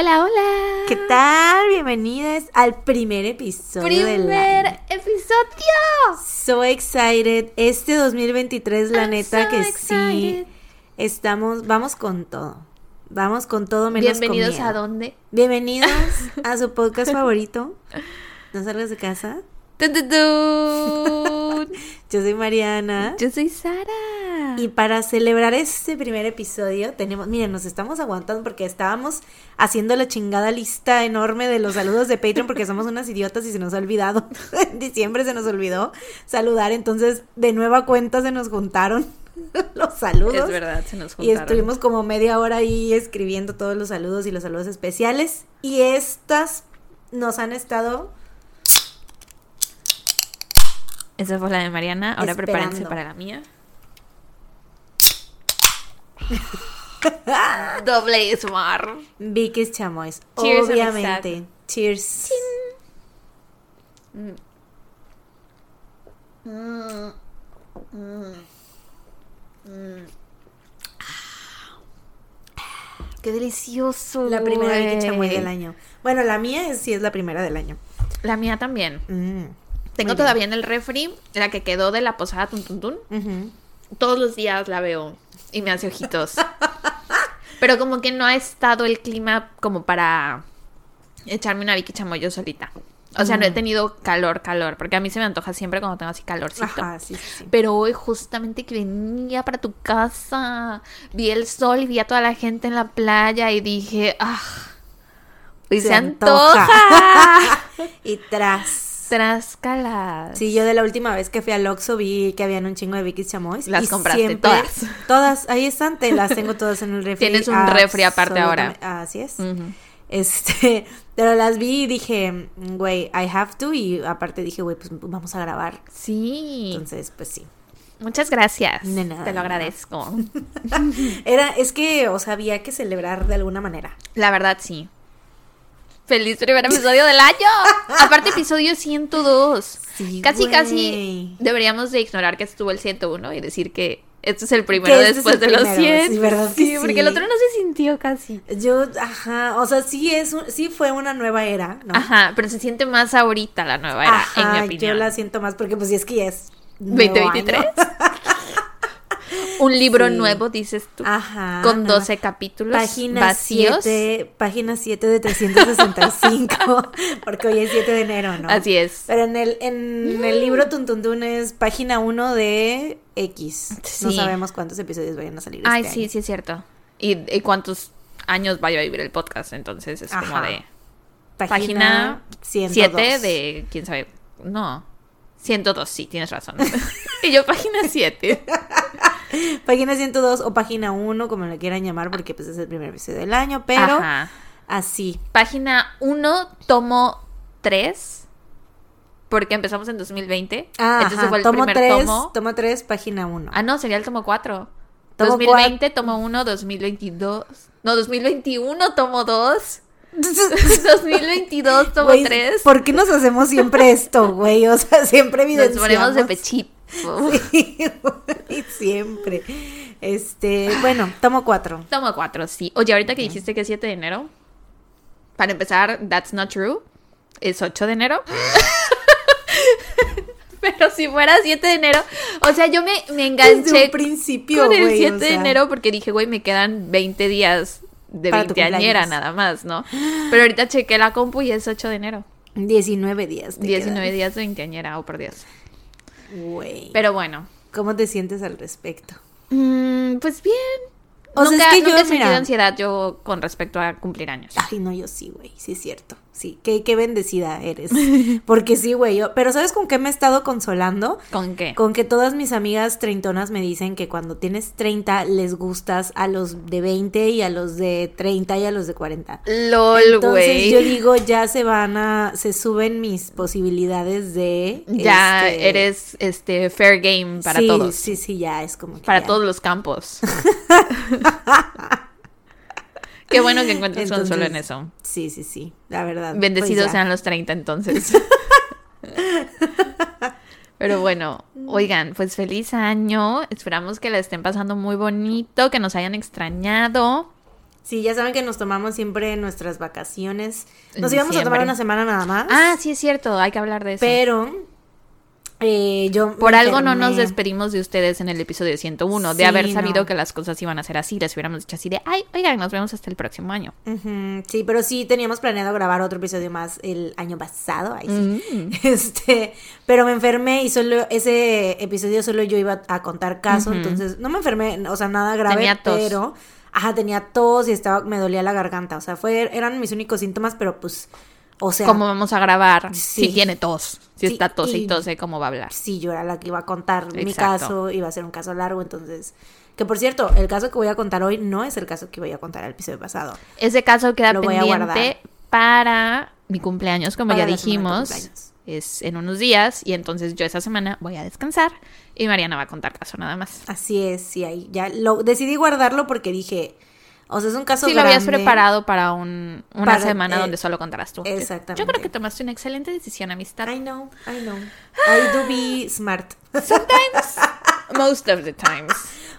Hola, hola. ¿Qué tal? Bienvenidas al primer episodio del Primer año. episodio. So excited. Este 2023, la I'm neta so que excited. sí. Estamos, vamos con todo. Vamos con todo menos con Bienvenidos miedo. a dónde? Bienvenidos a su podcast favorito. No salgas de casa. Tun, tun, tun. Yo soy Mariana. Yo soy Sara. Y para celebrar este primer episodio, tenemos, miren, nos estamos aguantando porque estábamos haciendo la chingada lista enorme de los saludos de Patreon porque somos unas idiotas y se nos ha olvidado. En diciembre se nos olvidó saludar, entonces de nueva cuenta se nos juntaron los saludos. es verdad, se nos Y juntaron. estuvimos como media hora ahí escribiendo todos los saludos y los saludos especiales. Y estas nos han estado Esa fue la de Mariana. Ahora prepárense para la mía. Doble Smar. Vicky Chamois. Cheers, obviamente. Cheers. Qué delicioso. La primera Vicky güey. Chamois del año. Bueno, la mía es, sí es la primera del año. La mía también. Tengo todavía en el refri la que quedó de la posada Tun Tun. Todos los días la veo y me hace ojitos. Pero como que no ha estado el clima como para echarme una Vicky Chamoy yo solita. O sea, no he Mm. tenido calor, calor, porque a mí se me antoja siempre cuando tengo así calorcito. Ajá, sí, sí, sí. Pero hoy justamente que venía para tu casa, vi el sol y vi a toda la gente en la playa y dije, ah, hoy se, antoja. y tras. Trascalas. Sí, yo de la última vez que fui al Oxxo vi que habían un chingo de Vicky Chamois. Las y compraste siempre- todas. Todas, ahí están, te las tengo todas en el refri. Tienes un refri aparte ahora. Así es. Este, pero las vi y dije, güey, I have to. Y aparte dije, güey, pues vamos a grabar. Sí. Entonces, pues sí. Muchas gracias. De nada, Te lo agradezco. Era, es que, o sea, había que celebrar de alguna manera. La verdad, sí. Feliz primer episodio del año. Aparte, episodio 102. Sí, casi, casi deberíamos de ignorar que estuvo el 101 y decir que este es el primero este es después el de los primero, 100. sí, ¿verdad que Sí, porque sí? el otro no se sintió casi. Yo, ajá, o sea, sí es, un- sí fue una nueva era, ¿no? Ajá, pero se siente más ahorita la nueva era, en mi Ajá, opinión. yo la siento más porque pues sí es que ya es nuevo 2023. Un libro Sí. nuevo, dices tú. Ajá. Con nueva- 12 capítulos Página vacíos. 7, página 7 de 365, porque hoy es 7 de enero, ¿no? Así es. Pero en el, en el libro Tuntuntun es página 1 de X. No Sí. sabemos cuántos episodios vayan a salir Ay, este sí, año. sí es cierto. ¿Y, y cuántos años vaya a vivir el podcast? Entonces es como de Página, página 102. 7 de quién sabe. No. 102, sí, tienes razón. y yo página 7. Página 102 o página 1, como le quieran llamar, porque pues es el primer episodio del año, pero Ajá. así. Página 1, tomo 3. Porque empezamos en 2020. Ah, Entonces fue el tomo primer 3, tomo. tomo 3, página 1. Ah, no, sería el tomo 4. Tomo 2020, tomo 1, 2022. No, 2021, tomo 2. 2022, tomo Güey, 3. ¿Por qué nos hacemos siempre esto, güey? O sea, siempre Nos evidenciamos. ponemos de pechito. Sí, siempre. Este, bueno, tomo 4. Tomo 4, sí. Oye, ahorita que dijiste que es 7 de enero, para empezar, that's not true. Es 8 de enero. Pero si fuera 7 de enero, o sea, yo me, me Desde enganché un principio, con el güey, 7 o de sea. enero porque dije, güey, me quedan 20 días de veinteañera nada más, ¿no? Pero ahorita chequé la compu y es 8 de enero. 19 días. te 19 días de veinteañera, oh por Dios. Güey. Pero bueno. ¿Cómo te sientes al respecto? Mm, pues bien. O sea, nunca, es que yo, nunca he sentido mira- ansiedad yo con respecto a cumplir años. Ay, no, yo sí, güey, sí es cierto. Sí, qué, qué bendecida eres. Porque sí, güey, yo, pero ¿sabes con qué me he estado consolando? ¿Con qué? Con que todas mis amigas treintonas me dicen que cuando tienes 30 les gustas a los de 20 y a los de 30 y a los de 40. LOL, Entonces güey. yo digo, ya se van a, se suben mis posibilidades de... Ya este, eres este fair game para sí, todos. Sí, sí, ya es como que Para ya. todos los campos. Qué bueno que encuentres consuelo en Entonces, eso. Sí, sí, sí, la verdad. Bendecidos pues ya. sean los 30 entonces. Pero bueno, oigan, pues feliz año. Esperamos que la estén pasando muy bonito, que nos hayan extrañado. Sí, ya saben que nos tomamos siempre nuestras vacaciones. Nos íbamos a tomar una semana nada más. Ah, sí es cierto, hay que hablar de eso. Pero eh, yo Por algo no nos despedimos de ustedes en el episodio 101, de Sí, haber sabido no. que las cosas iban a ser así, les hubiéramos dicho así de, ay, oigan, nos vemos hasta el próximo año. Sí, pero sí teníamos planeado grabar otro episodio más el año pasado. Ahí sí. Mm. Este, pero me enfermé y solo ese episodio solo yo iba a contar caso, entonces no me enfermé, o sea, nada grave, Tenía tos. pero ajá, tenía tos y estaba me dolía la garganta, o sea, fue eran mis únicos síntomas, pero pues o sea, ¿Cómo vamos a grabar? Sí. Si tiene tos, si Sí, está tos y y- tose, ¿cómo va a hablar? sí, yo era la que iba a contar mi caso, iba a ser un caso largo, entonces que por cierto, el caso que voy a contar hoy no es el caso que voy a contar el episodio pasado. Ese caso queda Lo pendiente para mi cumpleaños, como Para ya dijimos. Es en unos días y entonces yo esa semana voy a descansar y Mariana va a contar caso nada más. Así es, sí, ahí ya lo decidí guardarlo porque dije, o sea, es un caso Sí, lo habías grande. preparado para un, una Para- semana eh, donde solo contarás tú. exactamente. Yo creo que tomaste una excelente decisión, amistad. I know, I know. I do be smart. Sometimes, most of the times.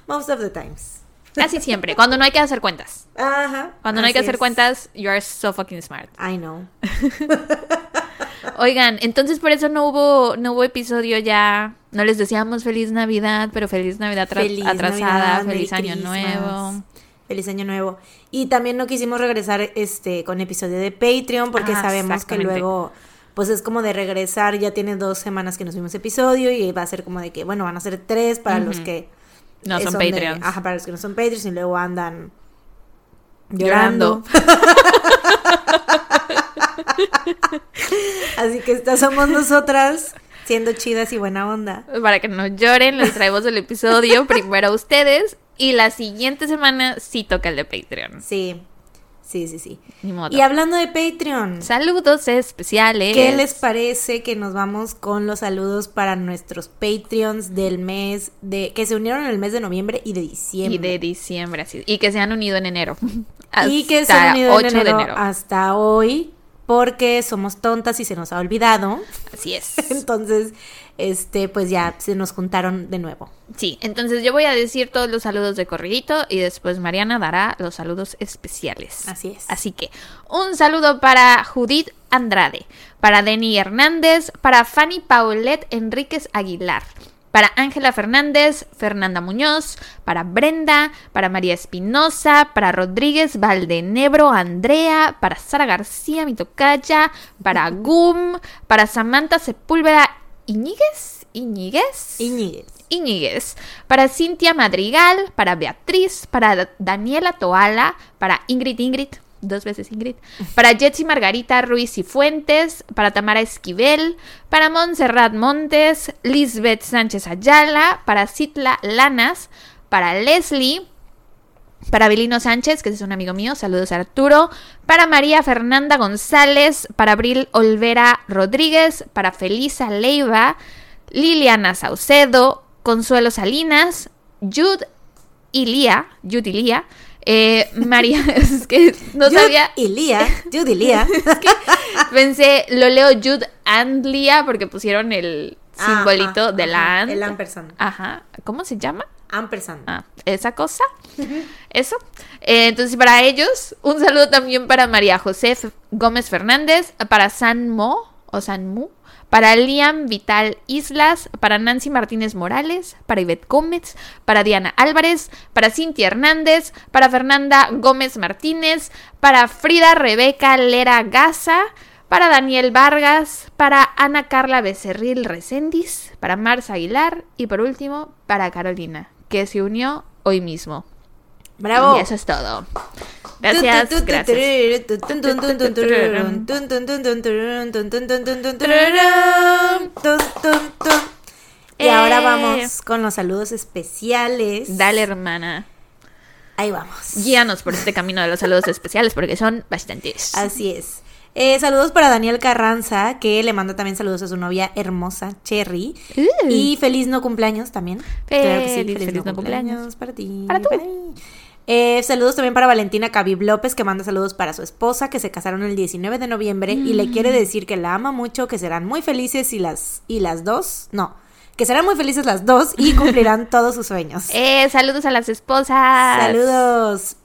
Most of the times. Casi siempre, cuando no hay que hacer cuentas. Ajá. Cuando no hay que hacer es. cuentas, you are so fucking smart. I know. Oigan, entonces por eso no hubo, no hubo episodio ya. No les decíamos feliz Navidad, pero feliz Navidad Feliz atrasada, Navidad, feliz Merry Año Christmas. Nuevo. Feliz año nuevo. Y también no quisimos regresar este con episodio de Patreon porque Ah, sabemos que luego pues es como de regresar, ya tiene dos semanas que nos vimos episodio y va a ser como de que, bueno, van a ser tres para los que No son de- Patreons. ajá, para los que no son Patreons y luego andan Llorando. llorando. Así que estas somos nosotras siendo chidas y buena onda. Para que no lloren, les traemos el episodio primero a ustedes. Y la siguiente semana sí toca el de Patreon. Sí, sí, sí, sí. Ni modo. Y hablando de Patreon, Saludos especiales. ¿qué les parece que nos vamos con los saludos para nuestros Patreons del mes de que se unieron en el mes de noviembre y de diciembre? Y de diciembre, así. Y que se han unido en enero. Y que se han unido en 8 de enero enero. hasta hoy porque somos tontas y se nos ha olvidado. Así es. Entonces, este, pues ya se nos juntaron de nuevo. Sí, entonces yo voy a decir todos los saludos de corridito y después Mariana dará los saludos especiales. Así es. Así que un saludo para Judith Andrade, para Denny Hernández, para Fanny Paulette Enríquez Aguilar, para Ángela Fernández, Fernanda Muñoz, para Brenda, para María Espinosa, para Rodríguez Valdenebro Andrea, para Sara García Mitocaya, para Gum, para Samantha Sepúlveda Iñiguez, Iñiguez, Iñiguez. Iñiguez, para Cintia Madrigal, para Beatriz, para Da- Daniela Toala, para Ingrid Ingrid, dos veces Ingrid, para Jetsi Margarita Ruiz y Fuentes, para Tamara Esquivel, para Montserrat Montes, Lisbeth Sánchez Ayala, para Citla Lanas, para Leslie, para Belino Sánchez, que es un amigo mío, saludos a Arturo, para María Fernanda González, para Abril Olvera Rodríguez, para Felisa Leiva, Liliana Saucedo, Consuelo Salinas, Jude Ilia, Jude Ilia, eh, María, es que no Jude sabía, y Lía, Judy Lía. pensé, lo leo Jude and Lia porque pusieron el Ajá, simbolito de la ajá, and. el ampersand. Ajá, ¿cómo se llama? Ampersand. Ah, esa cosa. Eso. Eh, entonces, para ellos, un saludo también para María José Gómez Fernández, para San Mo o San Mu, para Liam Vital Islas, para Nancy Martínez Morales, para Ivette Gómez, para Diana Álvarez, para Cintia Hernández, para Fernanda Gómez Martínez, para Frida Rebeca Lera Gaza, para Daniel Vargas, para Ana Carla Becerril Recendis, para Marza Aguilar y por último para Carolina, que se unió hoy mismo. Bravo. Y eso es todo. Gracias, gracias. Y ahora Eh. vamos con los saludos especiales. Dale, hermana. Ahí vamos. Guíanos por este camino de los saludos especiales porque son bastantes. Así es. Eh, saludos para Daniel Carranza, que le manda también saludos a su novia hermosa, Cherry. Uh. Y feliz no cumpleaños también. Claro que sí, Feliz, feliz no cumpleaños. para ti. Para tú. mí. Eh, saludos también para Valentina Cabib López, que manda saludos para su esposa, que se casaron el 19 de noviembre y le Mm. quiere decir que la ama mucho, que serán muy felices y las, y las dos, no, que serán muy felices las dos y cumplirán todos sus sueños. Eh, saludos a las esposas. Saludos.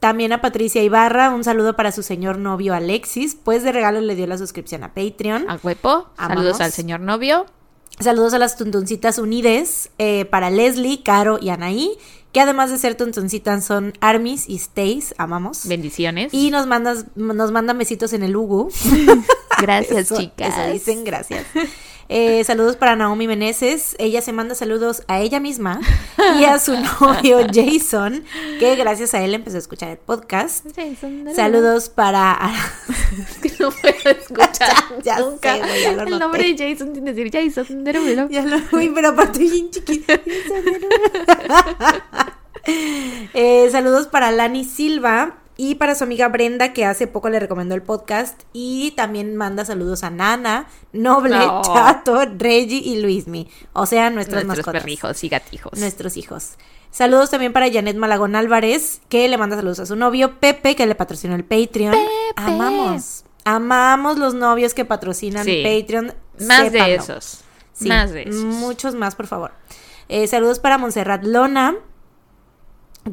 También a Patricia Ibarra, un saludo para su señor novio Alexis, pues de regalo le dio la suscripción a Patreon. A huepo. Amamos. Saludos al señor novio. Saludos a las Tuntuncitas Unides, eh, para Leslie, Caro y Anaí, que además de ser Tuntuncitas son Armis y Stace, amamos. Bendiciones. Y nos mandas, nos mandan besitos en el Ugu. Gracias, Eso- chicas. Eso dicen, gracias. Eh, saludos para Naomi Meneses. Ella se manda saludos a ella misma y a su novio Jason, que gracias a él empezó a escuchar el podcast. Jason. Saludos para. Que no puedo escuchar Ya nunca sé, ya lo el noté. nombre de Jason sin decir Jason Derulo. Ya lo uy, pero aparte bien chiquito. Eh, saludos para Lani Silva y para su amiga Brenda, que hace poco le recomendó el podcast. Y también manda saludos a Nana, Noble, No. Chato, Reggie y Luismi. O sea, nuestros, Nuestros mascotas. perrijos y gatijos. Nuestros hijos. Saludos también para Janet Malagón Álvarez, que le manda saludos a su novio Pepe, que le patrocinó el Patreon. Amamos. Amamos los novios que patrocinan Sí. Patreon. Más de esos. Sí, Más de esos. Muchos más, por favor. Eh, saludos para Montserrat Lona.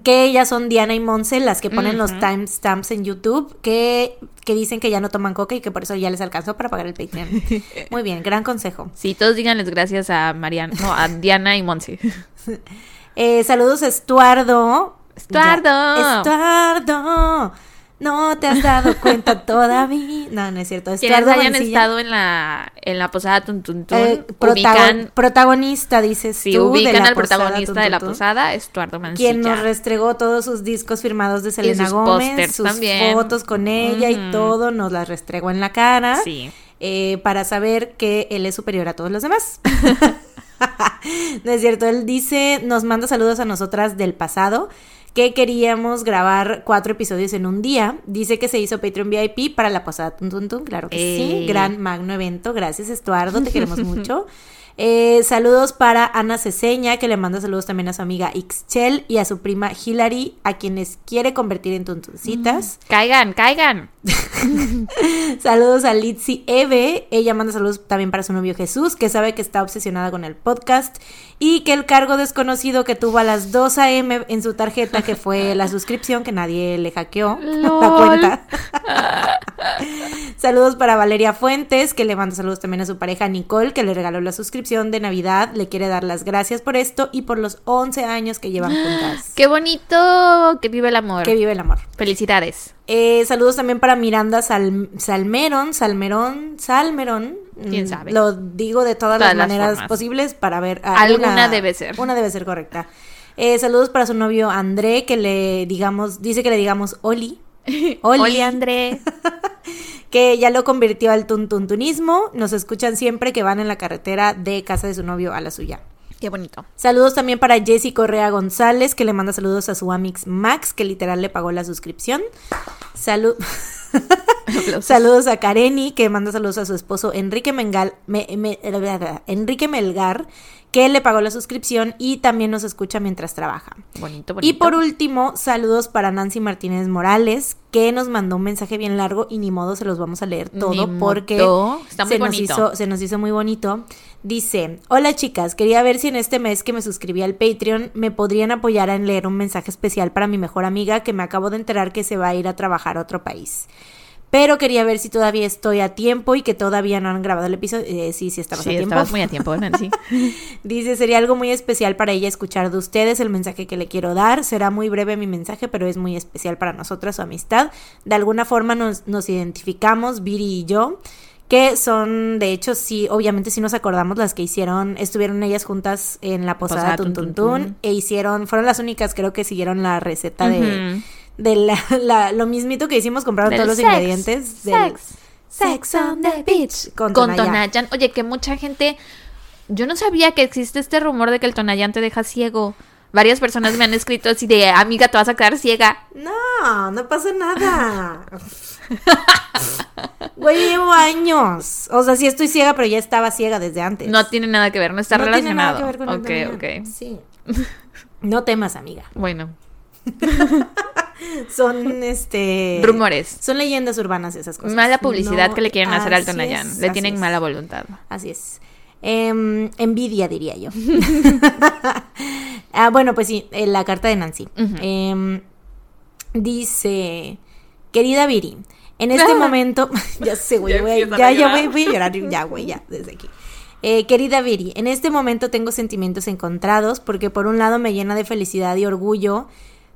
Que ellas son Diana y Monse, las que ponen los timestamps en YouTube, que, que dicen que ya no toman coca y que por eso ya les alcanzó para pagar el Patreon. Muy bien, gran consejo. Sí, todos díganles gracias a Mariana, no, a Diana y Monse. Eh, saludos a Estuardo. Estuardo. Ya- Estuardo. No te has dado cuenta todavía. No, no es cierto. Quienes hayan Mancilla, estado en la, en la posada Tuntuntun, eh, ubican, protagonista, dices sí, tú, de ubican la al posada protagonista de la posada, Estuardo Mancilla. quien nos restregó todos sus discos firmados de Selena sus Gómez, sus también. fotos con ella y todo, nos las restregó en la cara Sí. eh, para saber que él es superior a todos los demás. no es cierto, él dice, nos manda saludos a nosotras del pasado, que queríamos grabar cuatro episodios en un día. Dice que se hizo Patreon VIP para la posada Tun Tun Tun, claro que sí. Ey. Gran magno evento. Gracias, Estuardo, te queremos mucho. Eh, saludos para Ana Ceseña, que le manda saludos también a su amiga Ixchel y a su prima Hilary, a quienes quiere convertir en tuntuncitas. Caigan, caigan. Saludos a Litzy Eve. Ella manda saludos también para su novio Jesús, que sabe que está obsesionada con el podcast. Y que el cargo desconocido que tuvo a las 2 a.m. en su tarjeta, que fue la suscripción, que nadie le hackeó la Lol. cuenta. saludos para Valeria Fuentes, que le manda saludos también a su pareja Nicole, que le regaló la suscripción de Navidad. Le quiere dar las gracias por esto y por los 11 años que llevan juntas. Qué bonito que vive el amor. Que vive el amor. Felicidades. Eh, saludos también para Miranda Sal- Salmerón, Salmerón, Salmerón. ¿Quién Mm, sabe? Lo digo de todas, Todas las maneras posibles para ver. ah, Alguna una- debe ser. Una debe ser correcta. Eh, saludos para su novio André, que le digamos, dice que le digamos Oli. Oli, André. que ya lo convirtió al tuntuntunismo. Nos escuchan siempre que van en la carretera de casa de su novio a la suya. Qué bonito. Saludos también para Jessy Correa González, que le manda saludos a su Amix Max, que literal le pagó la suscripción. Salud. Saludos a Kareni, que manda saludos a su esposo Enrique Mengal, me- me- Enrique Melgar, que le pagó la suscripción y también nos escucha mientras trabaja. Bonito, bonito. Y por último, saludos para Nancy Martínez Morales, que nos mandó un mensaje bien largo y ni modo se los vamos a leer todo Ni porque. Está muy se, nos hizo, se nos hizo muy bonito. Dice, hola chicas, quería ver si en este mes que me suscribí al Patreon me podrían apoyar en leer un mensaje especial para mi mejor amiga que me acabo de enterar que se va a ir a trabajar a otro país. Pero quería ver si todavía estoy a tiempo y que todavía no han grabado el episodio. Eh, sí, sí, estabas Sí, a tiempo. estabas muy a tiempo, Nancy. Dice, sería algo muy especial para ella escuchar de ustedes el mensaje que le quiero dar. Será muy breve mi mensaje, pero es muy especial para nosotras su amistad. De alguna forma nos, nos identificamos, Viri y yo, que son, de hecho, sí, obviamente sí nos acordamos las que hicieron, estuvieron ellas juntas en la posada Posada Tun Tun Tun e hicieron, fueron las únicas creo que siguieron la receta de la, la- lo mismito que hicimos, compraron Del todos los sex, ingredientes. del- sex, sex on the beach. Con. Tonayan. Oye, que mucha gente. Yo no sabía que existe este rumor de que el Tonayan te deja ciego. Varias personas me han escrito así de amiga, te vas a quedar ciega. No, no pasa nada. Güey, llevo años. O sea, sí estoy ciega, pero ya estaba ciega desde antes. No tiene nada que ver, no está No tiene relacionado. nada que ver con el ok, Tonayan. ok. Sí. No temas, amiga. Bueno, Son este rumores. Son leyendas urbanas esas cosas. Mala publicidad No, que le quieren hacer al es, Le tienen mala voluntad. Así es. Em, envidia, diría yo. ah, bueno, pues sí, eh, la carta de Nancy. Em, Dice, querida Viri, en este momento, ya sé, güey, Ya voy a llorar, ya, güey, ya, desde aquí. Eh, querida Viri, en este momento tengo sentimientos encontrados porque por un lado me llena de felicidad y orgullo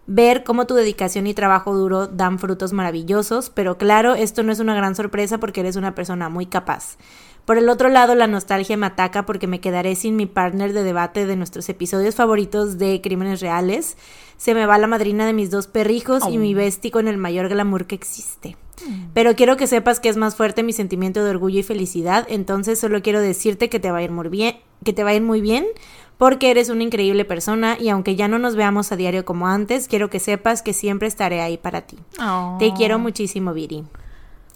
ver cómo tu dedicación y trabajo duro dan frutos maravillosos, pero claro, esto no es una gran sorpresa porque eres una persona muy capaz. Por el otro lado, la nostalgia me ataca porque me quedaré sin mi partner de debate de nuestros episodios favoritos de Crímenes Reales. Se me va la madrina de mis dos perrijos y Oh. mi bestie con el mayor glamour que existe. Pero quiero que sepas que es más fuerte mi sentimiento de orgullo y felicidad, entonces solo quiero decirte que te va a ir muy bien, que te va a ir muy bien, porque eres una increíble persona y aunque ya no nos veamos a diario como antes, quiero que sepas que siempre estaré ahí para ti. Oh. Te quiero muchísimo, Viri.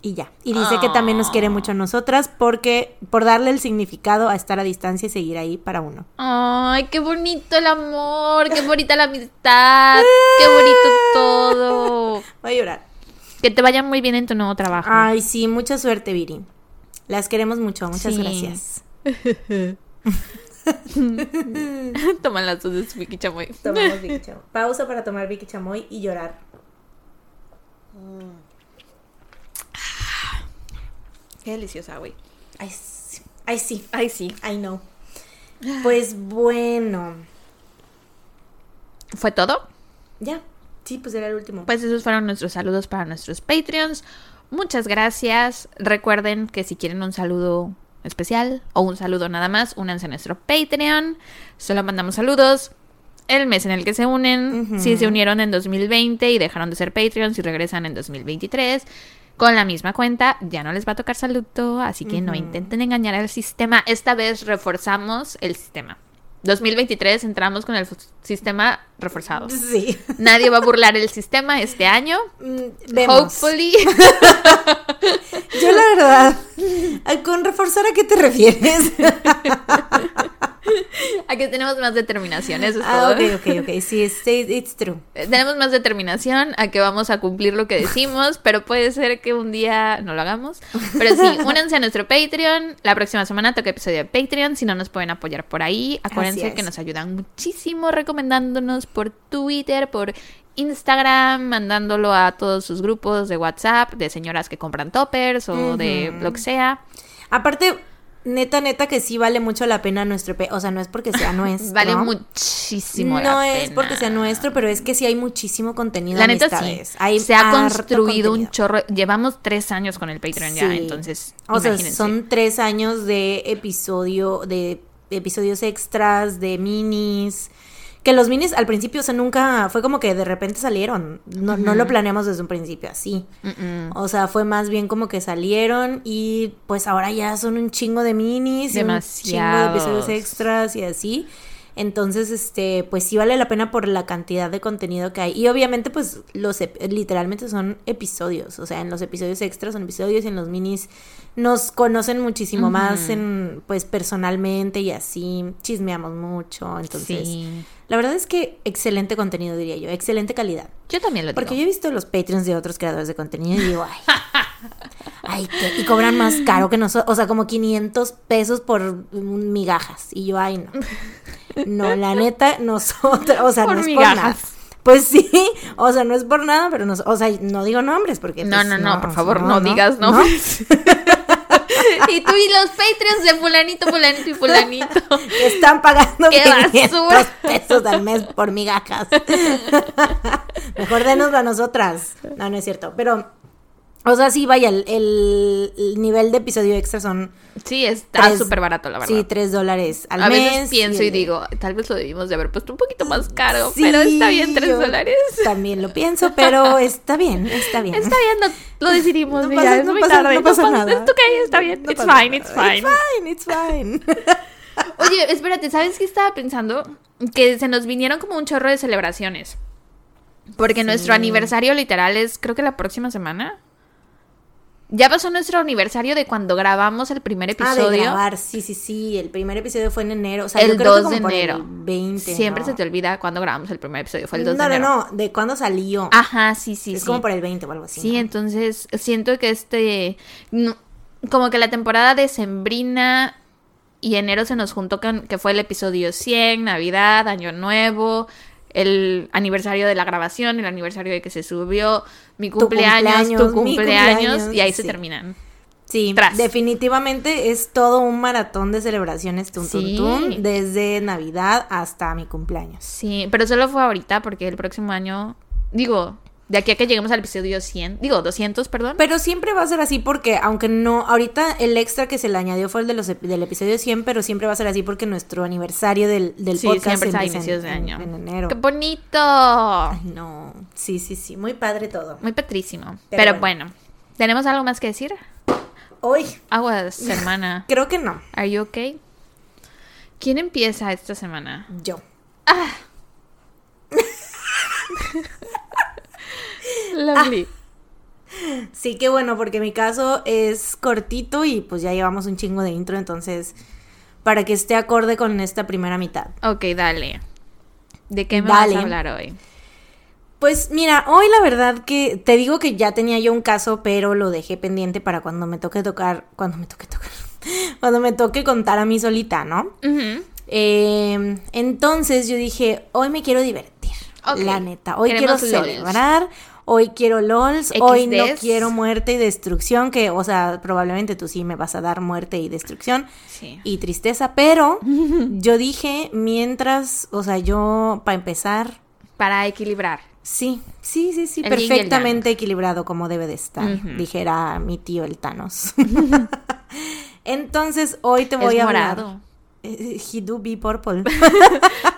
Y ya. Y dice que también nos quiere mucho a nosotras porque por darle el significado a estar a distancia y seguir ahí para uno. Ay, qué bonito el amor, qué bonita la amistad, qué bonito todo. Voy a llorar. Que te vaya muy bien en tu nuevo trabajo. Ay, sí, mucha suerte, Viri. Las queremos mucho, muchas Sí. gracias. Toman las dos de su Vicky Chamoy. Tomamos Vicky Chamoy. Pausa para tomar Vicky Chamoy y llorar. Qué deliciosa, güey. Ay, sí. Ay, sí. Ay, sí. I know. Pues bueno. ¿Fue todo? Ya. Sí, pues era el último. Pues esos fueron nuestros saludos para nuestros Patreons. Muchas gracias. Recuerden que si quieren un saludo especial o un saludo nada más, únanse a nuestro Patreon. Solo mandamos saludos el mes en el que se unen. Si se unieron en 2020 y dejaron de ser Patreons y regresan en 2023 con la misma cuenta, ya no les va a tocar saludo, así que no intenten engañar al sistema. Esta vez reforzamos el sistema. 2023 entramos con el sistema reforzado. Sí. Nadie va a burlar el sistema este año. Mm, Vemos. Hopefully. Yo la verdad, con reforzar a qué te refieres. Aquí tenemos más determinación, eso es ah, todo. ok, ok, ok. Sí, it's, it's true. Eh, Tenemos más determinación a que vamos a cumplir lo que decimos, pero puede ser que un día no lo hagamos. Pero sí, únanse a nuestro Patreon. La próxima semana toca episodio de Patreon. Si no nos pueden apoyar por ahí, acuérdense es. que nos ayudan muchísimo recomendándonos por Twitter, por Instagram, mandándolo a todos sus grupos de WhatsApp, de señoras que compran toppers o de lo que sea. Aparte, neta, neta que sí vale mucho la pena nuestro... pe- O sea, no es porque sea nuestro. Vale muchísimo No la es pena. porque sea nuestro, pero es que sí hay muchísimo contenido. La neta sí. Hay se ha construido un chorro. Llevamos tres años con el Patreon ya, entonces. O sea, son tres años de episodio, de episodios extras, de minis. Que los minis al principio, o sea, nunca fue como que de repente salieron. No, no lo planeamos desde un principio así. O sea, fue más bien como que salieron y pues ahora ya son un chingo de minis, y un chingo de episodios extras y así. Entonces, este, pues sí vale la pena por la cantidad de contenido que hay. Y obviamente, pues, los literalmente son episodios. O sea, en los episodios extras son episodios y en los minis nos conocen muchísimo más en, pues, personalmente y así. Chismeamos mucho. Entonces, Sí. La verdad es que excelente contenido, diría yo. Excelente calidad. Yo también lo digo. Porque yo he visto los Patreons de otros creadores de contenido y digo, ay, ay, ¿qué? y cobran más caro que nosotros, o sea, como 500 pesos por migajas. Y yo, ay, no. No, la neta, nosotros, o sea, Por no es por migajas. nada. Pues sí, o sea, no es por nada, pero no, o sea, no digo nombres porque... No, pues, no, no, por favor, no, digas no. nombres. y tú y los Patreons de fulanito, fulanito y fulanito. Que están pagando ¡Qué 500 basura! pesos al mes por migajas. Mejor denoslo a nosotras. No, no es cierto. Pero, o sea, sí, vaya, el, el- el nivel de episodio extra son... Sí, está Tres- súper barato, la verdad. Sí, 3 dólares al a mes. veces pienso y el- digo, tal vez lo debimos de haber puesto un poquito más caro, Sí, pero está bien, tres dólares. También lo pienso, pero está bien, está bien. Está bien, no- lo decidimos. No mira, pasa- es no muy pasa- tarde. no pasa pasa- nada. Está bien. No it's fine, it's fine. It's fine, it's fine. Oye, espérate, ¿sabes qué estaba pensando? Que se nos vinieron como un chorro de celebraciones. Porque nuestro aniversario literal es, creo que la próxima semana. Ya pasó nuestro aniversario de cuando grabamos el primer Ah, de episodio. grabar, sí, sí, sí. El primer episodio fue en enero. O sea, el yo creo 2 que como de por el enero. 20. Siempre ¿no? se te olvida cuando grabamos el primer episodio. Fue el 2 no, de enero. No, no, de cuándo salió. Ajá, sí, sí, es sí. como por el 20 o algo así. Sí, ¿no? entonces siento que este. no- como que la temporada de Sembrina y enero se nos juntó con que fue el episodio 100, Navidad, Año Nuevo. El aniversario de la grabación, el aniversario de que se subió, mi cumpleaños, tu cumpleaños, mi cumpleaños, cumpleaños, y ahí se terminan. Sí, Tras. definitivamente es todo un maratón de celebraciones tun, tun, Sí. tun, desde Navidad hasta mi cumpleaños. Sí, pero solo fue ahorita porque el próximo año, digo, de aquí a que lleguemos al episodio 100, digo, 200, perdón. Pero siempre va a ser así porque aunque no, ahorita el extra que se le añadió fue el de los, ep- del episodio 100, pero siempre va a ser así porque nuestro aniversario del, del sí, podcast siempre es a inicios de año. En, enero. ¡Qué bonito! Ay, no, sí, sí, sí, muy padre todo. Muy patrísimo. Pero Pero, bueno. ¿tenemos algo más que decir? Hoy, Aguas, hermana. creo que no, ¿Are you okay? ¿Quién empieza esta semana? yo. Lovely. Sí, que bueno, porque mi caso es cortito y pues ya llevamos un chingo de intro, entonces para que esté acorde con esta primera mitad. Ok, dale. ¿De qué me Dale. vas a hablar hoy? Pues mira, hoy la verdad que te digo que ya tenía yo un caso, pero lo dejé pendiente para cuando me toque tocar, cuando me toque tocar, cuando me toque contar a mí solita, ¿no? Eh, entonces yo dije, hoy me quiero divertir, Ok. la neta, hoy Queremos quiero celebrar, hoy quiero LOLs, hoy no quiero muerte y destrucción, que, o sea, probablemente tú sí me vas a dar muerte y destrucción Sí. y tristeza, pero yo dije, mientras, o sea, yo, para empezar, Para equilibrar. Sí, sí, sí, sí, El perfectamente equilibrado como debe de estar, dijera mi tío el Thanos. Entonces, hoy te voy es a morado. hablar. Eh, He do be purple.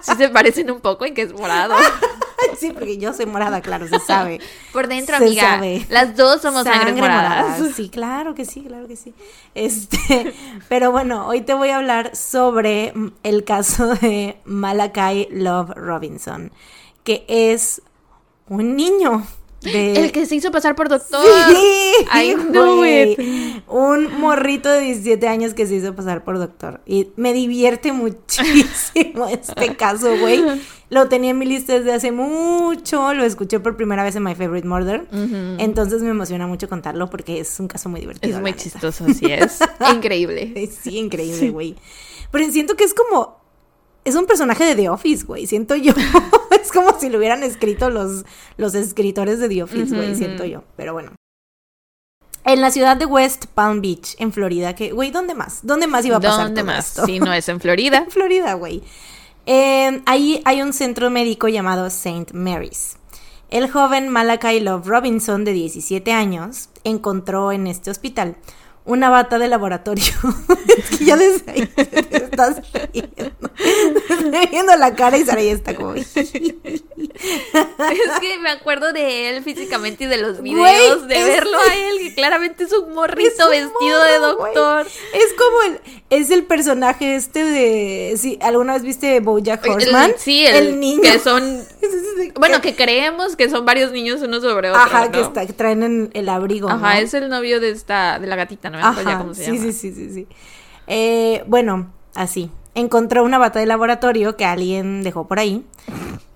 Sí se parecen un poco en que es morado. sí, porque yo soy morada, claro, se sabe. Por dentro, Se amiga. sabe. Las dos somos sangre, Sangre moradas. morada. Sí, claro que sí, claro que sí. Este, pero bueno, hoy te voy a hablar sobre el caso de Malachi Love Robinson, que es un niño de El que se hizo pasar por doctor. Sí, I it. Un morrito de 17 años que se hizo pasar por doctor. Y me divierte muchísimo este caso, güey. Lo tenía en mi lista desde hace mucho. Lo escuché por primera vez en My Favorite Murder. Entonces me emociona mucho contarlo porque es un caso muy divertido. Es muy neta. chistoso, así es. Increíble. Sí, increíble, güey. Pero siento que es como. Es un personaje de The Office, güey. Siento yo. Es como si lo hubieran escrito los, los escritores de The Office, güey. Siento yo. Pero bueno. En la ciudad de West Palm Beach, en Florida, que, güey, ¿dónde más? ¿Dónde más iba a pasar ¿Dónde todo más? esto? Si no es en Florida. En Florida, güey. Eh, ahí hay un centro médico llamado St. Mary's. El joven Malachi Love Robinson, de 17 años, encontró en este hospital una bata de laboratorio. es que ya desde ahí te estás riendo. Estoy viendo la cara y Sara ya está como... Es que me acuerdo de él físicamente y de los Güey, videos, de es- verlo a él, que claramente es un morrito Es un vestido de güey. doctor. Es como el... Es el personaje este de... Sí, ¿Alguna vez viste Bojack Horseman? El- sí, el, niño. que son, bueno, que creemos que son varios niños uno sobre otro, Ajá, ¿no? que, está, que traen en el abrigo. Ajá, ¿no? es el novio de esta, de la gatita, no me acuerdo ya Ajá, cómo se sí, llama. sí, sí, sí, sí. Eh, bueno, así. Encontró una bata de laboratorio que alguien dejó por ahí.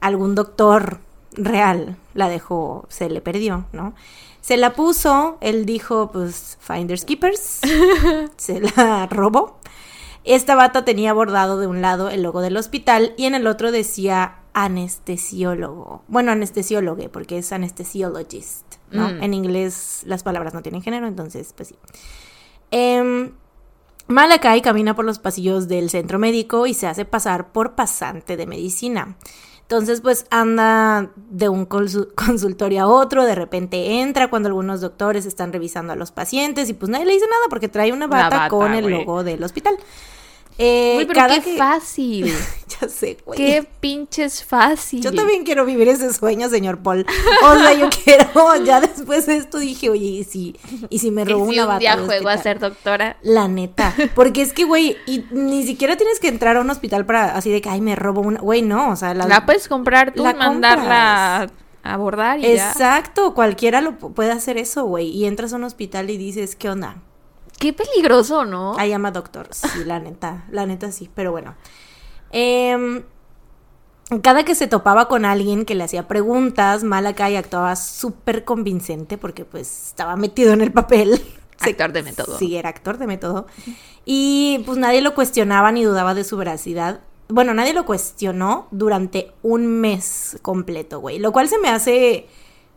Algún doctor real la dejó, se le perdió, ¿no? Se la puso, él dijo, pues, Finders Keepers. se la robó. Esta bata tenía bordado de un lado el logo del hospital y en el otro decía anestesiólogo. Bueno, anestesiólogo, porque es anestesiologist, ¿no? Mm. En inglés las palabras no tienen género, entonces, pues sí. Em, Malakai camina por los pasillos del centro médico y se hace pasar por pasante de medicina. Entonces, pues anda de un consu- consultorio a otro, de repente entra cuando algunos doctores están revisando a los pacientes y pues nadie le dice nada porque trae una Una bata, con el logo del hospital. Eh, Uy, pero cada qué que- fácil. ya sé, güey. qué pinches fácil. Yo también quiero vivir ese sueño, señor Paul. O sea, yo quiero, ya después de esto dije, oye, ¿y si, y si me Y robó si una un bata? día juego a ser doctora. La neta. Porque es que, güey, y ni siquiera tienes que entrar a un hospital para así de que, ay, me robo una. Güey, no, o sea, la. La puedes comprar tú la y mandarla a abordar y ya. Exacto, cualquiera lo pu- puede hacer eso, güey. Y entras a un hospital y dices, ¿qué onda? Qué peligroso, ¿no? Ahí llama doctor. Sí, la neta, la neta sí, pero bueno. Em, cada que se topaba con alguien que le hacía preguntas, Malakai actuaba súper convincente porque pues estaba metido en el papel. Actor de método. Sí, era actor de método. Y pues nadie lo cuestionaba ni dudaba de su veracidad. bueno, nadie lo cuestionó durante un mes completo, güey. Lo cual se me hace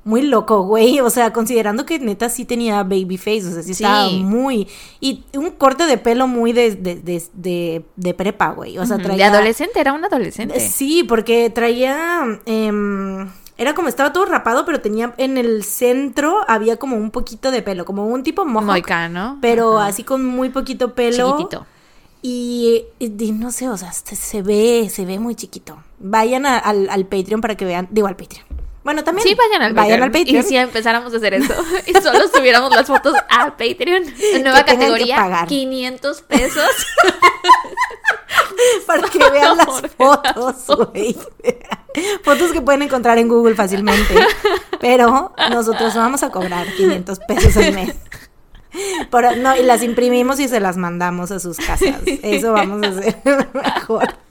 muy loco, güey. O sea, considerando que neta sí tenía baby face, o sea, sí, Sí. estaba muy... Y un corte de pelo muy de, de, de, de- de prepa, güey. O sea, traía... De adolescente, era un adolescente. Sí, porque traía... em, era como estaba todo rapado, pero tenía en el centro había como un poquito de pelo, como un tipo mohawk, Moicano. pero Ajá. así con muy poquito pelo. Chiquitito. Y, y- y no sé, o sea, se, se ve, se ve muy chiquito. Vayan a- al, al Patreon para que vean, digo al Patreon. Bueno, también. Sí, vayan al vayan Patreon. al Patreon. Y si empezáramos a hacer eso y solo subiéramos las fotos a Patreon. En nueva categoría, pagar. 500 pesos. para que vean las fotos, güey. fotos que pueden encontrar en Google fácilmente. Pero nosotros vamos a cobrar 500 pesos al mes. Por- no, y las imprimimos y se las mandamos a sus casas. Eso vamos a hacer mejor.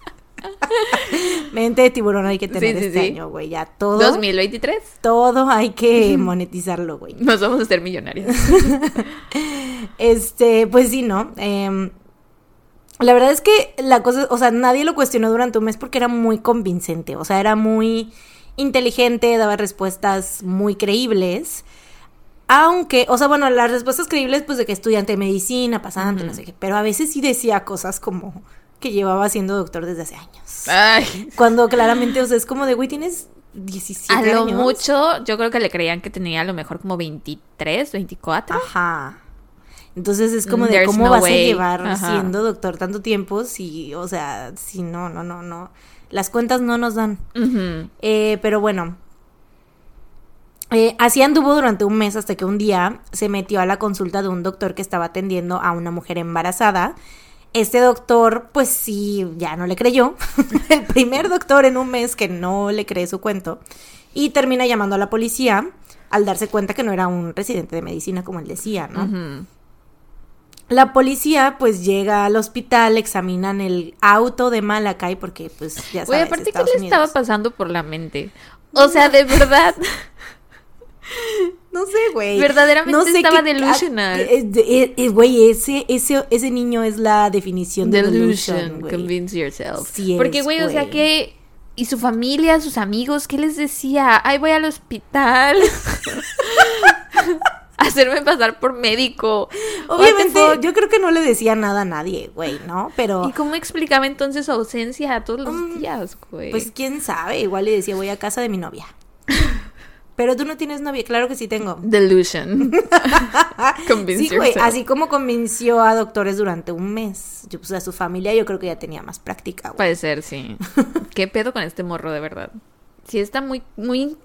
Mente de tiburón hay que tener Sí, sí, este sí. año, güey. Ya todo. 2023. Todo hay que monetizarlo, güey. Nos vamos a hacer millonarios. Este, pues sí, ¿no? Em, la verdad es que la cosa, o sea, nadie lo cuestionó durante un mes porque era muy convincente, o sea, era muy inteligente, daba respuestas muy creíbles. Aunque, o sea, bueno, las respuestas creíbles, pues de que estudiante de medicina, pasante, no sé qué, pero a veces sí decía cosas como que llevaba siendo doctor desde hace años. Ay. Cuando claramente, o sea, es como de, güey, tienes 17 A lo años. mucho, yo creo que le creían que tenía a lo mejor como 23, 24. Ajá. Entonces es como de there's cómo no vas a llevar Ajá. siendo doctor tanto tiempo si, o sea, si no, no, no, no. Las cuentas no nos dan. Eh, pero bueno. Eh, así anduvo durante un mes hasta que un día se metió a la consulta de un doctor que estaba atendiendo a una mujer embarazada. Este doctor, pues sí, ya no le creyó. El primer doctor en un mes que no le cree su cuento. Y termina llamando a la policía al darse cuenta que no era un residente de medicina como él decía, ¿no? La policía pues llega al hospital, examinan el auto de Malakai porque pues ya sabes, aparte, ¿qué le estaba pasando por la mente? O sea, de verdad. No sé, güey. Verdaderamente estaba qué- delusional. ah, eh, eh, eh, Güey, ese, ese, ese niño es la definición de delusion, Delusion, convince yourself. Sí Porque, güey, o sea que. Y su familia, sus amigos, ¿qué les decía? Ay, voy al hospital. Hacerme pasar por médico. Obviamente, yo creo que no le decía nada a nadie, güey, ¿no? Pero, ¿Y cómo explicaba entonces su ausencia todos los Mm, días, güey? pues quién sabe, igual le decía, voy a casa de mi novia. Pero tú no tienes novia, claro que sí tengo. Delusion. Sí, güey, así como convenció a doctores durante un mes. Yo, pues a su familia yo creo que ya tenía más práctica, güey. Puede ser, sí. ¿Qué pedo con este morro, de verdad? Sí, está muy, muy...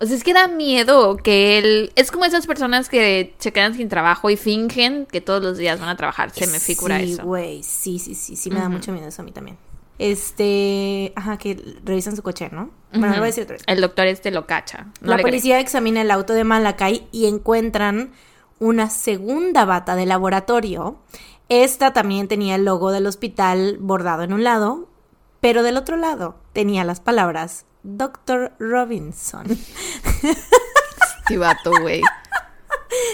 O sea, es que da miedo que él... Es como esas personas que se quedan sin trabajo y fingen que todos los días van a trabajar. Se me figura sí, eso. güey, sí, sí, sí, sí, me da mucho miedo eso a mí también. Este, ajá, que revisan su coche, ¿no? Bueno, Ujú. lo voy a decir otra vez. El doctor este lo cacha. No la cree. policía examina el auto de Malakai y encuentran una segunda bata de laboratorio. Esta también tenía el logo del hospital bordado en un lado, pero del otro lado tenía las palabras Dr. Robinson. Sí, vato, güey.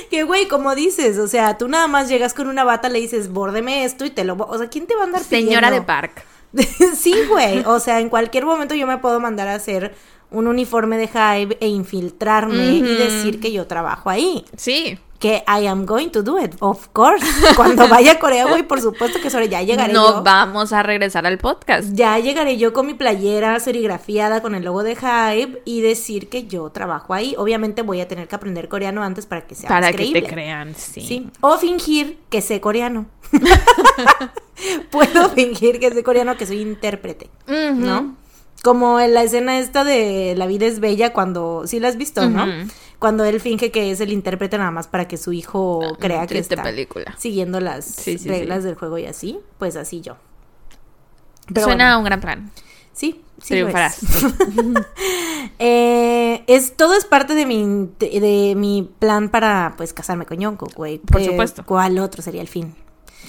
Que güey, como dices, o sea, tú nada más llegas con una bata, le dices, bórdeme esto y te lo... O sea, ¿quién te va a andar Señora de? Park. sí, güey. O sea, en cualquier momento yo me puedo mandar a hacer un uniforme de Hive e infiltrarme y decir que yo trabajo ahí. Sí. Que I am going to do it, of course. Cuando vaya a Corea, güey, por supuesto que sobre ya llegaré No yo. vamos a regresar al podcast. Ya llegaré yo con mi playera serigrafiada con el logo de Hive y decir que yo trabajo ahí. Obviamente voy a tener que aprender coreano antes para que sea Para más que te crean, sí. Sí. O fingir que sé coreano. Puedo fingir que sé coreano, que soy intérprete. ¿no? Como en la escena esta de La vida es bella cuando, sí la has visto, ¿no? Cuando él finge que es el intérprete nada más para que su hijo crea que está película. siguiendo las Sí, sí, reglas sí. del juego y así, pues así yo. Pero Suena bueno, a un gran plan. sí, sí lo Triunfarás. es. Eh, es todo es parte de mi de mi plan para pues casarme con Yonko, güey. Por Eh, supuesto. ¿Cuál otro sería el fin?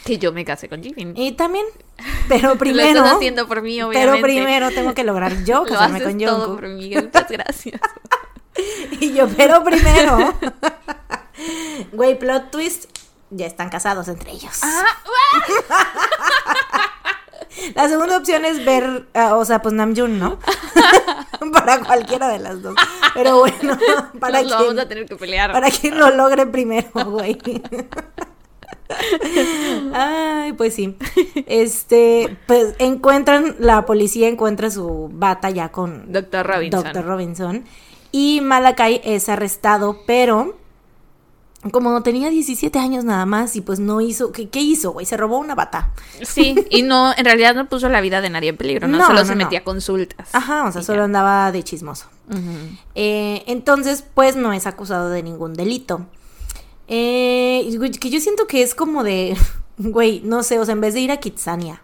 Que yo me casé con Jimin. Y también, pero Lo primero. estás haciendo por mí, obviamente. pero primero tengo que lograr yo Lo casarme haces con todo Jungkook. por mí. Muchas gracias. Y yo, pero primero. Güey, plot twist. Ya están casados entre ellos. Ah, La segunda opción es ver, ah, o sea, pues Namjoon, ¿no? para cualquiera de las dos. Pero bueno, para Nos lo quien, vamos a tener que pelear. para quien lo logre primero, güey. Ay, pues sí. Este, pues encuentran, la policía encuentra su bata ya con Doctor Robinson. Dr. Robinson. Y Malakai es arrestado, pero como tenía 17 años nada más y pues no hizo, ¿qué, qué hizo, güey? Se robó una bata. Sí, y no, en realidad no puso la vida de nadie en peligro, ¿no? No, Solo no, se no. metía a consultas. Ajá, o sea, solo ya. andaba de chismoso. Eh, entonces, pues no es acusado de ningún delito. Eh, que yo siento que es como de, güey, no sé, o sea, en vez de ir a Kitsania.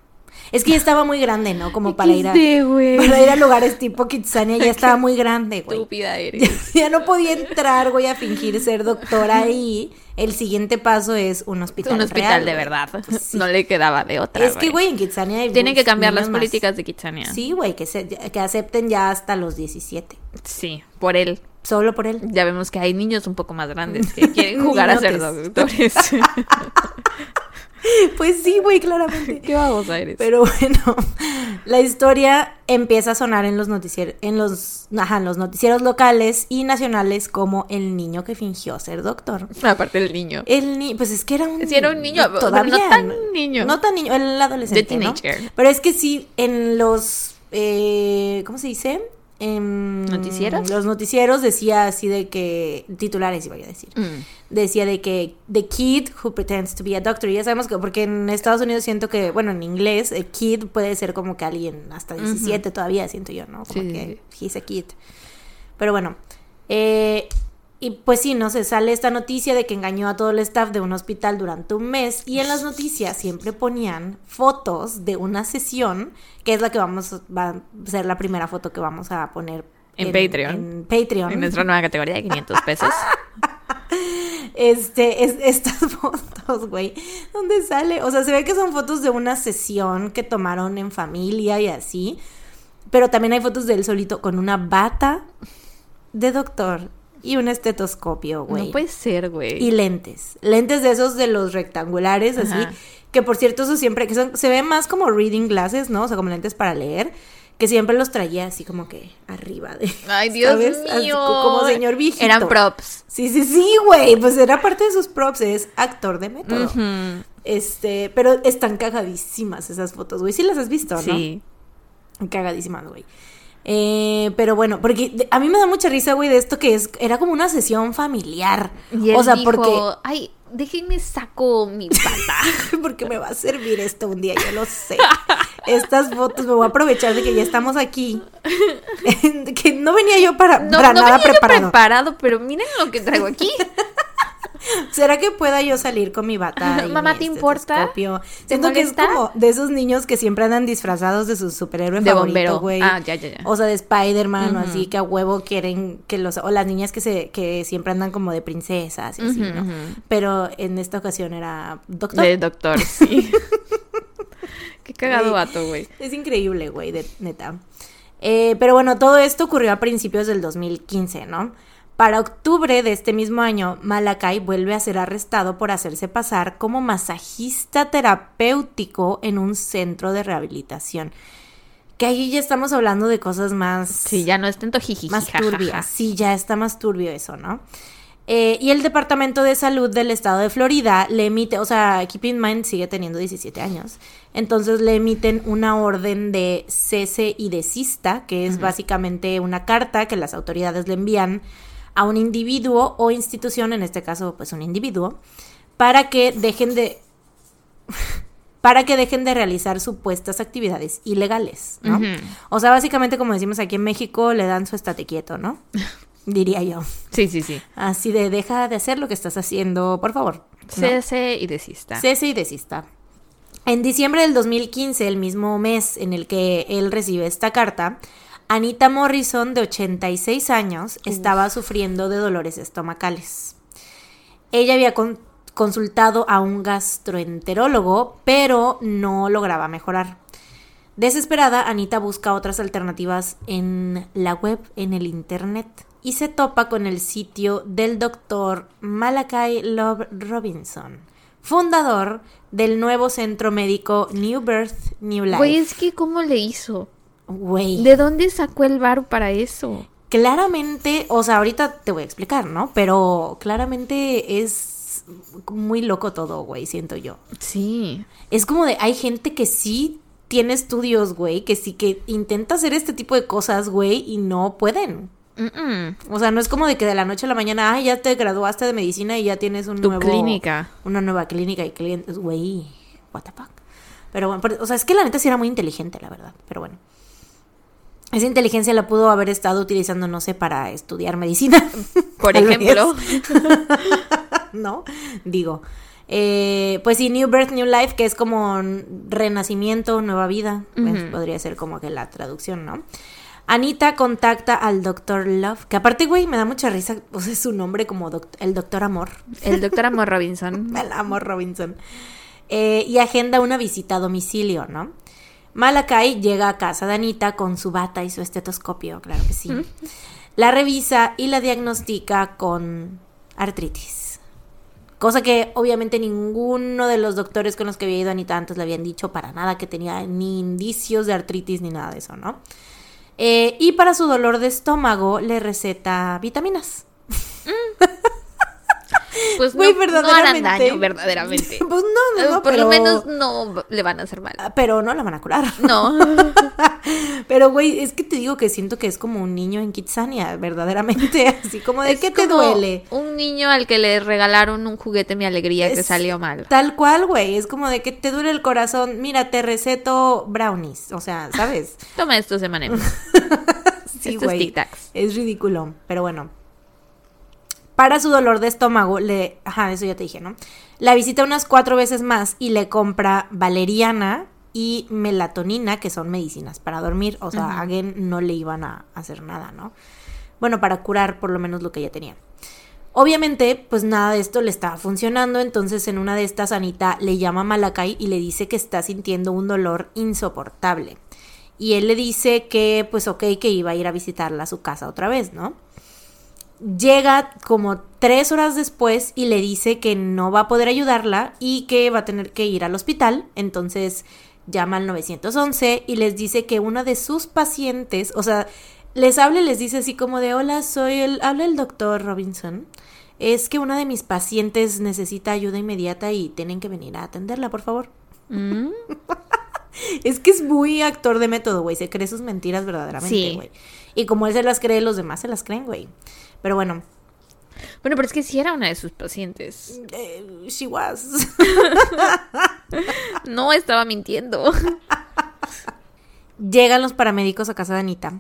Es que ya estaba muy grande, ¿no? Como para ir a, para ir a lugares tipo Kitsania, ya estaba muy grande, güey. Estúpida eres. Ya no podía entrar, güey, a fingir ser doctora ahí. El siguiente paso es un hospital. Un hospital real, de verdad. Pues sí. No le quedaba de otra. Es que, güey, en Kitsania hay Tienen que cambiar las más. políticas de Kitsania. Sí, güey, que, se- que acepten ya hasta los 17. Sí, por él. Solo por él. Ya vemos que hay niños un poco más grandes que quieren jugar a ser doctores. Pues sí, güey, claramente. ¿Qué vamos a eres? Pero bueno, la historia empieza a sonar en los noticieros, en los, ajá, en los noticieros locales y nacionales como el niño que fingió ser doctor. Aparte del niño. El ni pues es que era un Sí, era un niño, pero todavía no tan niño. No tan niño, el adolescente, The ¿no? teenager. Pero es que sí en los eh, ¿cómo se dice? En ¿Noticieros? Los noticieros decía así de que titulares iba a decir. Mm. Decía de que the kid who pretends to be a doctor. Y ya sabemos que porque en Estados Unidos siento que, bueno, en inglés, eh, kid puede ser como que alguien hasta 17 todavía, siento yo, ¿no? Como sí, que he's a kid. Pero bueno, eh, y pues sí, no sé, sale esta noticia de que engañó a todo el staff de un hospital durante un mes y en las noticias siempre ponían fotos de una sesión, que es la que vamos, va a ser la primera foto que vamos a poner En Patreon. En Patreon. En nuestra nueva categoría de 500 pesos. Este, es, estas fotos, güey, donde sale, o sea, se ve que son fotos de una sesión que tomaron en familia y así, pero también hay fotos de él solito con una bata de doctor y un estetoscopio, güey. No puede ser, güey. Y lentes, lentes de esos de los rectangulares, así, que por cierto, eso siempre, que son, se ve más como reading glasses, ¿no? O sea, como lentes para leer, que siempre los traía así como que arriba de... Ay, Dios ¿sabes? Así mío. como señor viejito. Eran props. Sí, sí, sí, güey. Pues era parte de sus props, es actor de método. Este, pero están cagadísimas esas fotos, güey. Sí las has visto, ¿no? Sí. Cagadísimas, güey. Eh, pero bueno, porque a mí me da mucha risa, güey, de esto que es, era como una sesión familiar. Y él o sea, dijo, porque, ay, déjenme saco mi pata. porque me va a servir esto un día, yo lo sé. Estas fotos me voy a aprovechar de que ya estamos aquí. que no venía yo para, No, para no nada venía yo preparado. preparado, pero miren lo que traigo aquí. ¿Será que pueda yo salir con mi bata? y Mamá, mi ¿te importa? Siento que es como de esos niños que siempre andan disfrazados de su superhéroe De favorito, güey. Ah, ya, ya, ya. O sea, de Spider-Man o así, que a huevo quieren que los... O las niñas que se que siempre andan como de princesas y así, ¿no? Pero en esta ocasión era doctor. De doctor, sí. Qué cagado vato, güey. Es increíble, güey, de neta. Eh, pero bueno, todo esto ocurrió a principios del 2015, ¿no? Para octubre de este mismo año, Malakai vuelve a ser arrestado por hacerse pasar como masajista terapéutico en un centro de rehabilitación. Que ahí ya estamos hablando de cosas más Sí, ya no es tanto jiji. más turbias. Sí, ya está más turbio eso, ¿no? Eh, y el Departamento de Salud del Estado de Florida le emite, o sea, keep in mind, sigue teniendo 17 años. Entonces le emiten una orden de cese y desista, que es básicamente una carta que las autoridades le envían a un individuo o institución, en este caso, pues un individuo, para que dejen de para que dejen de realizar supuestas actividades ilegales, ¿no? O sea, básicamente como decimos aquí en México, le dan su estate quieto, ¿no? Diría yo. Sí, sí, sí. Así de deja de hacer lo que estás haciendo, por favor. ¿no? Cese y desista. Cese y desista. En diciembre del 2015, el mismo mes en el que él recibe esta carta, Anita Morrison, de 86 años, estaba sufriendo de dolores estomacales. Ella había con- consultado a un gastroenterólogo, pero no lograba mejorar. Desesperada, Anita busca otras alternativas en la web, en el internet, y se topa con el sitio del doctor Malakai Love Robinson, fundador del nuevo centro médico New Birth, New Life. Güey, es que ¿cómo le hizo? Güey. ¿De dónde sacó el bar para eso? Claramente, o sea, ahorita te voy a explicar, ¿no? Pero claramente es muy loco todo, güey, siento yo. Sí. Es como de, hay gente que sí tiene estudios, güey, que sí que intenta hacer este tipo de cosas, güey, y no pueden. O sea, no es como de que de la noche a la mañana, ay, ya te graduaste de medicina y ya tienes un Tu nuevo... clínica. Una nueva clínica y clientes, güey, what the fuck. Pero bueno, pero- o sea, es que la neta sí era muy inteligente, la verdad, pero bueno. Esa inteligencia la pudo haber estado utilizando, no sé, para estudiar medicina. Por ejemplo. ¿no? Digo. Eh, pues sí, New Birth, New Life, que es como renacimiento, nueva vida. pues, podría ser como que la traducción, ¿no? Anita contacta al Dr. Love, que aparte, güey, me da mucha risa, pues es su nombre como doc- el Doctor Amor, El doctor Amor Robinson. el Amor Robinson, Eh, y agenda una visita a domicilio, ¿no? Malakai llega a casa de Anita con su bata y su estetoscopio, claro que sí. La revisa y la diagnostica con artritis. Cosa que obviamente ninguno de los doctores con los que había ido Anita antes le habían dicho para nada que tenía ni indicios de artritis ni nada de eso, ¿no? Eh, y para su dolor de estómago le receta vitaminas. Pues no, no harán daño, verdaderamente. Pues no, no, Eh, no, Por pero- lo menos no le van a hacer mal. Pero no la van a curar. No. Pero, güey, es que te digo que siento que es como un niño en Kitsania, verdaderamente. Así como de Es qué te duele. Un niño al que le regalaron un juguete mi alegría que Es salió mal. Tal cual, güey. Es como de que te duele el corazón. Mira, te receto brownies. O sea, ¿sabes? Toma estos M&M's. Sí, Estos güey. Es ridículo. Pero bueno. Para su dolor de estómago, le. Ajá, eso ya te dije, ¿no? La visita unas cuatro veces más y le compra valeriana y melatonina, que son medicinas para dormir. O sea, a Gen no le iban a hacer nada, ¿no? Bueno, para curar por lo menos lo que ella tenía. Obviamente, pues nada de esto le estaba funcionando, entonces en una de estas Anita le llama a Malakai y le dice que está sintiendo un dolor insoportable. Y él le dice que, pues ok, que iba a ir a visitarla a su casa otra vez, ¿no? Llega como tres horas después y le dice que no va a poder ayudarla y que va a tener que ir al hospital. Entonces llama al 911 y les dice que una de sus pacientes, o sea, les habla y les dice así como de, hola, soy el, habla el doctor Robinson. Es que una de mis pacientes necesita ayuda inmediata y tienen que venir a atenderla, por favor. Mm. Es que es muy actor de método, güey. Se cree sus mentiras verdaderamente, Sí. güey. Y como él se las cree, los demás se las creen, güey. Pero bueno, Bueno, pero es que si era una de sus pacientes. eh, she was. No estaba mintiendo. Llegan los paramédicos a casa de Anita.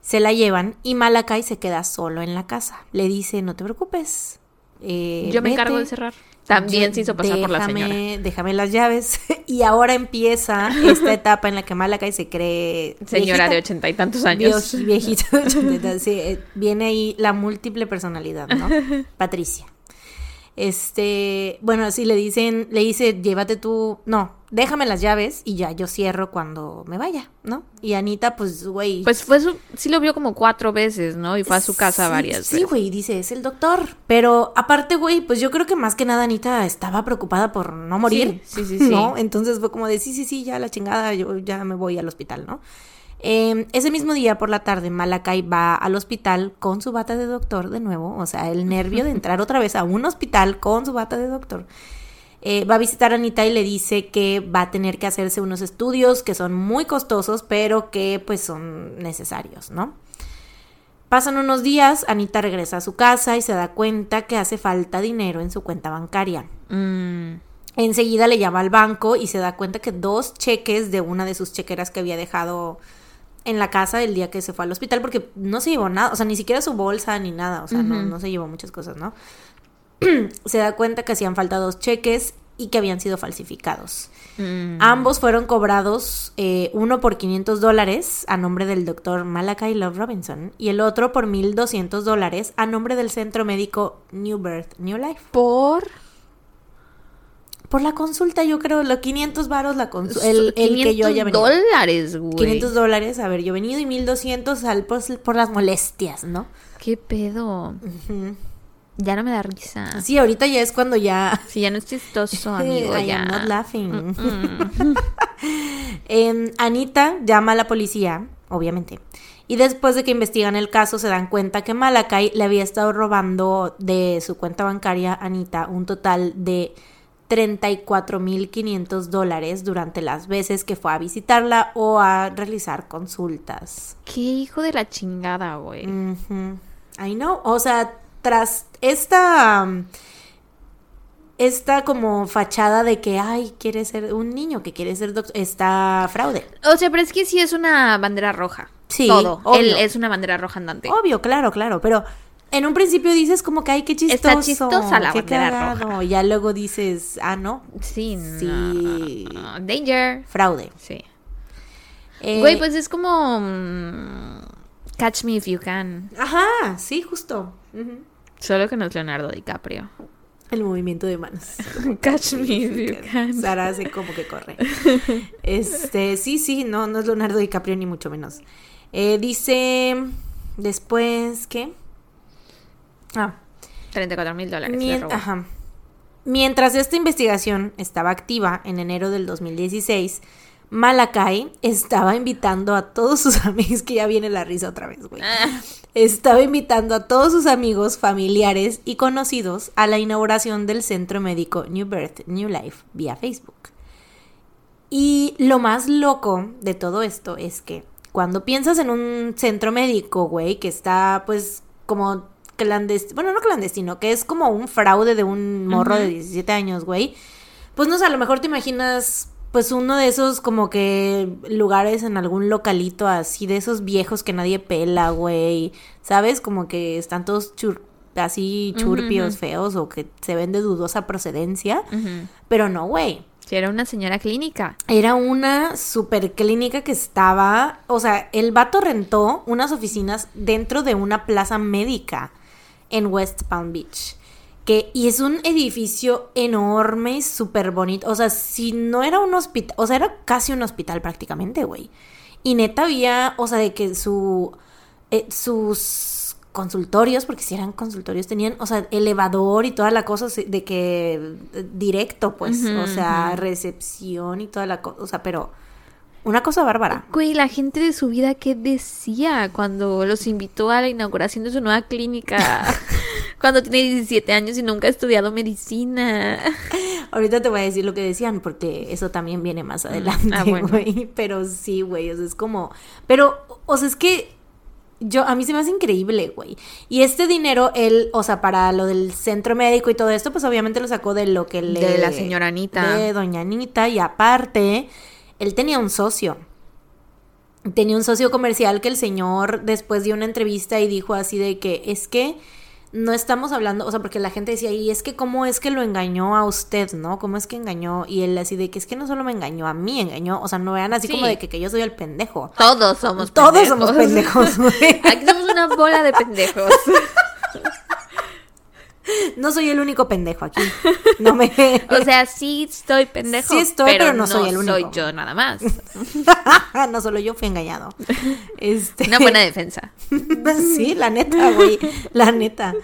Se la llevan y Malakai se queda solo en la casa. Le dice, no te preocupes. eh, Yo me encargo de cerrar. También Yo- se hizo pasar por la señora. Déjame las llaves. y ahora empieza esta etapa en la que Malakai se cree... Señora viejita. de ochenta y tantos años. Dios, viejita de 80, sí, eh, viene ahí la múltiple personalidad, ¿no? Patricia. Este, bueno, sí le dicen, le dice, llévate tú, no, déjame las llaves y ya yo cierro cuando me vaya, ¿no? Y Anita, pues, güey. Pues fue su, sí lo vio como cuatro veces, ¿no? Y fue a su casa sí, varias Sí, veces. güey, dice, es el doctor. Pero aparte, güey, pues yo creo que más que nada Anita estaba preocupada por no morir. Sí, sí, sí, sí. ¿No? Entonces fue como de, sí, sí, sí, ya la chingada, yo ya me voy al hospital, ¿no? Eh, ese mismo día por la tarde, Malakai va al hospital con su bata de doctor de nuevo. O sea, el nervio de entrar otra vez a un hospital con su bata de doctor. Eh, va a visitar a Anita y le dice que va a tener que hacerse unos estudios que son muy costosos, pero que pues son necesarios, ¿no? Pasan unos días, Anita regresa a su casa y se da cuenta que hace falta dinero en su cuenta bancaria. Mm, Enseguida le llama al banco y se da cuenta que dos cheques de una de sus chequeras que había dejado en la casa el día que se fue al hospital, porque no se llevó nada, o sea, ni siquiera su bolsa ni nada, o sea, no, no se llevó muchas cosas, ¿no? se da cuenta que hacían falta dos cheques y que habían sido falsificados. mm. Ambos fueron cobrados, eh, uno por 500 dólares a nombre del doctor Malachi Love Robinson y el otro por 1.200 dólares a nombre del centro médico New Birth, New Life. Por Por la consulta, yo creo, los 500 varos, la consu- el, el que yo 500 haya venido. dólares, güey. 500 dólares haber yo venido y 1200 al, pues, por las molestias, ¿no? ¿Qué pedo? Ya no me da risa. Sí, ahorita ya es cuando ya... Sí, ya no es chistoso, amigo. I ya. am not laughing. Mm. Em, Anita llama a la policía, obviamente. Y después de que investigan el caso, se dan cuenta que Malakai le había estado robando de su cuenta bancaria a Anita un total de 34.500 dólares durante las veces que fue a visitarla o a realizar consultas. Qué hijo de la chingada, güey. Ujú. I know. O sea, tras esta. um, Esta como fachada de que, ay, quiere ser un niño que quiere ser doctor, está fraude. O sea, pero es que sí es una bandera roja. Sí, Todo. obvio. Él es una bandera roja andante. Obvio, claro, claro, pero en un principio dices como que, ay, qué chistoso. Está chistosa la qué bandera cagado. roja. Ya luego dices, ah, no, Sí, no. Sí. Danger. fraude. Sí. Eh, Güey, pues es como. mm, Catch me if you can. Ajá, sí, justo. Solo que no es Leonardo DiCaprio. El movimiento de manos. Catch me if you can. Sara hace como que corre. Este, sí, sí, no, no es Leonardo DiCaprio ni mucho menos. Eh, dice después, ¿qué? Ah, 34 mil dólares. mien- ajá. Mientras esta investigación estaba activa en enero del 2016, Malakai estaba invitando a todos sus amigos, que ya viene la risa otra vez, güey. Ah, Estaba invitando a todos sus amigos, familiares y conocidos a la inauguración del centro médico New Birth, New Life vía Facebook. Y lo más loco de todo esto es que cuando piensas en un centro médico, güey, que está pues como clandestino, bueno, no clandestino, que es como un fraude de un morro de 17 años, güey, pues no sé, a lo mejor te imaginas pues uno de esos como que lugares en algún localito así, de esos viejos que nadie pela, güey, ¿sabes? Como que están todos chur- así churpios, feos o que se ven de dudosa procedencia, pero no, güey. Si era una señora clínica. Era una super clínica que estaba, o sea, el vato rentó unas oficinas dentro de una plaza médica en West Palm Beach. Que, y es un edificio enorme y súper bonito. O sea, si no era un hospital, o sea, era casi un hospital prácticamente, güey. Y neta había, o sea, de que su, eh, sus consultorios, porque si eran consultorios, tenían, o sea, elevador y toda la cosa de que eh, directo, pues, o sea, recepción y toda la cosa, o sea, pero una cosa bárbara. Güey, la gente de su vida, ¿qué decía cuando los invitó a la inauguración de su nueva clínica? cuando tiene 17 años y nunca ha estudiado medicina. Ahorita te voy a decir lo que decían, porque eso también viene más adelante, ah, bueno. güey. Pero sí, güey, o sea, es como... Pero, o sea, es que yo, a mí se me hace increíble, güey. Y este dinero, él, o sea, para lo del centro médico y todo esto, pues obviamente lo sacó de lo que le... De la señora Anita. De doña Anita, y aparte, él tenía un socio. Tenía un socio comercial que el señor después dio una entrevista y dijo así de que es que no estamos hablando, o sea, porque la gente decía, y es que cómo es que lo engañó a usted, ¿no? ¿Cómo es que engañó? Y él así de que es que no solo me engañó a mí, engañó, o sea, no vean así Sí. como de que, que yo soy el pendejo. Todos somos Todos pendejos. somos pendejos. Aquí somos una bola de pendejos. No soy el único pendejo aquí. No me... O sea, sí estoy pendejo. Sí estoy, pero no soy el único. soy yo nada más. no solo yo fui engañado. Este... Una buena defensa. sí, la neta, güey. La neta.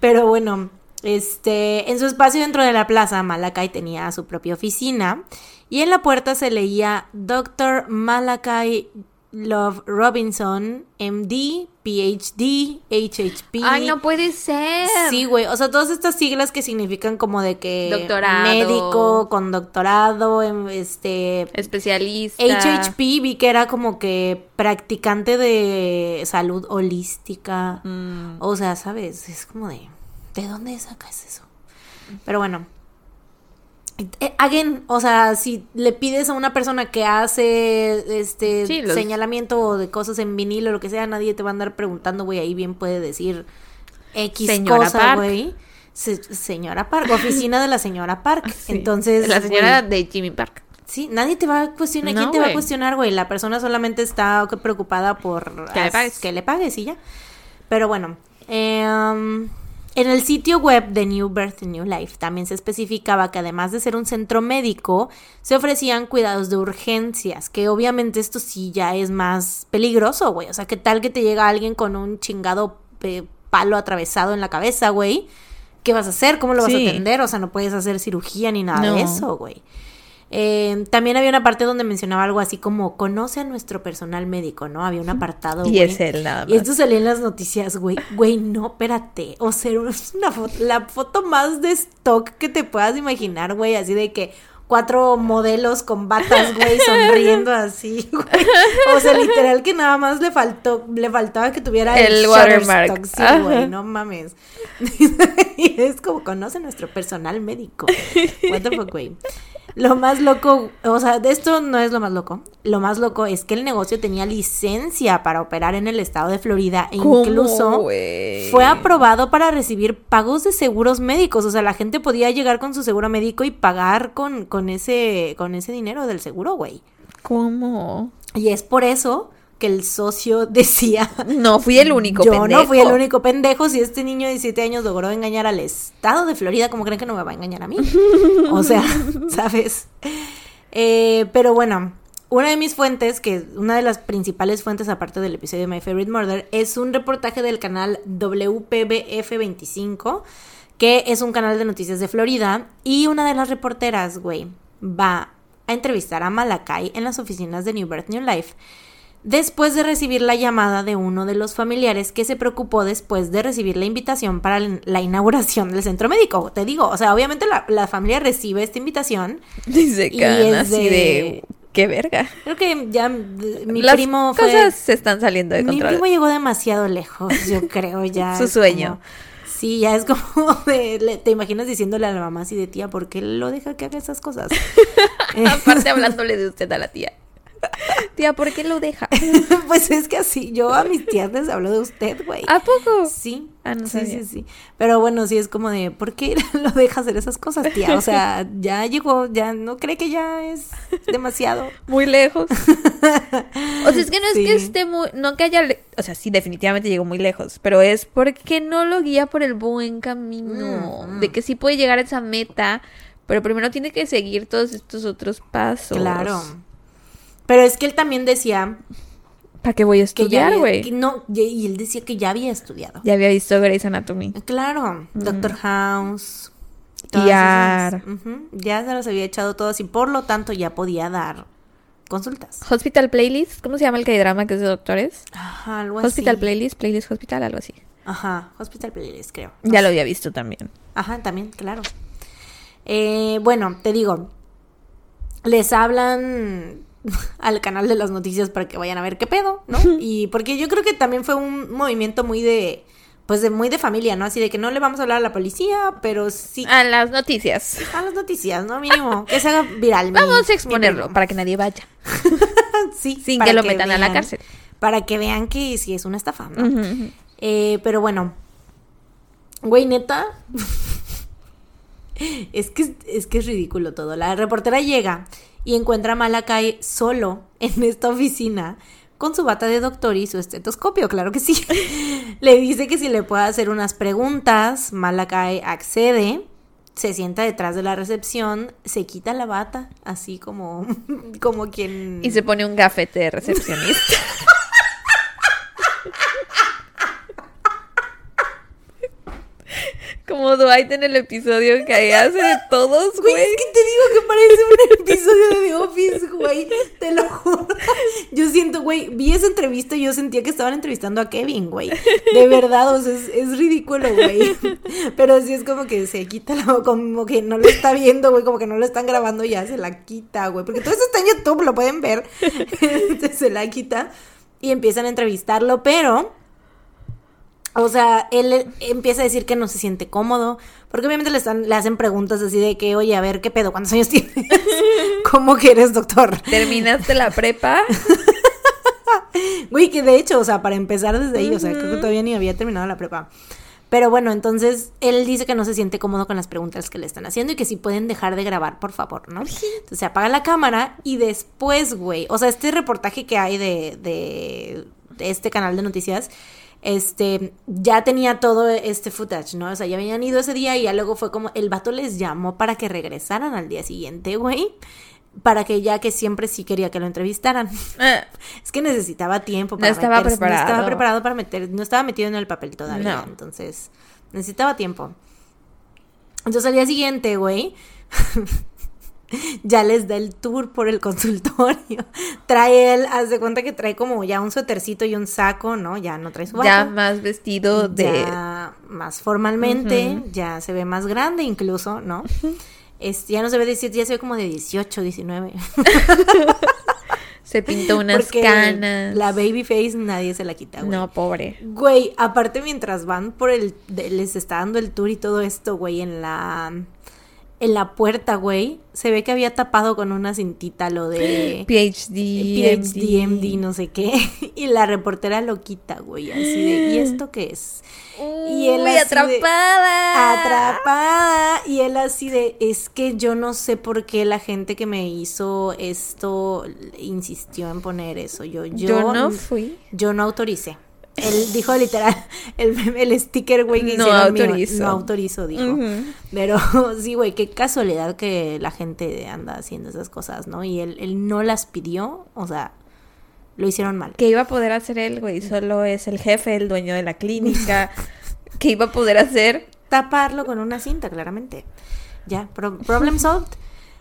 Pero bueno, este, en su espacio dentro de la plaza, Malakai tenía su propia oficina y en la puerta se leía Dr. Malakai Love Robinson, MD, PhD, HHP. Ay, no puede ser. Sí, güey, o sea, todas estas siglas que significan como de que Doctorado. médico con doctorado, em, este Especialista. HHP vi que era como que practicante de salud holística. Mm. O sea, ¿sabes? Es como de, ¿de dónde sacas eso? Pero bueno. Eh, again, o sea, si le pides a una persona que hace este Sí, los- señalamiento de cosas en vinilo o lo que sea, nadie te va a andar preguntando, güey, ahí bien puede decir X Señora cosa, Park. güey. Se- señora Park, oficina de la señora Park. Sí. Entonces, La señora de Jimmy Park. Sí, nadie te va a cuestionar. No, ¿Quién te va a güey. cuestionar, güey? La persona solamente está preocupada por Que le pagues. que le pagues y ya. Pero bueno, em, en el sitio web de New Birth New Life también se especificaba que además de ser un centro médico, se ofrecían cuidados de urgencias, que obviamente esto sí ya es más peligroso, güey. O sea, ¿qué tal que te llega alguien con un chingado eh, palo atravesado en la cabeza, güey. ¿Qué vas a hacer? ¿Cómo lo vas Sí. a atender? O sea, no puedes hacer cirugía ni nada No. de eso, güey. Eh, también había una parte donde mencionaba algo así como conoce a nuestro personal médico, ¿no? Había un apartado. Y güey. es él nada Y más. esto salía en las noticias, güey. Güey, no, espérate. O sea, es una foto, la foto más de stock que te puedas imaginar, güey. Así de que cuatro modelos con batas, güey, sonriendo así, güey. O sea, literal que nada más le faltó, le faltaba que tuviera el, El watermark. Sí, güey, no mames. y es como conoce nuestro personal médico. What the fuck, güey. Lo más loco, o sea, de esto no es lo más loco. Lo más loco es que el negocio tenía licencia para operar en el estado de Florida e ¿Cómo, incluso fue aprobado para recibir pagos de seguros médicos. O sea, la gente podía llegar con su seguro médico y pagar con, con ese, con ese dinero del seguro, güey. ¿Cómo? Y es por eso que el socio decía No fui el único yo pendejo. no fui el único pendejo. Si este niño de 17 años logró engañar al estado de Florida, ¿cómo creen que no me va a engañar a mí? O sea, ¿sabes? Eh, pero bueno, una de mis fuentes, que una de las principales fuentes, aparte del episodio de My Favorite Murder, es un reportaje del canal WPBF25, que es un canal de noticias de Florida. Y una de las reporteras, güey, va a entrevistar a Malakai en las oficinas de New Birth New Life después de recibir la llamada de uno de los familiares que se preocupó después de recibir la invitación para la inauguración del centro médico. Te digo, o sea, obviamente la, la familia recibe esta invitación. Se Y es así de- de... ¡Qué verga! Creo que ya mi Las primo fue... cosas se están saliendo de Mi control. primo llegó demasiado lejos, yo creo, ya. Su sueño. como- sí, ya es como de, te imaginas diciéndole a la mamá así de tía, ¿por qué lo deja que haga esas cosas? Aparte hablándole de usted a la tía. Tía, ¿por qué lo deja? pues es que así, yo a mis tías les hablo de usted, güey. ¿A poco? Sí. Ah, no sí, sabía. sí, sí. Pero bueno, sí es como de, ¿por qué lo deja hacer esas cosas, tía? O sea, ya llegó, ya no cree que ya es demasiado. Muy lejos. O sea, es que no es Sí. que esté muy... No que haya... le- O sea, sí, definitivamente llegó muy lejos. Pero es porque no lo guía por el buen camino. Mm, mm. De que sí puede llegar a esa meta. Pero primero tiene que seguir todos estos otros pasos. Claro. Pero es que él también decía ¿Para qué voy a que estudiar, güey? que no, y- él decía que ya había estudiado. Ya había visto Grey's Anatomy. Claro, Doctor House. Todas esas, ujú, ya se las había echado todas y por lo tanto ya podía dar consultas. Hospital Playlist. ¿Cómo se llama el drama que es de doctores? Ajá, algo Hospital así. Playlist, Playlist Hospital, algo así. Ajá, Hospital Playlist, creo. Ya lo había visto también. Ajá, también, claro. Eh, bueno, te digo, les hablan al canal de las noticias para que vayan a ver qué pedo, ¿no? Y porque yo creo que también fue un movimiento muy de, pues de muy de familia, ¿no? Así de que no le vamos a hablar a la policía, pero sí A las noticias. a las noticias, ¿no? Mínimo, que se haga viral. mi- Vamos a exponerlo para que nadie vaya. Sí, Sin que lo metan a la cárcel. Para que vean que sí es una estafa, ¿no? Eh, pero bueno. Güey, neta. es, que, es que es ridículo todo. La reportera llega y encuentra a Malakai solo en esta oficina con su bata de doctor y su estetoscopio, claro que sí. le dice que si le puede hacer unas preguntas, Malakai accede, se sienta detrás de la recepción, se quita la bata, así como, como quien... Y se pone un gafete de recepcionista. Como Dwight en el episodio que hace de todos, Güey, es que te digo que parece un episodio de The Office, güey. Te lo juro. Yo siento, güey, vi esa entrevista y yo sentía que estaban entrevistando a Kevin, güey. De verdad, o sea, es, es ridículo, güey. Pero sí es como que se quita la como que no lo está viendo, güey, como que no lo están grabando y ya se la quita, güey. Porque todo eso está en YouTube, lo pueden ver. Entonces, se la quita y empiezan a entrevistarlo, pero o sea, él empieza a decir que no se siente cómodo, porque obviamente le, están, le hacen preguntas así de que, oye, a ver, ¿qué pedo? ¿Cuántos años tienes? ¿Cómo que eres doctor? Terminaste la prepa. Güey, que de hecho, o sea, para empezar desde ahí, o sea, creo que todavía ni había terminado la prepa. Pero bueno, entonces él dice que no se siente cómodo con las preguntas que le están haciendo y que si pueden dejar de grabar, por favor, ¿no? Entonces se apaga la cámara y después, güey, o sea, este reportaje que hay de, de, de este canal de noticias, este, ya tenía todo este footage, ¿no? O sea, ya habían ido ese día y ya luego fue como, el vato les llamó para que regresaran al día siguiente, güey. para que ya que siempre sí quería que lo entrevistaran. Ah, Es que necesitaba tiempo No para estaba meterse, No estaba preparado. preparado para meter, no estaba metido en el papel todavía, No. entonces necesitaba tiempo. Entonces al día siguiente, güey, ya les da el tour por el consultorio. Trae él, haz de cuenta que trae como ya un suétercito y un saco, ¿no? Ya no trae su bata. ya más vestido de. Ya más formalmente, ya se ve más grande incluso, ¿no? Es, ya no se ve de 17, ya se ve como de 18, 19. Se pintó unas Porque canas. La baby face nadie se la quita, güey. No, pobre. Güey, aparte mientras van por el... de- les está dando el tour y todo esto, güey, en la... En la puerta, güey, se ve que había tapado con una cintita lo de... PhD. PhD, MD, no sé qué. Y la reportera lo quita, güey, así de... ¿Y esto qué es? Y él así de- atrapada. atrapada y él así de es que yo no sé por qué la gente que me hizo esto insistió en poner eso yo yo, Yo no fui. yo no autoricé él dijo literal el, el sticker güey que No mío, autorizo. no autorizo dijo pero sí güey qué casualidad que la gente anda haciendo esas cosas no y él, él no las pidió o sea lo hicieron mal ¿Qué iba a poder hacer él, güey? Solo es el jefe, el dueño de la clínica. ¿Qué iba a poder hacer? taparlo con una cinta, claramente. Ya, pro- problem solved.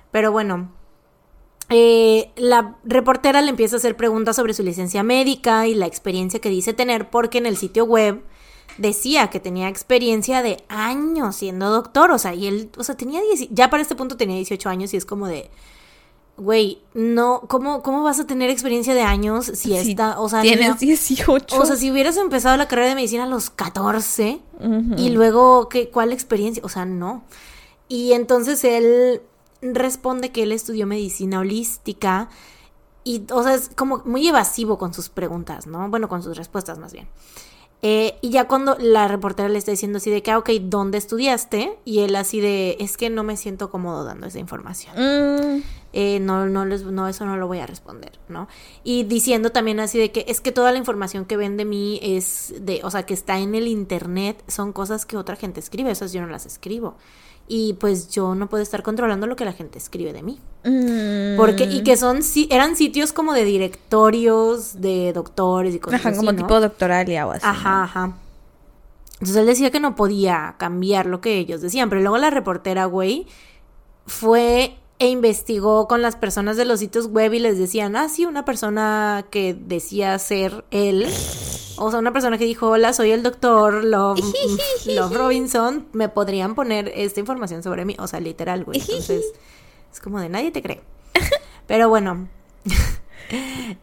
Pero bueno, eh, la reportera le empieza a hacer preguntas sobre su licencia médica y la experiencia que dice tener, porque en el sitio web decía que tenía experiencia de años siendo doctor, o sea, y él, o sea, tenía 10, ya para este punto tenía 18 años y es como de, güey, no, ¿cómo, cómo vas a tener experiencia de años si esta, o sea, Tienes niño- 18. o sea, si hubieras empezado la carrera de medicina a los 14 Ujú. y luego, ¿qué, ¿cuál experiencia? O sea, no. Y entonces él responde que él estudió medicina holística y, o sea, es como muy evasivo con sus preguntas, ¿no? Bueno, con sus respuestas más bien. Eh, y ya cuando la reportera le está diciendo así de que, ah, ok, ¿dónde estudiaste? Y él así de, es que no me siento cómodo dando esa información Mm, eh, no, no, les, no, eso no lo voy a responder, ¿no? Y diciendo también así de que es que toda la información que ven de mí es de, o sea, que está en el internet, son cosas que otra gente escribe, esas yo no las escribo. Y pues yo no puedo estar controlando lo que la gente escribe de mí. mm. Porque, y que son, eran sitios como de directorios, de doctores y cosas Ajá, así, como ¿no? tipo doctoral y algo así. Ajá, ajá. Entonces él decía que no podía cambiar lo que ellos decían, pero luego la reportera, güey, fue e investigó con las personas de los sitios web y les decían, ah, sí, una persona que decía ser él, o sea, una persona que dijo, hola, soy el doctor Love, Love Robinson, me podrían poner esta información sobre mí, o sea, literal, güey. Entonces, es como de nadie te cree. Pero bueno.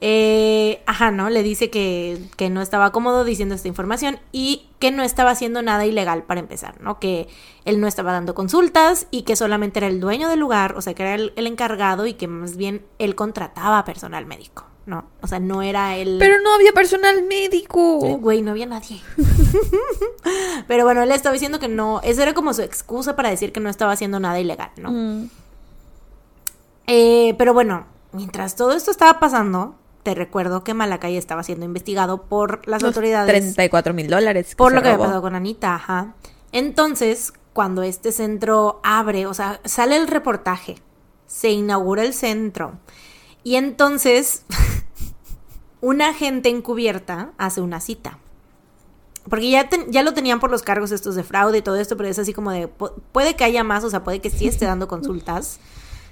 Eh, ajá, ¿no? Le dice que, que no estaba cómodo diciendo esta información y que no estaba haciendo nada ilegal para empezar, ¿no? Que él no estaba dando consultas y que solamente era el dueño del lugar, o sea, que era el, el encargado y que más bien él contrataba personal médico, ¿no? O sea, no era él... Pero no había personal médico. Güey, no había nadie. Pero bueno, él estaba diciendo que no, esa era como su excusa para decir que no estaba haciendo nada ilegal, ¿no? Mm. Eh, pero bueno, mientras todo esto estaba pasando, te recuerdo que Malacay estaba siendo investigado por las Los autoridades 34 mil dólares. por lo que había pasado con Anita, ajá. Entonces, cuando este centro abre, o sea, sale el reportaje, se inaugura el centro y entonces una agente encubierta hace una cita. Porque ya, ya lo tenían por los cargos estos de fraude y todo esto, pero es así como de, pu- puede que haya más, o sea, puede que sí esté dando consultas,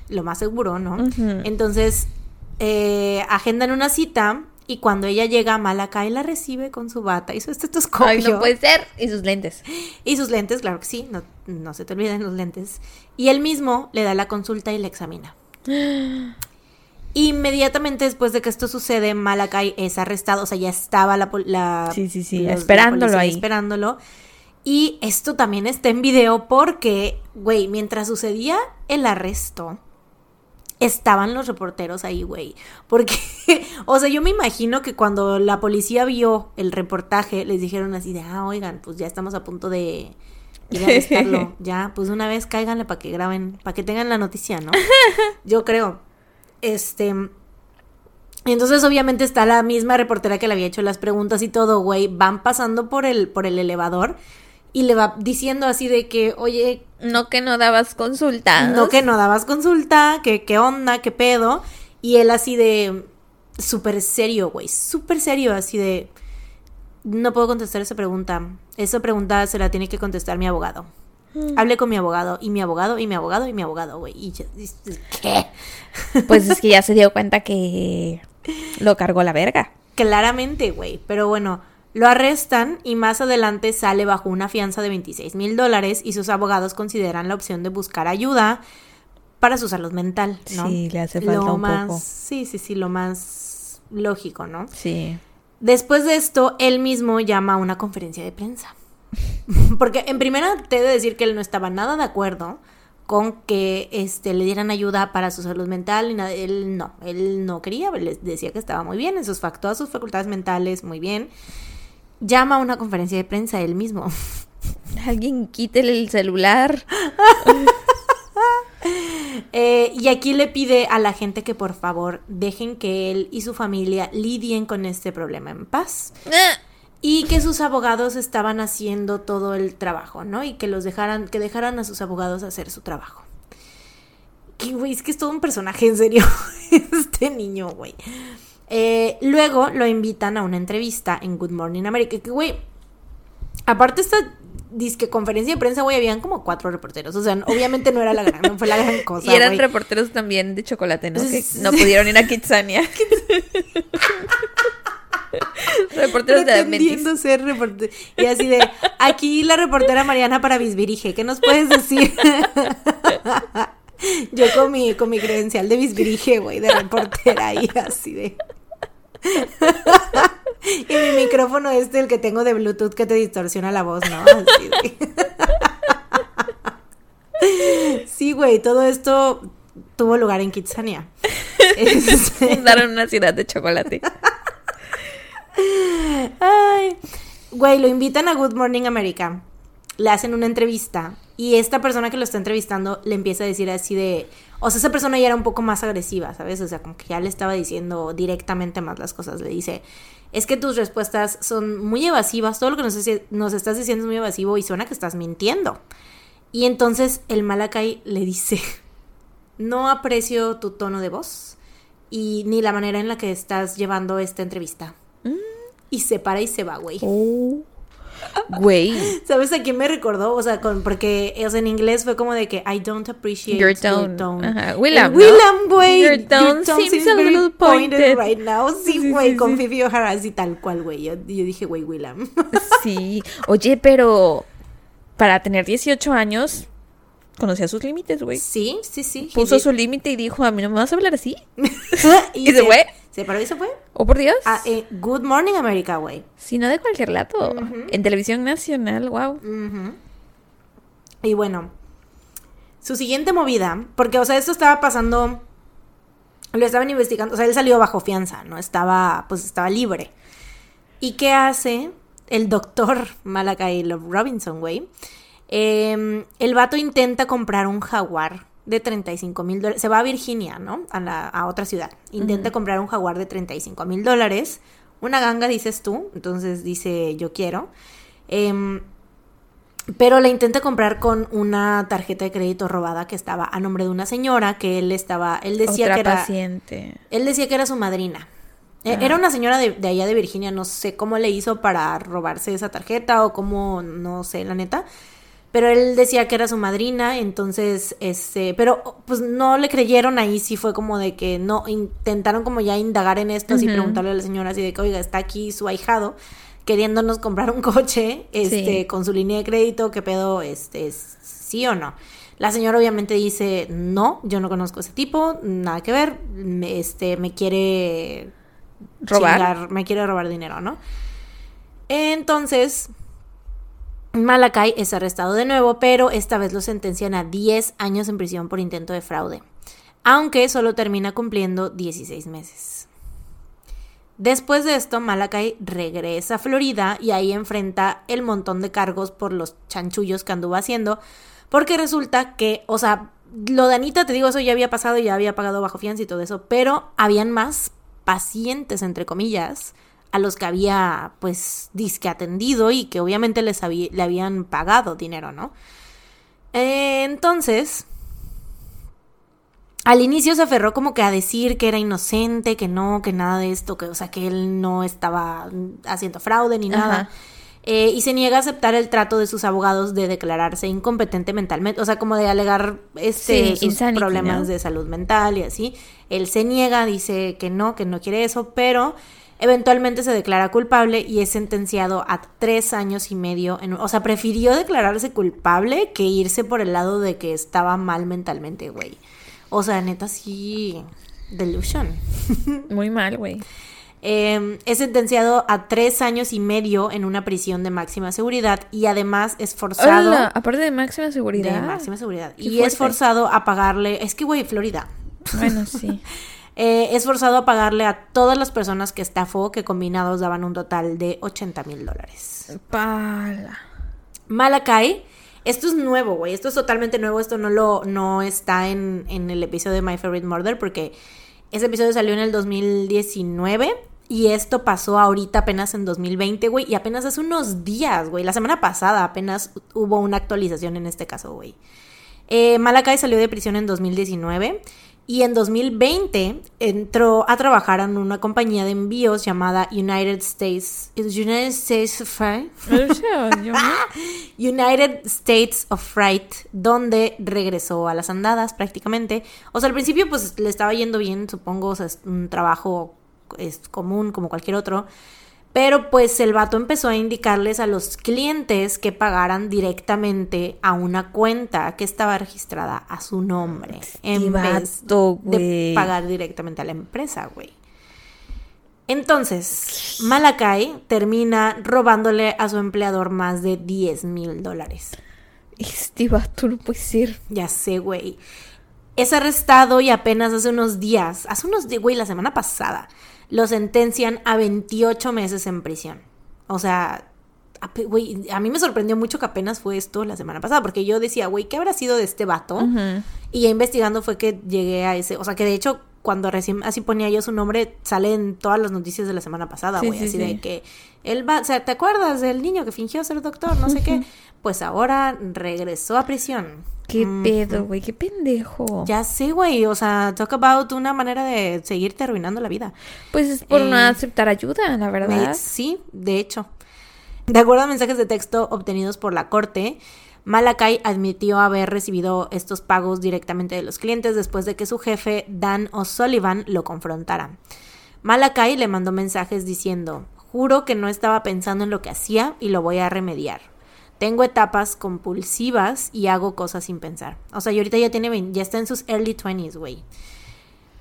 lo más seguro, ¿no? Entonces, eh, agendan una cita y cuando ella llega a Malacay la recibe con su bata y su estetoscopio. Ay, no puede ser. Y sus lentes. Y sus lentes, claro que sí, no, no se te olviden los lentes. Y él mismo le da la consulta y la examina. Inmediatamente después de que esto sucede, Malakai es arrestado, o sea, ya estaba la, Sí, sí, sí, los- esperándolo ahí. Esperándolo. Y esto también está en video porque, güey, mientras sucedía el arresto, estaban los reporteros ahí, güey. Porque, o sea, yo me imagino que cuando la policía vio el reportaje, les dijeron así de, ah, oigan, pues ya estamos a punto de ir a arrestarlo. ya, pues una vez cáiganle para que graben, para que tengan la noticia, ¿no? Yo creo. Este. Entonces, obviamente, está la misma reportera que le había hecho las preguntas y todo, güey. Van pasando por el, por el elevador. y le va diciendo así de que, oye, No que no dabas consulta. no que no dabas consulta, que qué onda, qué pedo. Y él así de súper serio, güey, súper serio, así de, no puedo contestar esa pregunta. Esa pregunta se la tiene que contestar mi abogado. Hablé con mi abogado y mi abogado y mi abogado y mi abogado, güey. Y yo, ¿qué? Pues es que ya se dio cuenta que lo cargó la verga. Claramente, güey. Pero bueno, lo arrestan y más adelante sale bajo una fianza de 26 mil dólares y sus abogados consideran la opción de buscar ayuda para su salud mental, ¿no? Sí, le hace falta lo un más, poco. Sí, sí, sí, lo más lógico, ¿no? Sí. Después de esto, él mismo llama a una conferencia de prensa. Porque en primera te he de decir que él no estaba nada de acuerdo con que este, le dieran ayuda para su salud mental. Y nada, él no, él no quería, les decía que estaba muy bien en sus todas sus facultades mentales, muy bien. Llama a una conferencia de prensa él mismo. Alguien quítele el celular. Eh, y aquí le pide a la gente que por favor dejen que él y su familia lidien con este problema en paz. Y que sus abogados estaban haciendo todo el trabajo, ¿no? Y que los dejaran, que dejaran a sus abogados hacer su trabajo. Que, güey, es que es todo un personaje, en serio, este niño, güey. Eh, luego lo invitan a una entrevista en Good Morning America, que, güey, aparte esta disque conferencia de prensa, güey, habían como cuatro reporteros. O sea, obviamente no era la gran, no fue la gran cosa, y eran güey. reporteros también de chocolate, ¿no? Que no pudieron ir a Kitsania. reporteros de pretendiendo ser reportero. Y así de, aquí la reportera Mariana para Bisbirige, ¿qué nos puedes decir? Yo con mi, con mi credencial de Bisbirige, güey, de reportera y así de... y mi micrófono este, el que tengo de Bluetooth que te distorsiona la voz, ¿no? Así de... sí, güey, todo esto tuvo lugar en Kitsania. Este- Fundaron una ciudad de chocolate. Ay, güey, lo invitan a Good Morning America. Le hacen una entrevista y esta persona que lo está entrevistando le empieza a decir así de, o sea, esa persona ya era un poco más agresiva, ¿sabes? O sea, como que ya le estaba diciendo directamente más las cosas. Le dice, es que tus respuestas son muy evasivas, todo lo que nos, estás diciendo es muy evasivo y suena que estás mintiendo. Y entonces el Malakai le dice, no aprecio tu tono de voz y ni la manera en la que estás llevando esta entrevista. Y se para y se va, güey. Oh. Güey. ¿Sabes a quién me recordó? O sea, con, porque o sea, en inglés fue como de que I don't appreciate Your tone. Ajá. Willam, El ¿no? Willam, güey. Your tone seems a very little pointed. right now. Sí, Sí, sí, güey, sí, con. Phoebe O'Hara así tal cual, güey. Yo, yo dije, güey, Willam. Sí. Oye, pero para tener 18 años, conocía sus límites, güey. sí, sí, sí. Puso su límite y dijo, a mí no me vas a hablar así. y ¿Y se fue? Se paró y se fue. Oh, por Dios. Ah, eh, Good Morning America, güey. Si no de cualquier lado. En televisión nacional, wow. Y bueno, su siguiente movida, porque, o sea, esto estaba pasando, lo estaban investigando, o sea, él salió bajo fianza, ¿no? Estaba, pues estaba libre. ¿Y qué hace el doctor Malakai Love Robinson, güey? Em, el vato intenta comprar un jaguar de 35 mil dólares. Se va a Virginia, ¿no? A, la, a otra ciudad. Intenta comprar un jaguar de 35 mil dólares. Una ganga, dices tú. Entonces dice, yo quiero. Em, pero la intenta comprar con una tarjeta de crédito robada que estaba a nombre de una señora que él estaba, él decía Otra que era, paciente. él decía que era su madrina. Eh, Ah. Era una señora de, de allá de Virginia, no sé cómo le hizo para robarse esa tarjeta o cómo, no sé, la neta. Pero él decía que era su madrina, entonces, este, pero pues no le creyeron ahí, sí fue como de que no, intentaron como ya indagar en esto, Ujú. preguntarle a la señora así de que, oiga, está aquí su ahijado queriéndonos comprar un coche, este, Sí. con su línea de crédito, ¿qué pedo, este, sí o no? La señora obviamente dice, no, yo no conozco a ese tipo, nada que ver, me- este, me quiere ¿Robar? chingar, me quiere robar dinero, ¿no? Entonces, Malakai es arrestado de nuevo, pero esta vez lo sentencian a 10 años en prisión por intento de fraude, aunque solo termina cumpliendo 16 meses. Después de esto, Malakai regresa a Florida y ahí enfrenta el montón de cargos por los chanchullos que anduvo haciendo, porque resulta que, o sea, lo de Anita, te digo, eso ya había pasado, ya había pagado bajo fianza y todo eso, pero habían más pacientes, entre comillas, a los que había pues disque atendido y que obviamente les habí- le habían pagado dinero, ¿no? Eh, entonces, al inicio se aferró como que a decir que era inocente, que no, que nada de esto, que, o sea, que él no estaba haciendo fraude ni nada. Eh, y se niega a aceptar el trato de sus abogados de declararse incompetente mentalmente, o sea, como de alegar este, Sí, sus insanity, problemas ¿no? de salud mental y así. Él se niega, dice que no, que no quiere eso, pero eventualmente se declara culpable y es sentenciado a tres años y medio. En, o sea, prefirió declararse culpable que irse por el lado de que estaba mal mentalmente, güey. O sea, neta, sí. Delusion. Muy mal, güey. Eh, es sentenciado a tres años y medio en una prisión de máxima seguridad y además es forzado Hola, aparte de máxima seguridad. de máxima seguridad Qué y fuerte. es forzado a pagarle es que güey Florida Bueno, sí. Eh, es forzado a pagarle a todas las personas que estafó que combinados daban un total de 80 mil dólares Pala. Malakai esto es nuevo güey esto es totalmente nuevo esto no lo no está en, en el episodio de My Favorite Murder porque ese episodio salió en el 2019 y esto pasó ahorita apenas en 2020, güey. Y apenas hace unos días, güey. La semana pasada apenas hubo una actualización en este caso, güey. Eh, Malakai salió de prisión en 2019 y en 2020 entró a trabajar en una compañía de envíos llamada United States... United States of Freight. United States of Freight, donde regresó a las andadas prácticamente. O sea, al principio pues le estaba yendo bien, supongo, o sea, es un trabajo es común como cualquier otro. Pero pues el vato empezó a indicarles a los clientes que pagaran directamente a una cuenta que estaba registrada a su nombre. En vez vato, de pagar directamente a la empresa, güey. Entonces, Malakai termina robándole a su empleador más de 10 mil dólares. Este vato no puede ser. Ya sé, güey. Es arrestado y apenas hace unos días, hace unos días, güey, la semana pasada, lo sentencian a 28 meses en prisión. O sea, ape- güey, a mí me sorprendió mucho que apenas fue esto la semana pasada, porque yo decía, güey, ¿qué habrá sido de este vato? Y ya investigando fue que llegué a ese, o sea, que de hecho cuando recién así ponía yo su nombre, sale en todas las noticias de la semana pasada, güey, sí, así sí. de que él va, o sea, ¿te acuerdas del niño que fingió ser doctor? No sé qué. Pues ahora regresó a prisión. Qué Mm, pedo, güey. Qué pendejo. Ya sé, güey, o sea, talk about una manera de seguirte arruinando la vida. Pues es por no Eh, aceptar ayuda, la verdad. Sí, de hecho. De acuerdo a mensajes de texto obtenidos por la corte, Malakai admitió haber recibido estos pagos directamente de los clientes después de que su jefe, Dan O'Sullivan, lo confrontara. Malakai le mandó mensajes diciendo, juro que no estaba pensando en lo que hacía y lo voy a remediar. Tengo etapas compulsivas y hago cosas sin pensar. O sea, y ahorita ya tiene, ya está en sus early 20s, güey.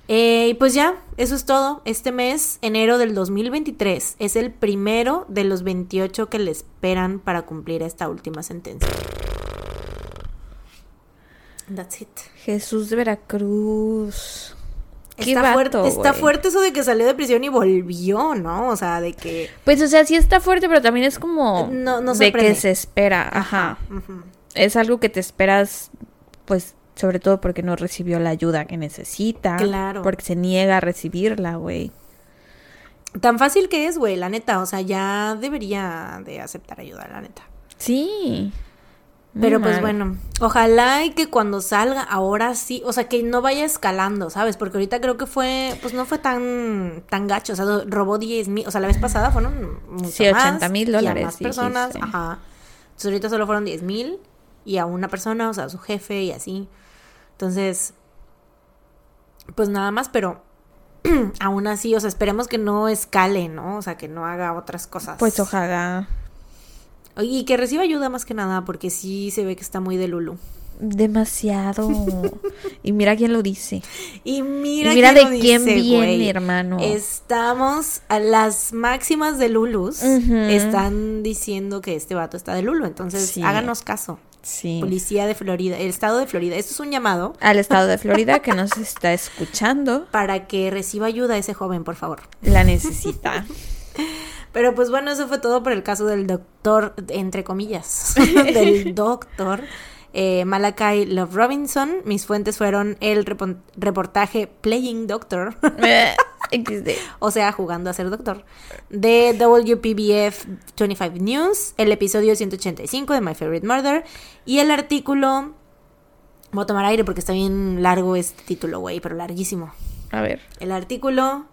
Eh, y pues ya, eso es todo. Este mes, enero del 2023, es el primero de los 28 que le esperan para cumplir esta última sentencia. That's it. Jesús de Veracruz. Está, vato, fuerte, está fuerte eso de que salió de prisión y volvió, ¿no? O sea, de que... Pues, o sea, sí está fuerte, pero también es como No- no de que se espera. Ajá. Es algo que te esperas, pues, sobre todo porque no recibió la ayuda que necesita. Claro. Porque se niega a recibirla, güey. Tan fácil que es, güey, la neta. O sea, ya debería de aceptar ayuda, la neta. Sí. Muy Pero pues bueno, ojalá y que cuando salga ahora sí, o sea, que no vaya escalando, ¿sabes? Porque ahorita creo que fue, pues no fue tan tan gacho, o sea, robó 10 mil, o sea, la vez pasada fueron mucho Sí, más, 80,000 y a dólares, más personas, dijiste. ajá. Entonces ahorita solo fueron 10 mil y a una persona, o sea, a su jefe y así. Entonces, pues nada más, pero aún así, o sea, esperemos que no escale, ¿no? O sea, que no haga otras cosas. Pues ojalá. Y que reciba ayuda más que nada, porque sí se ve que está muy de Lulu. Demasiado. y mira quién lo dice. Y mira, Y mira quién de lo quién dice, viene, hermano. Estamos a las máximas de Lulus. Están diciendo que este vato está de Lulu. Entonces, Sí. háganos caso. Sí. Policía de Florida, el estado de Florida. Esto es un llamado Al estado de Florida que nos está escuchando. para que reciba ayuda ese joven, por favor. La necesita. Pero pues bueno, eso fue todo por el caso del doctor, entre comillas, del doctor eh, Malachi Love Robinson. Mis fuentes fueron el repo- reportaje Playing Doctor XD. o sea, jugando a ser doctor, de WPBF 25 News, el episodio 185 de My Favorite Murder y el artículo... Voy a tomar aire porque está bien largo este título, güey, pero larguísimo. A ver. El artículo...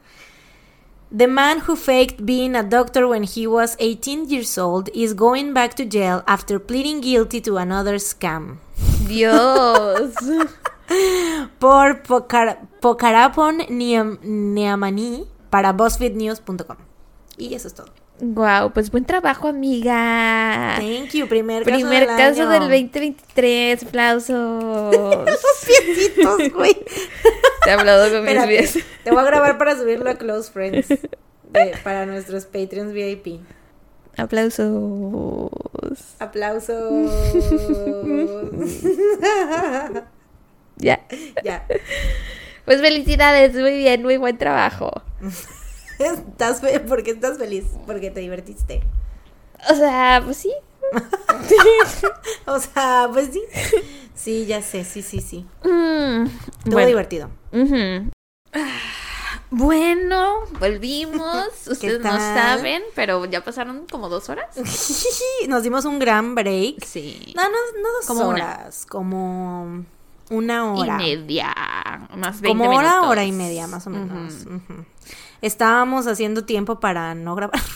The man who faked being a doctor when he was 18 years old is going back to jail after pleading guilty to another scam. Dios. Por Pocar Pocarapon Niam- Neamani para BuzzFeedNews.com. Y eso es todo. Wow, pues buen trabajo, amiga. Thank you, primer caso Primer del caso año. del 2023. Aplausos. Esos piecitos, güey. Te he hablado con mis pies. te voy a grabar para subirlo a Close Friends. de- para nuestros Patreons VIP. Aplausos. Aplausos. Ya. ya. Pues felicidades, muy bien, muy buen trabajo. ¿Estás fe- ¿Por qué estás feliz? Porque te divertiste. O sea, pues sí. O sea, pues sí. Sí, ya sé, sí, sí, sí. Mm, bueno. divertido. Bueno, volvimos. Ustedes no saben, pero ya pasaron como dos horas. Nos dimos un gran break. Sí. No, no, no dos Como una. horas, como una Y hora. media. Más 20 Como hora, minutos. hora y media, más o menos. Ujú. Estábamos haciendo tiempo para no grabar.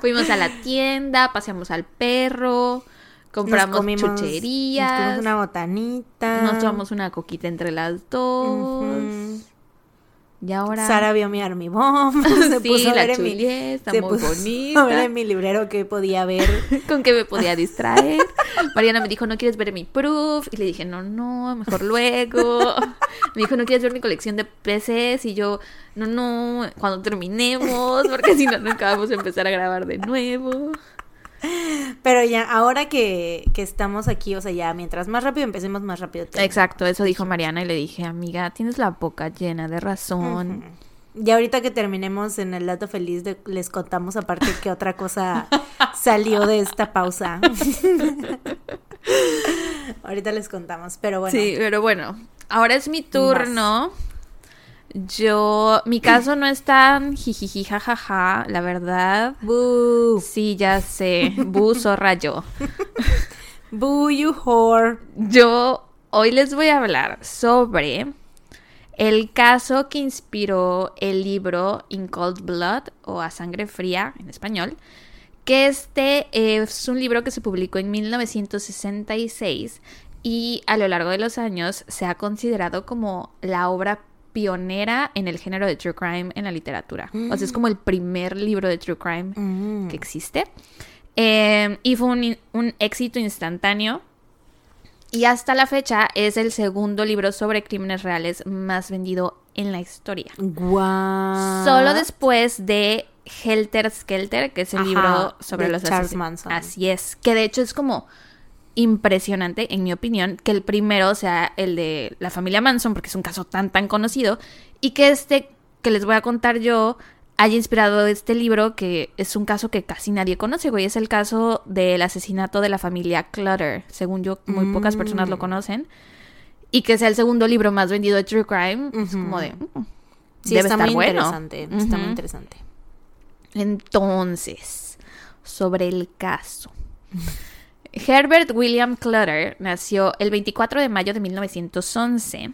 Fuimos a la tienda, paseamos al perro, compramos Nos comimos- Nos chucherías, comimos una botanita. nos tomamos una coquita entre las dos. Y ahora. Sara vio mi Army Bomb. Se sí, puso a la ver en mi, está se muy puso bonita. a ver en mi librero que podía ver. con que me podía distraer. Mariana me dijo, ¿no quieres ver mi proof? Y le dije, no, no, mejor luego. Me dijo, ¿no quieres ver mi colección de PCs? Y yo, no, no, cuando terminemos, porque si no, nunca vamos a empezar a grabar de nuevo. Pero ya, ahora que, que estamos aquí, o sea, ya mientras más rápido empecemos, más rápido te- Exacto, eso dijo Mariana y le dije, amiga, tienes la boca llena de razón. Y ahorita que terminemos en el dato feliz, de- les contamos aparte qué otra cosa salió de esta pausa. ahorita les contamos, pero bueno. Sí, pero bueno, ahora es mi turno. Yo, mi caso no es tan jijiji jajaja, la verdad. Boo. Sí, ya sé, bu zorra yo. Boo, you whore. Yo hoy les voy a hablar sobre el caso que inspiró el libro In Cold Blood o A Sangre Fría en español, que este es un libro que se publicó en 1966 y a lo largo de los años se ha considerado como la obra pionera en el género de true crime en la literatura. O sea, es como el primer libro de true crime Mm. que existe. Eh, y fue un, un éxito instantáneo. Y hasta la fecha es el segundo libro sobre crímenes reales más vendido en la historia. Guau. Solo después de Helter Skelter, que es el Ajá, libro sobre los Charles Manson. Así es. Que de hecho es como impresionante, en mi opinión, que el primero sea el de la familia Manson, porque es un caso tan, tan conocido, y que este que les voy a contar yo haya inspirado este libro, que es un caso que casi nadie conoce, güey. Es el caso del asesinato de la familia Clutter. Según yo, muy pocas personas lo Mm. conocen. Y que sea el segundo libro más vendido de True Crime. Es como de. mm, Sí, debe está estar muy bueno. interesante. Está muy interesante. Entonces, sobre el caso. Herbert William Clutter nació el 24 de mayo de 1911.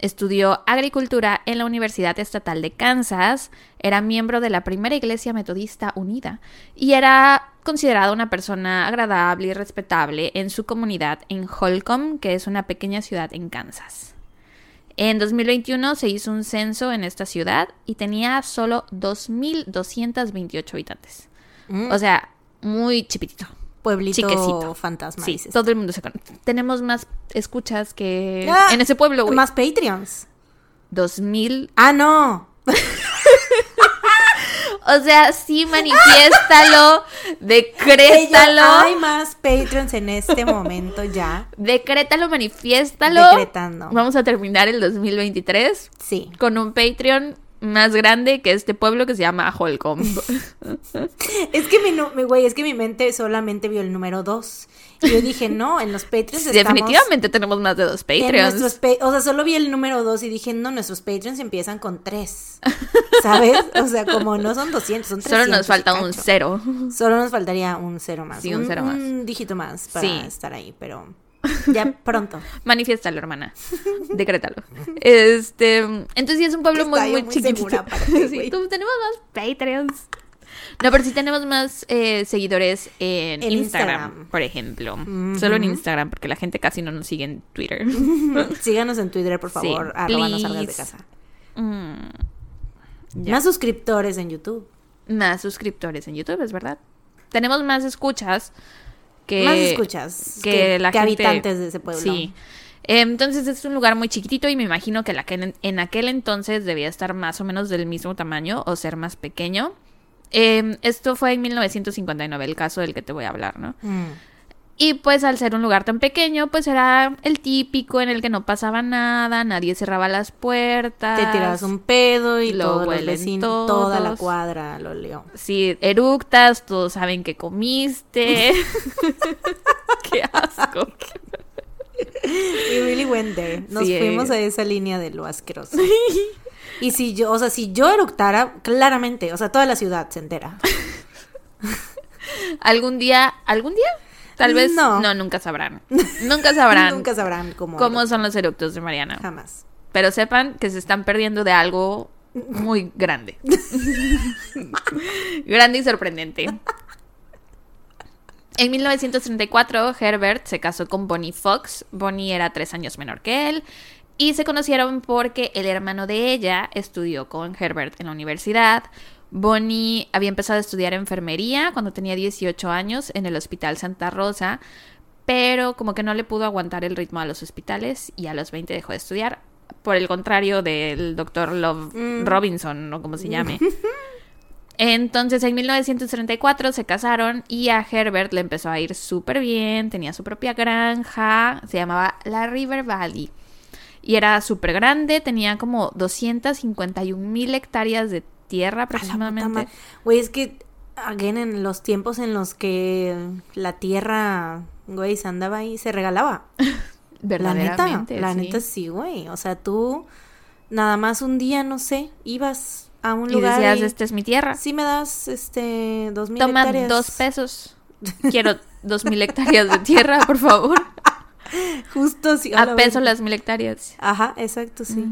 Estudió agricultura en la Universidad Estatal de Kansas, era miembro de la primera Iglesia Metodista Unida y era considerado una persona agradable y respetable en su comunidad en Holcomb, que es una pequeña ciudad en Kansas. En 2021 se hizo un censo en esta ciudad y tenía solo 2.228 habitantes. Mm. O sea, muy chipitito. Pueblito chiquecito. fantasma. Sí, dices. todo el mundo se conoce. Tenemos más escuchas que Ah, en ese pueblo, güey. Más Patreons. 2000. Ah, no. O sea, sí, manifiéstalo, decrétalo. Hay más Patreons en este momento ya. Decrétalo, manifiéstalo. Decretando. Vamos a terminar el 2023 Sí. con un Patreon más grande que este pueblo que se llama Holcomb. Es que mi, güey, es que mi mente solamente vio el número 2. Y yo dije, no, en los Patreons estamos... Definitivamente tenemos más de dos Patreons. pa- o sea, solo vi el número 2 y dije, no, nuestros Patreons empiezan con 3. ¿Sabes? O sea, como no son 200, son 300. Solo nos falta un cero. Solo nos faltaría un cero más. Sí, un cero más. Un dígito más para Sí. estar ahí, pero ya pronto. Manifiéstalo, hermana. Decrétalo. Este, entonces sí es un pueblo muy, muy, muy chiquitito. aparte, Sí, tú- tenemos más Patreons. No, pero sí tenemos más eh, seguidores en, Instagram, Instagram. por ejemplo. Solo en Instagram, porque la gente casi no nos sigue en Twitter. Síganos en Twitter, por Sí, favor. arroba no salgas de casa. Mm. Más suscriptores en YouTube. Más suscriptores en YouTube, es verdad. Tenemos más escuchas que... Más escuchas que, que, la que gente- habitantes de ese pueblo. Sí. Eh, Entonces es un lugar muy chiquitito y me imagino que la que en, en aquel entonces debía estar más o menos del mismo tamaño o ser más pequeño. Eh, esto fue en 1959, el caso del que te voy a hablar, ¿no? Mm. Y pues al ser un lugar tan pequeño, pues era el típico en el que no pasaba nada, nadie cerraba las puertas. Te tirabas un pedo y Lo huelen toda la cuadra lo olió. Sí, eructas, todos saben que comiste. Qué asco. We really went there. Nos Sí, fuimos a esa línea de lo asqueroso. Y si yo, o sea, si yo eructara, claramente, o sea, toda la ciudad se entera. ¿Algún día? ¿Algún día? Tal vez. No, No. nunca sabrán. Nunca sabrán Nunca sabrán cómo. cómo son los eructos de Mariana. Jamás. Pero sepan que se están perdiendo de algo muy grande. grande y sorprendente. En 1934, Herbert se casó con Bonnie Fox. Bonnie era tres años menor que él. Y se conocieron porque el hermano de ella estudió con Herbert en la universidad. Bonnie había empezado a estudiar enfermería cuando tenía 18 años en el Hospital Santa Rosa, pero como que no le pudo aguantar el ritmo a los hospitales y a los 20 dejó de estudiar. Por el contrario del doctor Love Mm. Robinson, o como se llame. Entonces en 1934 se casaron y a Herbert le empezó a ir súper bien, tenía su propia granja, se llamaba la River Valley y era súper grande, tenía como 251 mil hectáreas de tierra aproximadamente. Güey, es que, again, en los tiempos en los que la tierra, güey, se andaba ahí, se regalaba. La neta, Verdaderamente. la sí. neta sí, güey. O sea, tú nada más un día, no sé, ibas a un Y lugar decías, y esta es mi tierra. sí me das, este, dos mil Toma hectáreas. dos pesos. Quiero dos mil hectáreas de tierra, por favor. Justo, sí. A la peso las mil hectáreas. Ajá, exacto, sí.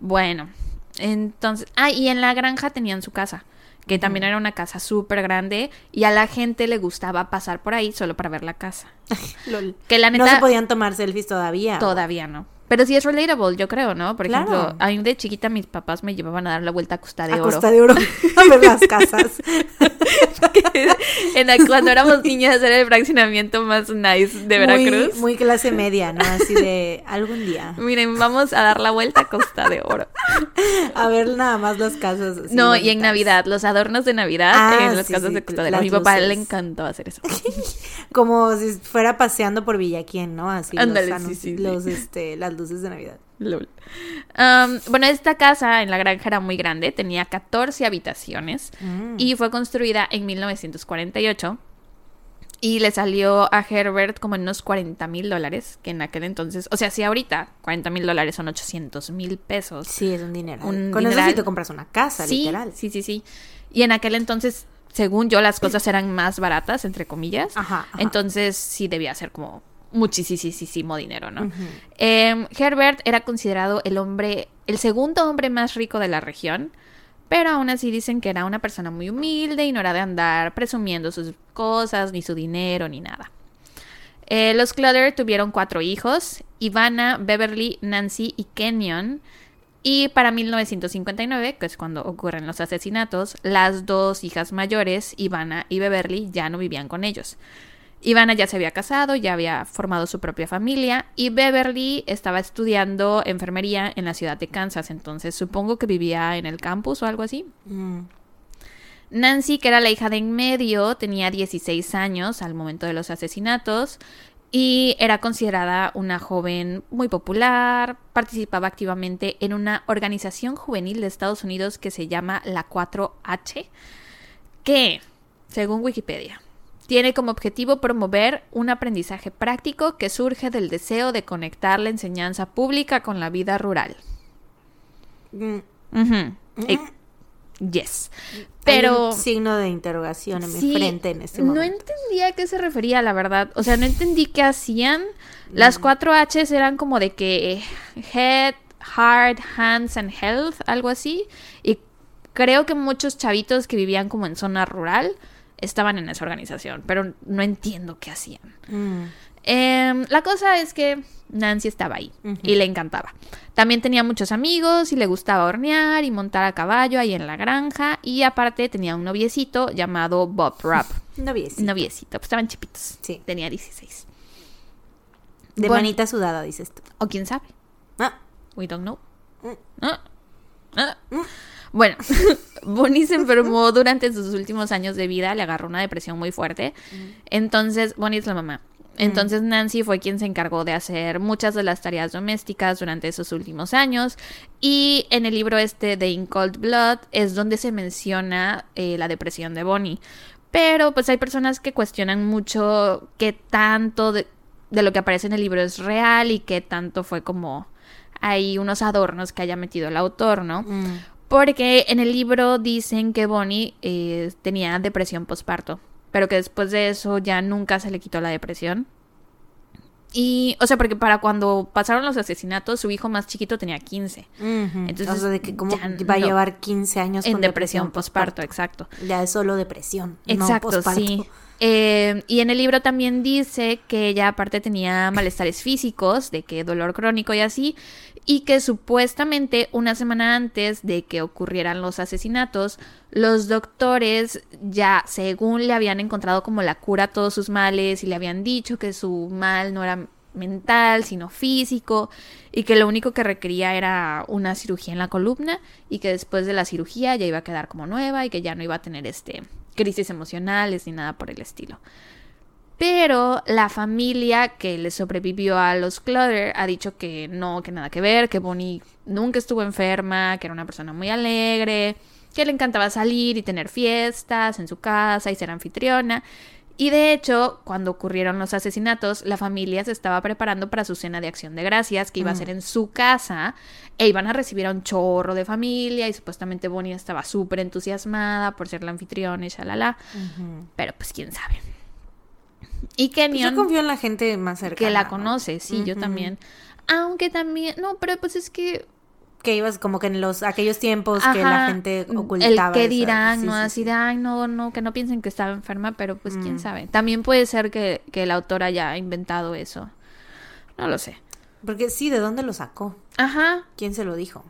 Bueno, entonces, ah, y en la granja tenían su casa, que también era una casa súper grande y a la gente le gustaba pasar por ahí solo para ver la casa. Lol. Que la No neta se podían tomar selfies todavía. todavía no. Pero sí es relatable, yo creo, ¿no? Por Claro. ejemplo, a mí de chiquita mis papás me llevaban a dar la vuelta a Costa de A Oro. costa de oro. a ver las casas. en la- cuando éramos niñas era el fraccionamiento más nice de Veracruz. Muy, muy clase media, ¿no? Así de algún día. Miren, vamos a dar la vuelta a Costa de Oro. A ver nada más las casas. no, y en. Navidad, los adornos de Navidad Ah, en las sí, casas sí, de Costa de Oro. A mi papá le encantó hacer eso. Como si fuera paseando por Villaquién, ¿no? Así Ándale, los, sí. los, este, las luces de Navidad. Lol. Um, bueno, esta casa en la granja era muy grande, tenía 14 habitaciones Mm. y fue construida en 1948 y le salió a Herbert como en unos 40 mil dólares, que en aquel entonces, o sea, si ahorita 40 mil dólares son 800 mil pesos. Sí, es un dinero. Un Con eso dineral. sí te compras una casa, sí, literal. sí, sí, sí. Y en aquel entonces, según yo, las cosas eran más baratas, entre comillas. Ajá, ajá. Entonces sí debía ser como muchísimo dinero, ¿no? Eh, Herbert era considerado el hombre, el segundo hombre más rico de la región, pero aún así dicen que era una persona muy humilde y no era de andar presumiendo sus cosas, ni su dinero, ni nada. Eh, los Clutter tuvieron cuatro hijos, Ivana, Beverly, Nancy y Kenyon. Y para 1959, que es cuando ocurren los asesinatos, las dos hijas mayores, Ivana y Beverly, ya no vivían con ellos. Ivana ya se había casado, ya había formado su propia familia y Beverly estaba estudiando enfermería en la ciudad de Kansas, entonces supongo que vivía en el campus o algo así. Mm. Nancy, que era la hija de en medio, tenía 16 años al momento de los asesinatos y era considerada una joven muy popular, participaba activamente en una organización juvenil de Estados Unidos que se llama la 4H, que, según Wikipedia, tiene como objetivo promover un aprendizaje práctico que surge del deseo de conectar la enseñanza pública con la vida rural. Mm, Ujú. Eh, yes. Pero Hay un signo de interrogación en mi frente en este no momento. entendía a qué se refería, la verdad. O sea, no entendí qué hacían. Las cuatro H's eran como de que head, heart, hands and health, algo así. Y creo que muchos chavitos que vivían como en zona rural estaban en esa organización, pero no entiendo qué hacían. Mm, Em, la cosa es que Nancy estaba ahí y le encantaba. También tenía muchos amigos y le gustaba hornear y montar a caballo ahí en la granja. Y aparte tenía un noviecito llamado Bob Rapp. noviecito. Noviecito, pues estaban chipitos. Sí. Tenía 16. De Bueno. manita sudada, dices tú. O quién sabe. Ah, We don't know. Mm. Ah. Ah. Bueno, Bonnie se enfermó durante sus últimos años de vida, le agarró una depresión muy fuerte. Entonces, Bonnie es la mamá. Entonces Nancy fue quien se encargó de hacer muchas de las tareas domésticas durante esos últimos años. Y en el libro este de In Cold Blood es donde se menciona eh, la depresión de Bonnie. Pero pues hay personas que cuestionan mucho qué tanto de, de lo que aparece en el libro es real y qué tanto fue como hay unos adornos que haya metido el autor, ¿no? mm, Porque en el libro dicen que Bonnie eh, tenía depresión postparto, pero que después de eso ya nunca se le quitó la depresión. Y, o sea, porque para cuando pasaron los asesinatos, su hijo más chiquito tenía 15 ujú. Entonces, o sea, de que cómo va a no. llevar 15 años en con depresión postparto, exacto. Ya es solo depresión. no Exacto, posparto. sí. Eh, y en el libro también dice que ella aparte tenía malestares físicos, de que dolor crónico y así, y que supuestamente una semana antes de que ocurrieran los asesinatos, los doctores ya, según le habían encontrado como la cura a todos sus males y le habían dicho que su mal no era mental, sino físico, y que lo único que requería era una cirugía en la columna y que después de la cirugía ya iba a quedar como nueva y que ya no iba a tener este crisis emocionales ni nada por el estilo. Pero la familia que le sobrevivió a los Clutter ha dicho que no, que nada que ver, que Bonnie nunca estuvo enferma, que era una persona muy alegre, que le encantaba salir y tener fiestas en su casa y ser anfitriona. Y de hecho, cuando ocurrieron los asesinatos, la familia se estaba preparando para su cena de acción de gracias, que iba a ser en su casa, e iban a recibir a un chorro de familia, y supuestamente Bonnie estaba súper entusiasmada por ser la anfitriona y shalala. Ujú. Pero pues quién sabe. Y Pues Kenyon, yo confío en la gente más cercana. que la ¿no? conoce, sí, yo también. Aunque también, no, pero pues es que Que ibas como que en los aquellos tiempos que la gente el ocultaba. que esa- dirán, sí, no sí, así sí. de, ay, no, no, que no piensen que estaba enferma, pero pues quién Mm. sabe. También puede ser que, que el autor haya inventado eso. No lo sé. Porque sí, ¿de dónde lo sacó? Ajá, ¿Quién se lo dijo?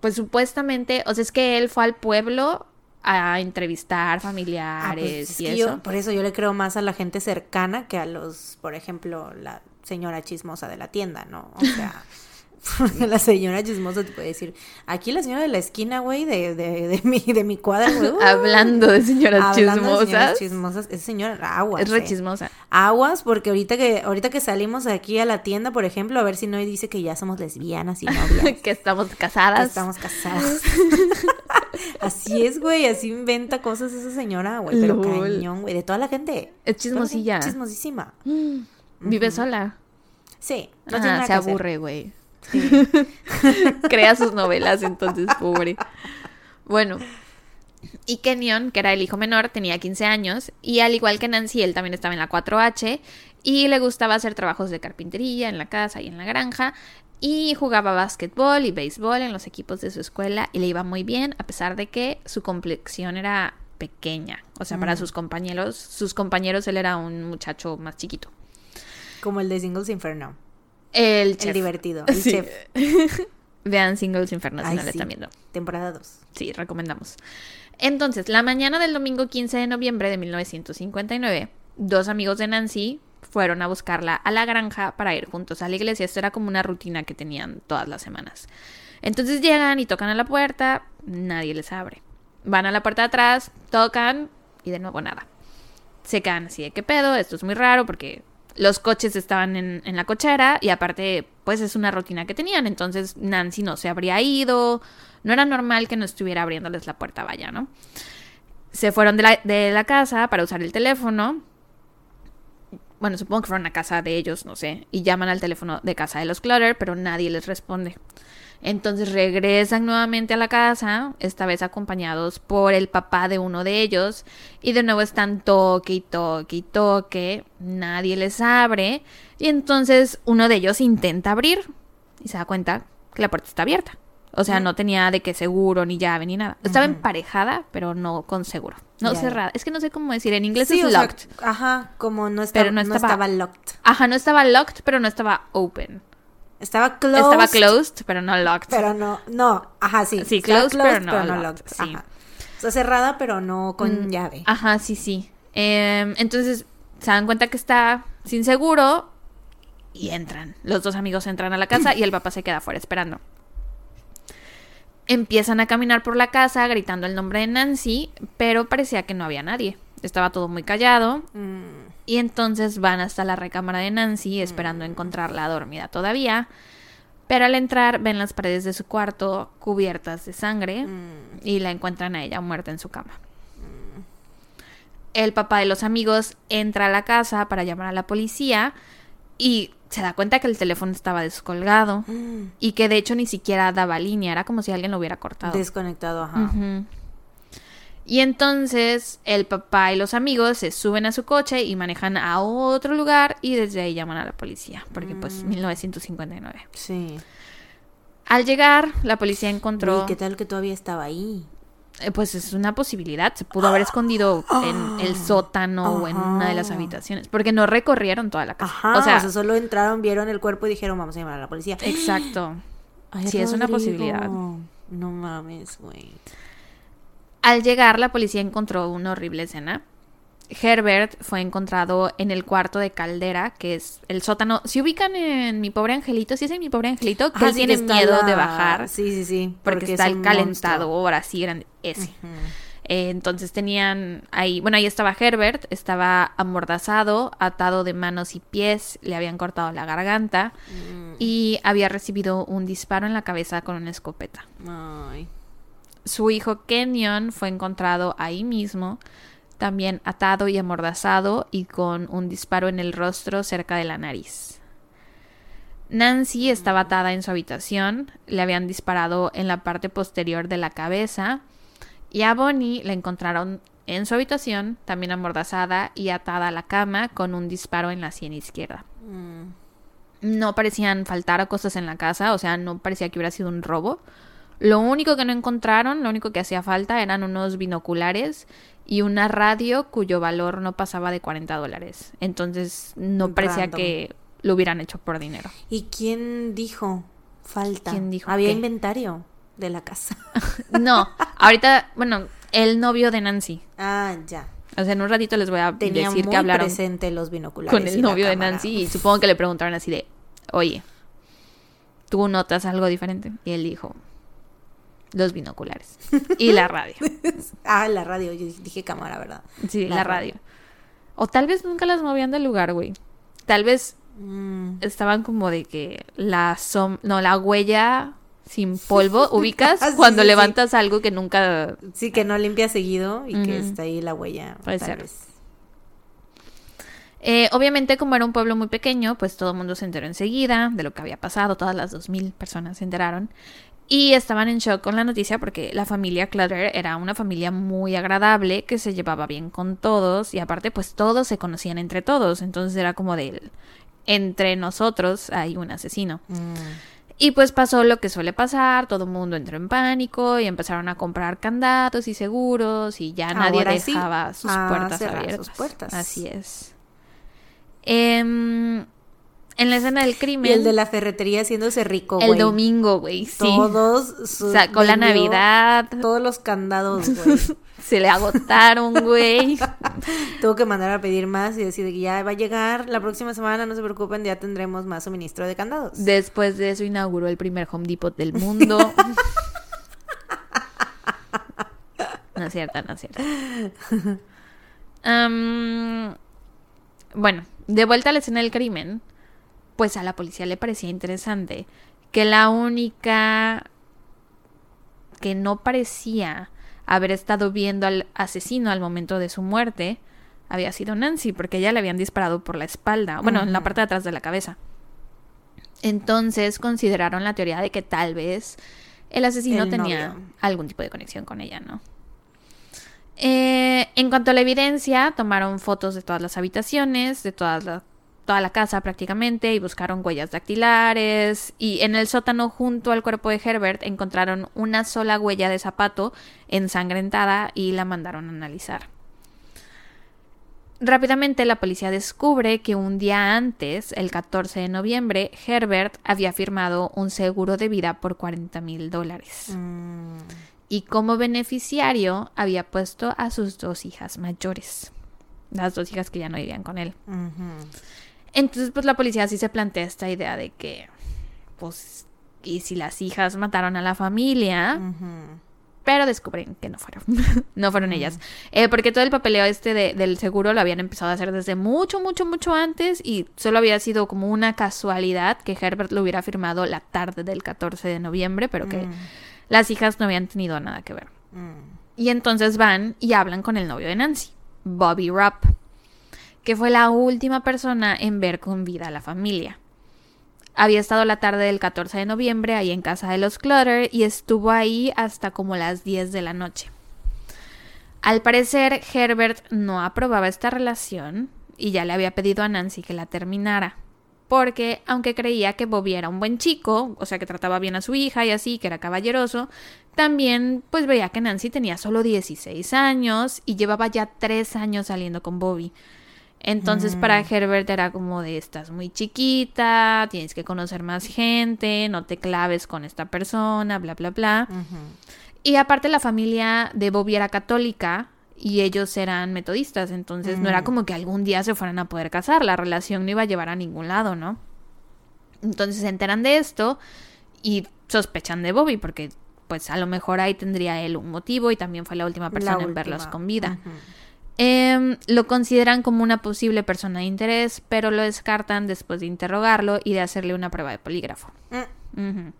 pues supuestamente, o sea, es que él fue al pueblo a entrevistar Ah, familiares pues es y que eso. yo- por eso yo le creo más a la gente cercana que a los, por ejemplo, la señora chismosa de la tienda, ¿no? O sea, la señora chismosa te puede decir, aquí la señora de la esquina, güey, de, de, de mi, de mi cuadra, güey. uh, Hablando de señoras hablando de chismosas. señoras chismosas, esa señora, aguas. es re eh. chismosa. Aguas, porque ahorita que, ahorita que salimos aquí a la tienda, por ejemplo, a ver si no dice que ya somos lesbianas y novias. que estamos que casadas. estamos casadas. así es, güey, así inventa cosas esa señora, güey, pero Lol. cañón, güey, de toda la gente. Es chismosilla. Chismosísima. Mm, Vive sola. Sí, no Ajá, tiene nada se que aburre, güey. Sí. Crea sus novelas, entonces, pobre. Bueno. Y Kenyon, que era el hijo menor, tenía 15 años. Y al igual que Nancy, él también estaba en la 4H. Y le gustaba hacer trabajos de carpintería en la casa y en la granja. Y jugaba básquetbol y béisbol en los equipos de su escuela. Y le iba muy bien, a pesar de que su complexión era pequeña. O sea, para sus compañeros, sus compañeros, él era un muchacho más chiquito. Como el de Singles Inferno. El El chef. divertido. El Sí. chef. Vean Singles sí. están viendo. Temporada 2. Sí, recomendamos. Entonces, la mañana del domingo 15 de noviembre de 1959, dos amigos de Nancy fueron a buscarla a la granja para ir juntos a la iglesia. Esto era como una rutina que tenían todas las semanas. Entonces llegan y tocan a la puerta, nadie les abre. Van a la puerta de atrás, tocan y de nuevo nada. se quedan así de qué pedo, esto es muy raro porque los coches estaban en, en la cochera y aparte pues es una rutina que tenían, entonces Nancy no se habría ido, no era normal que no estuviera abriéndoles la puerta, vaya, ¿no? Se fueron de la, de la casa para usar el teléfono. Bueno, supongo que fueron a casa de ellos, no sé, y llaman al teléfono de casa de los Clutter, pero nadie les responde. Entonces regresan nuevamente a la casa, esta vez acompañados por el papá de uno de ellos, y de nuevo están toque y toque y toque, nadie les abre, y entonces uno de ellos intenta abrir y se da cuenta que la puerta está abierta. O sea, no tenía de qué seguro, ni llave, ni nada. Estaba emparejada, pero no con seguro. No cerrada. Es que no sé cómo decir. En inglés Sí, es o sea, locked. ajá, como no estaba, Pero no no estaba- estaba locked. Ajá, no estaba locked, pero no estaba open. Estaba closed. Estaba closed, pero no locked. Pero no, no, ajá, sí. Sí, closed, pero no locked, sí. Ajá. O sea, cerrada, pero no con Mm, llave. Ajá, sí, sí. Em, entonces se dan cuenta que está sin seguro y entran. Los dos amigos entran a la casa y el papá se queda afuera esperando. Empiezan a caminar por la casa gritando el nombre de Nancy, pero parecía que no había nadie. Estaba todo muy callado. Mm, Y entonces van hasta la recámara de Nancy esperando encontrarla dormida todavía. Pero al entrar ven las paredes de su cuarto cubiertas de sangre mm, y la encuentran a ella muerta en su cama. El papá de los amigos entra a la casa para llamar a la policía y se da cuenta que el teléfono estaba descolgado mm. y que de hecho ni siquiera daba línea, era como si alguien lo hubiera cortado. Desconectado, ajá. Y entonces el papá y los amigos se suben a su coche y manejan a otro lugar y desde ahí llaman a la policía, porque pues Mm. 1959. Sí. Al llegar, la policía encontró... Uy, ¿qué tal que todavía estaba ahí? Eh, Pues es una posibilidad. Se pudo haber escondido en el sótano o en una de las habitaciones. Porque no recorrieron toda la casa. Ajá, o sea, solo entraron, vieron el cuerpo y dijeron, vamos a llamar a la policía. exacto. Ay, sí, es una posibilidad. No mames, güey. Al llegar, la policía encontró una horrible escena. Herbert fue encontrado en el cuarto de Caldera, que es el sótano. Si ubican en Mi Pobre Angelito, si es en Mi Pobre Angelito, que él sí, que tiene miedo la- de bajar. Sí, sí, sí. Porque, es está el calentador así grande. Ese. monstruo. Eh, entonces tenían ahí, bueno, ahí estaba Herbert, estaba amordazado, atado de manos y pies, le habían cortado la garganta Mm. y había recibido un disparo en la cabeza con una escopeta. Ay. Su hijo Kenyon fue encontrado ahí mismo, también atado y amordazado y con un disparo en el rostro cerca de la nariz. Nancy estaba atada en su habitación, le habían disparado en la parte posterior de la cabeza y a Bonnie la encontraron en su habitación, también amordazada y atada a la cama con un disparo en la sien izquierda. Mm. No parecían faltar cosas en la casa, o sea, no parecía que hubiera sido un robo. Lo único que no encontraron, lo único que hacía falta eran unos binoculares y una radio cuyo valor no pasaba de 40 dólares. Entonces no parecía Random. que lo hubieran hecho por dinero. ¿Y quién dijo falta? ¿Quién dijo Había qué? inventario de la casa. No, ahorita, bueno, el novio de Nancy. ah, ya. O sea, en un ratito les voy a Tenía decir muy que hablaron presente los binoculares. con el novio de. Nancy y supongo que le preguntaron así de, oye, ¿tú notas algo diferente? Y él dijo, los binoculares y la radio. Ah, la radio. Yo dije cámara, ¿verdad? Sí, la, La radio. radio. O tal vez nunca las movían del lugar, güey. Tal vez Mm. estaban como de que la som no, la huella sin polvo, ubicas Sí, cuando sí, sí. levantas algo que nunca Sí, que no limpia seguido y que está ahí la huella. Puede tal ser. vez. Eh, obviamente, como era un pueblo muy pequeño, pues todo el mundo se enteró enseguida de lo que había pasado. Todas las dos mil personas se enteraron. Y estaban en shock con la noticia porque la familia Clutter era una familia muy agradable, que se llevaba bien con todos. Y aparte, pues todos se conocían entre todos. Entonces era como de entre nosotros hay un asesino. Mm. Y pues pasó lo que suele pasar, todo el mundo entró en pánico y empezaron a comprar candados y seguros y ya nadie Ahora sí, dejaba sus puertas abiertas. sus puertas. Así es. Em, en la escena del crimen, Y el de la ferretería haciéndose rico, el güey. domingo, güey, sí. Todos. Sacó la Navidad, Todos los candados, güey. se le agotaron, güey. Tuvo que mandar a pedir más y decir que ya va a llegar la próxima semana, no se preocupen, ya tendremos más suministro de candados. Después de eso inauguró el primer Home Depot del mundo. No es cierto, no es cierto. Bueno, de vuelta a la escena del crimen, pues a la policía le parecía interesante que la única que no parecía haber estado viendo al asesino al momento de su muerte había sido Nancy, porque ella le habían disparado por la espalda, bueno, en la parte de atrás de la cabeza. Entonces consideraron la teoría de que tal vez el asesino El tenía novio. algún tipo de conexión con ella, ¿no? Eh, en cuanto a la evidencia, tomaron fotos de todas las habitaciones, de toda la, toda la casa prácticamente, y buscaron huellas dactilares. Y en el sótano, junto al cuerpo de Herbert, encontraron una sola huella de zapato ensangrentada y la mandaron a analizar. Rápidamente la policía descubre que un día antes, el 14 de noviembre, Herbert había firmado un seguro de vida por 40 mil dólares Mm, y como beneficiario había puesto a sus dos hijas mayores, las dos hijas que ya no vivían con él. Entonces, pues la policía sí se plantea esta idea de que, pues, y si las hijas mataron a la familia, pero descubren que no fueron, no fueron ellas, Eh, porque todo el papeleo este de- del seguro lo habían empezado a hacer desde mucho, mucho, mucho antes y solo había sido como una casualidad que Herbert lo hubiera firmado la tarde del 14 de noviembre, pero que Mm, las hijas no habían tenido nada que ver. mm. Y entonces van y hablan con el novio de Nancy, Bobby Rupp, que fue la última persona en ver con vida a la familia. Había estado la tarde del 14 de noviembre ahí en casa de los Clutter y estuvo ahí hasta como las 10 de la noche. Al parecer, Herbert no aprobaba esta relación y ya le había pedido a Nancy que la terminara. Porque, aunque creía que Bobby era un buen chico, o sea que trataba bien a su hija y así, que era caballeroso, también pues veía que Nancy tenía solo 16 años y llevaba ya 3 años saliendo con Bobby. Entonces para Herbert era como de estás muy chiquita, tienes que conocer más gente, no te claves con esta persona, bla, bla, bla. Y aparte la familia de Bobby era católica y ellos eran metodistas, entonces no era Mm. como que algún día se fueran a poder casar, la relación no iba a llevar a ningún lado, ¿no? Entonces se enteran de esto y sospechan de Bobby porque pues a lo mejor ahí tendría él un motivo y también fue la última persona La en verlos con vida. Em, lo consideran como una posible persona de interés, pero lo descartan después de interrogarlo y de hacerle una prueba de polígrafo. Mm.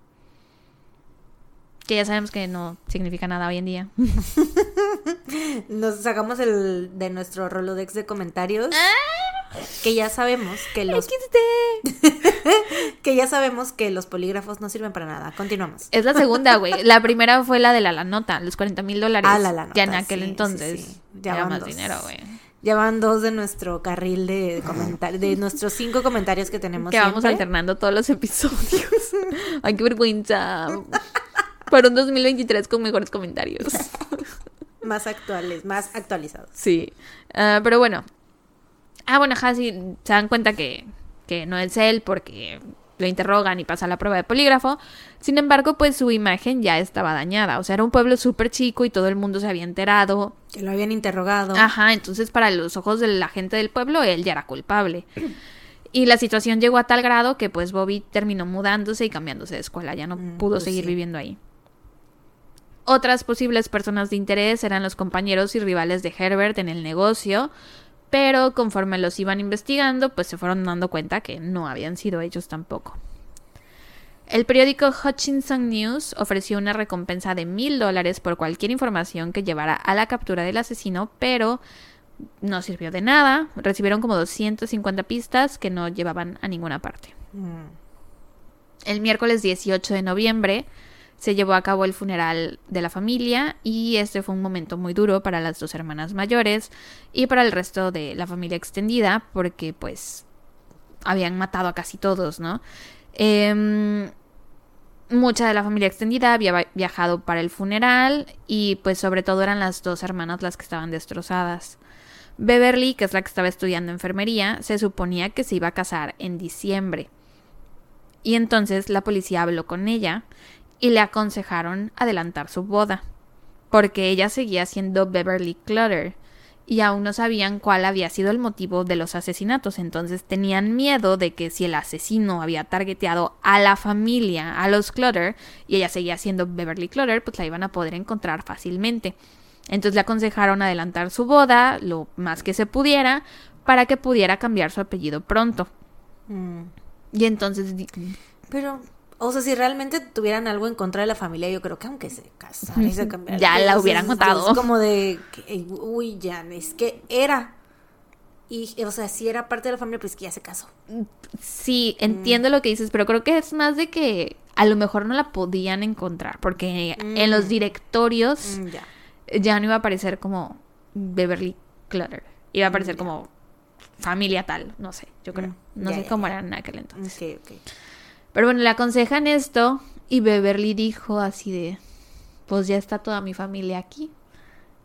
Que ya sabemos que no significa nada hoy en día. Nos sacamos el de nuestro Rolodex de comentarios. Ah. Que ya sabemos que los que ya sabemos que los polígrafos no sirven para nada. Continuamos. Es la segunda, güey. La primera fue la de la, la nota, los 40 mil dólares. Ah, la la Ya en nota, aquel sí, sí, entonces. sí. Ya Era van más dos. dinero, güey. Ya van dos de nuestro carril de comentarios, de nuestros cinco comentarios que tenemos Que vamos alternando todos los episodios. Ay, qué vergüenza. Para un 2023 con mejores comentarios. Más actuales, más actualizados. Sí. Ah, pero bueno. Ah, bueno, ajá, sí, se dan cuenta que, que no es él porque lo interrogan y pasa la prueba de polígrafo. Sin embargo, pues su imagen ya estaba dañada. O sea, era un pueblo súper chico y todo el mundo se había enterado. Que lo habían interrogado. Ajá, entonces para los ojos de la gente del pueblo, él ya era culpable. Y la situación llegó a tal grado que pues Bobby terminó mudándose y cambiándose de escuela. Ya no Mm, pudo pues seguir sí. viviendo ahí. Otras posibles personas de interés eran los compañeros y rivales de Herbert en el negocio, pero conforme los iban investigando, pues se fueron dando cuenta que no habían sido ellos tampoco. El periódico Hutchinson News ofreció una recompensa de mil dólares por cualquier información que llevara a la captura del asesino, pero no sirvió de nada. Recibieron como 250 pistas que no llevaban a ninguna parte. Mm. El miércoles 18 de noviembre se llevó a cabo el funeral de la familia y este fue un momento muy duro para las dos hermanas mayores y para el resto de la familia extendida porque pues habían matado a casi todos, ¿no? Em, mucha de la familia extendida había viajado para el funeral y pues sobre todo eran las dos hermanas las que estaban destrozadas. Beverly, que es la que estaba estudiando enfermería, se suponía que se iba a casar en diciembre. Y entonces la policía habló con ella y le aconsejaron adelantar su boda, porque ella seguía siendo Beverly Clutter y aún no sabían cuál había sido el motivo de los asesinatos, entonces tenían miedo de que si el asesino había targeteado a la familia, a los Clutter, y ella seguía siendo Beverly Clutter, pues la iban a poder encontrar fácilmente. Entonces le aconsejaron adelantar su boda lo más que se pudiera para que pudiera cambiar su apellido pronto. Mm. Y entonces Pero, o sea, si realmente tuvieran algo en contra de la familia, yo creo que aunque se casaran y se cambiaran. Ya la hubieran contado. Es como de, que, uy, ya, es que era. Y, o sea, si era parte de la familia, pues que ya se casó. sí, entiendo lo que dices, pero creo que es más de que a lo mejor no la podían encontrar, porque en los Mm. directorios Mm, ya. ya no iba a aparecer como Beverly Clutter, iba a aparecer Mm, como familia tal, no sé, yo creo. Mm, No ya, sé ya, cómo era en aquel entonces. Ok, ok. Pero bueno, le aconsejan esto y Beverly dijo así de, pues ya está toda mi familia aquí.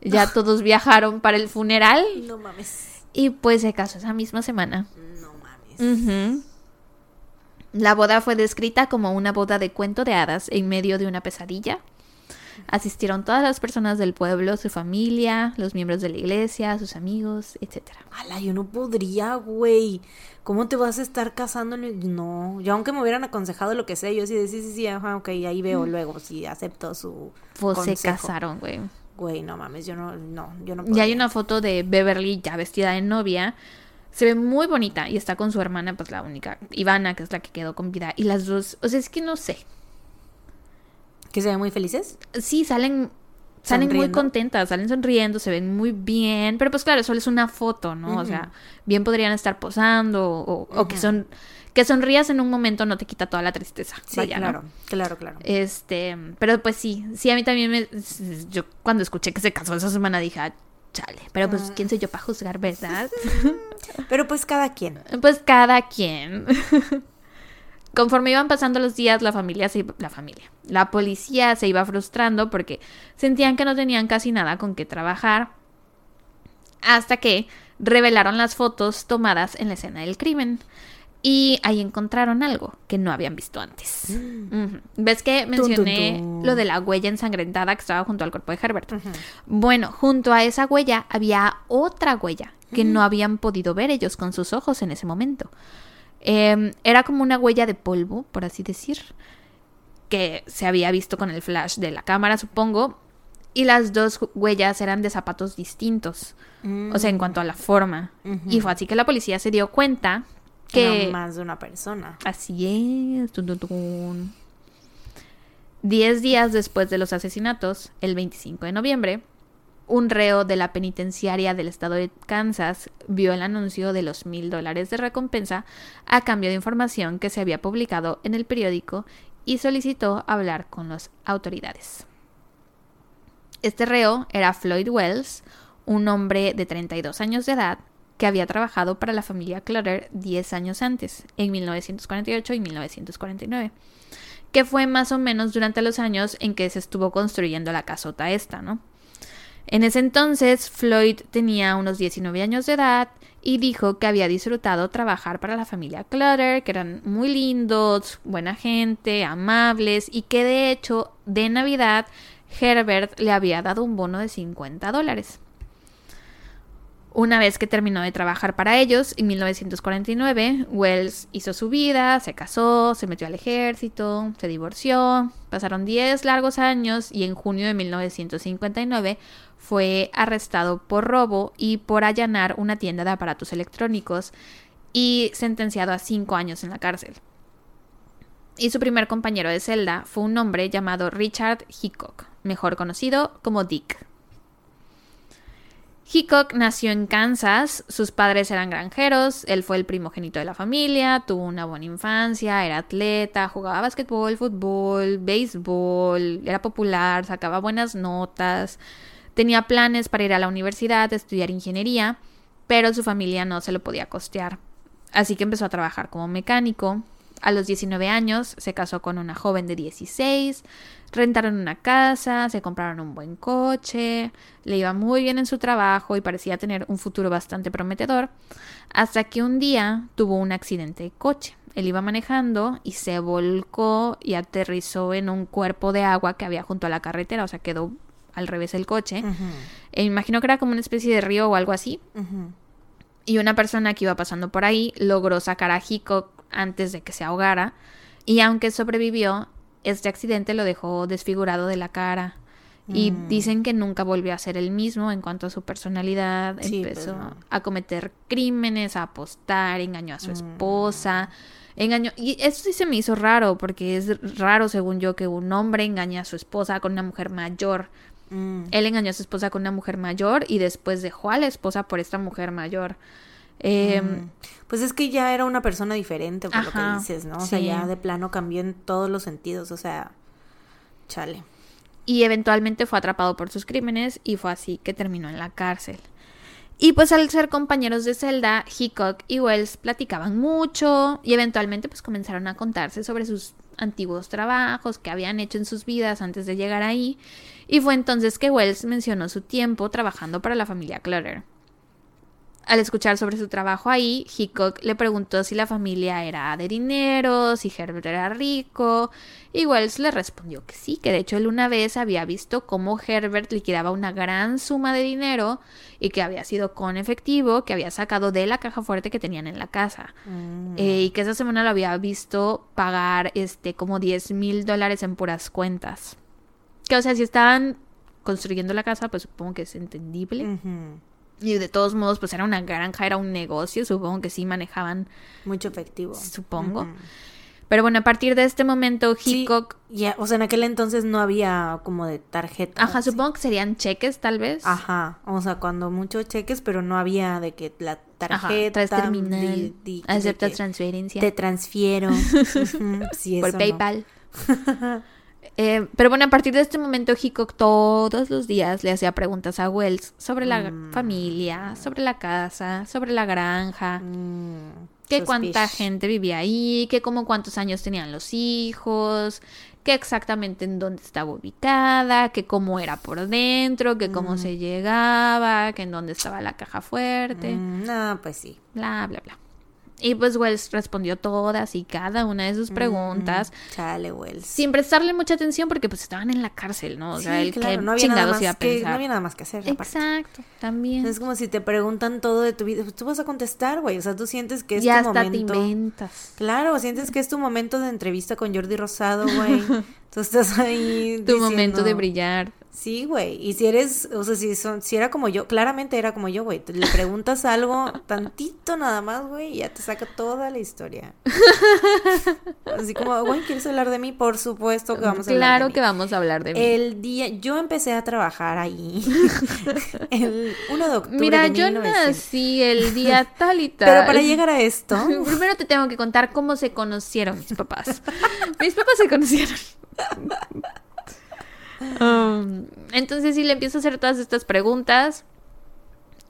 Ya todos viajaron para el funeral No mames. y pues se casó esa misma semana. No mames. La boda fue descrita como una boda de cuento de hadas en medio de una pesadilla. Asistieron todas las personas del pueblo, su familia, los miembros de la iglesia, sus amigos, etcétera. Ala, yo no podría, güey. ¿Cómo te vas a estar casando? No, yo aunque me hubieran aconsejado lo que sea, yo sí de sí, sí, sí, ajá, ok, ahí veo luego, si acepto su Pues se consejo. casaron, güey. Güey, no mames, yo no, no, yo no Y podría. hay una foto de Beverly ya vestida de novia. Se ve muy bonita y está con su hermana, pues la única, Ivana, que es la que quedó con vida. Y las dos, o sea, es que no sé. ¿Que se ven muy felices? Sí, salen, salen muy contentas, salen sonriendo, se ven muy bien. Pero pues claro, solo es una foto, ¿no? O sea, bien podrían estar posando o, o que son que sonrías en un momento no te quita toda la tristeza. Sí, Vaya, ¿no? claro, claro, claro. Este, pero pues sí, sí, a mí también me. Yo cuando escuché que se casó esa semana dije, ah, chale, pero pues Ah. quién soy yo para juzgar, ¿verdad? Pero pues cada quien. pues cada quien. Conforme iban pasando los días, la familia se iba- la familia, la policía se iba frustrando porque sentían que no tenían casi nada con qué trabajar. Hasta que revelaron las fotos tomadas en la escena del crimen. Y ahí encontraron algo que no habían visto antes. ¿Ves que mencioné lo de la huella ensangrentada que estaba junto al cuerpo de Herbert? Bueno, junto a esa huella había otra huella que no habían podido ver ellos con sus ojos en ese momento. Eh, era como una huella de polvo, por así decir, que se había visto con el flash de la cámara, supongo. Y las dos huellas eran de zapatos distintos, o sea, en cuanto a la forma. Y fue así que la policía se dio cuenta Era que... más de una persona. Así es. tun, tun, tun. Diez días después de los asesinatos, el 25 de noviembre, un reo de la penitenciaria del estado de Kansas vio el anuncio de los mil dólares de recompensa a cambio de información que se había publicado en el periódico y solicitó hablar con las autoridades. Este reo era Floyd Wells, un hombre de 32 años de edad que había trabajado para la familia Clutter 10 años antes, en 1948 y 1949, que fue más o menos durante los años en que se estuvo construyendo la casota esta, ¿no? En ese entonces, Floyd tenía unos 19 años de edad y dijo que había disfrutado trabajar para la familia Clutter, que eran muy lindos, buena gente, amables y que de hecho de Navidad Herbert le había dado un bono de 50 dólares. Una vez que terminó de trabajar para ellos, en 1949, Wells hizo su vida, se casó, se metió al ejército, se divorció, pasaron 10 largos años y en junio de 1959 fue arrestado por robo y por allanar una tienda de aparatos electrónicos y sentenciado a 5 años en la cárcel. Y su primer compañero de celda fue un hombre llamado Richard Hickok, mejor conocido como Dick. Hickok nació en Kansas, sus padres eran granjeros, él fue el primogénito de la familia, tuvo una buena infancia, era atleta, jugaba básquetbol, fútbol, béisbol, era popular, sacaba buenas notas, tenía planes para ir a la universidad, estudiar ingeniería, pero su familia no se lo podía costear. Así que empezó a trabajar como mecánico. A los 19 años se casó con una joven de 16, rentaron una casa, se compraron un buen coche, le iba muy bien en su trabajo y parecía tener un futuro bastante prometedor, hasta que un día tuvo un accidente de coche. Él iba manejando y se volcó y aterrizó en un cuerpo de agua que había junto a la carretera, o sea, quedó al revés el coche. E imagino que era como una especie de río o algo así. Y una persona que iba pasando por ahí logró sacar a Hickok antes de que se ahogara. Y aunque sobrevivió, este accidente lo dejó desfigurado de la cara. Y Mm. dicen que nunca volvió a ser el mismo en cuanto a su personalidad. Sí, pues, Empezó a cometer crímenes, a apostar, engañó Mm. a su esposa. Engañó. Y esto sí se me hizo raro, porque es raro, según yo, que un hombre engañe a su esposa con una mujer mayor. Mm. Él engañó a su esposa con una mujer mayor y después dejó a la esposa por esta mujer mayor. Eh, Mm. Pues es que ya era una persona diferente, por lo que dices, ¿no? O sea, ya de plano cambió en todos los sentidos, o sea, chale. y eventualmente fue atrapado por sus crímenes y fue así que terminó en la cárcel. Y pues al ser compañeros de celda, Hickok y Wells platicaban mucho y eventualmente pues comenzaron a contarse sobre sus antiguos trabajos que habían hecho en sus vidas antes de llegar ahí. Y fue entonces que Wells mencionó su tiempo trabajando para la familia Clutter. Al escuchar sobre su trabajo ahí, Hickok le preguntó si la familia era de dinero, si Herbert era rico, y Wells le respondió que sí, que de hecho él una vez había visto cómo Herbert liquidaba una gran suma de dinero y que había sido con efectivo que había sacado de la caja fuerte que tenían en la casa. Mm. Eh, y que esa semana lo había visto pagar este como 10 mil dólares en puras cuentas. Que o sea, si estaban construyendo la casa, pues supongo que es entendible. Y de todos modos, pues era una granja, era un negocio, supongo que sí manejaban, Mucho efectivo. supongo. Pero bueno, a partir de este momento, Sí, Hickok, ya, o sea, en aquel entonces no había como de tarjeta. ajá, ¿sí? supongo que serían cheques tal vez. Ajá, o sea, cuando muchos cheques, pero no había de que la Ajá, tarjeta. traes terminal, di- di- que transferencia Te transfiero. Sí, por eso no. Eh, pero bueno, a partir de este momento, Hickok todos los días le hacía preguntas a Wells sobre la Mm. familia, sobre la casa, sobre la granja, Mm, que cuánta gente vivía ahí, que como cuántos años tenían los hijos, que exactamente en dónde estaba ubicada, que cómo era por dentro, que cómo se llegaba, que en dónde estaba la caja fuerte, Mm, no, pues sí. bla, bla, bla. Y pues Wells respondió todas y cada una de sus preguntas. Mm, chale, Wells. Sin prestarle mucha atención porque pues estaban en la cárcel, ¿no? O sea, Sí, el claro, que no había nada más iba a que, no había nada más que hacer. aparte. Exacto, también. Es como si te preguntan todo de tu vida, pues tú vas a contestar, güey. O sea, tú sientes que es ya tu hasta momento. te inventas. Claro, sientes que es tu momento de entrevista con Jordi Rosado, güey. Tú estás ahí. Tu momento de brillar. Sí, güey. Y si eres, o sea, si son, si era como yo, claramente era como yo, güey. Le preguntas algo tantito nada más, güey, y ya te saca toda la historia. Así como, güey, ¿quieres hablar de mí? Por supuesto que vamos a hablar Claro de mí. que vamos a hablar de mí. El día, yo empecé a trabajar ahí el 1 de octubre Mira, de yo 1900. nací el día tal y tal. Pero para llegar a esto, Primero te tengo que contar cómo se conocieron mis papás. mis papás se conocieron. Um, entonces, si le empiezo a hacer todas estas preguntas,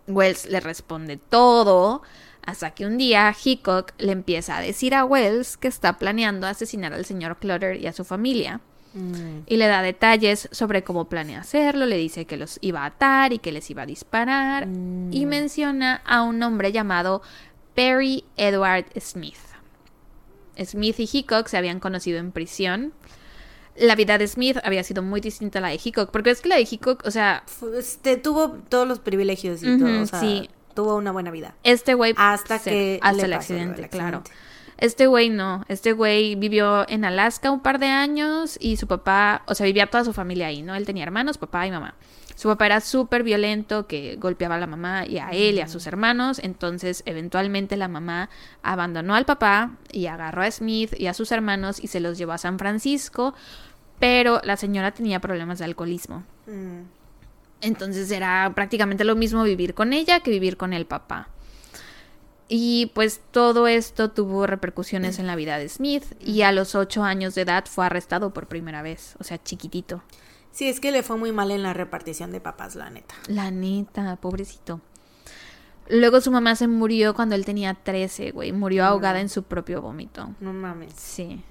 Wells le responde todo. Hasta que un día Hickok le empieza a decir a Wells que está planeando asesinar al señor Clutter y a su familia. Mm, Y le da detalles sobre cómo planea hacerlo, le dice que los iba a atar y que les iba a disparar. Mm. Y menciona a un hombre llamado Perry Edward Smith. Smith y Hickok se habían conocido en prisión. La vida de Smith había sido muy distinta a la de Hickok, porque es que la de Hickok, o sea, este, tuvo todos los privilegios y todo, o sea, sí. tuvo una buena vida. este güey... Hasta se- que Hasta el lo del accidente, claro. accidente. Este güey no, este güey vivió en Alaska un par de años y su papá, o sea, vivía toda su familia ahí, ¿no? Él tenía hermanos, papá y mamá. Su papá era súper violento, que golpeaba a la mamá y a él y a sus hermanos, entonces eventualmente la mamá abandonó al papá y agarró a Smith y a sus hermanos y se los llevó a San Francisco, pero la señora tenía problemas de alcoholismo. Mm, Entonces era prácticamente lo mismo vivir con ella que vivir con el papá. Y pues todo esto tuvo repercusiones en la vida de Smith y a los ocho años de edad fue arrestado por primera vez, o sea, chiquitito. Sí, es que le fue muy mal en la repartición de papás, la neta. La neta, pobrecito. Luego su mamá se murió cuando él tenía 13, güey, murió ahogada en su propio vómito. No mames. Sí.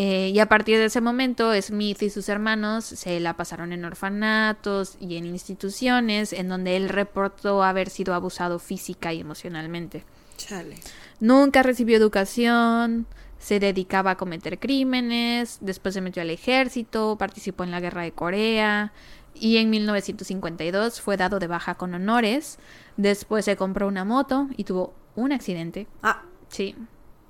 Eh, y a partir de ese momento, Smith y sus hermanos se la pasaron en orfanatos y en instituciones en donde él reportó haber sido abusado física y emocionalmente. Chale. Nunca recibió educación, se dedicaba a cometer crímenes, después se metió al ejército, participó en la guerra de Corea y en 1952 fue dado de baja con honores. Después se compró una moto y tuvo un accidente. Ah, Sí,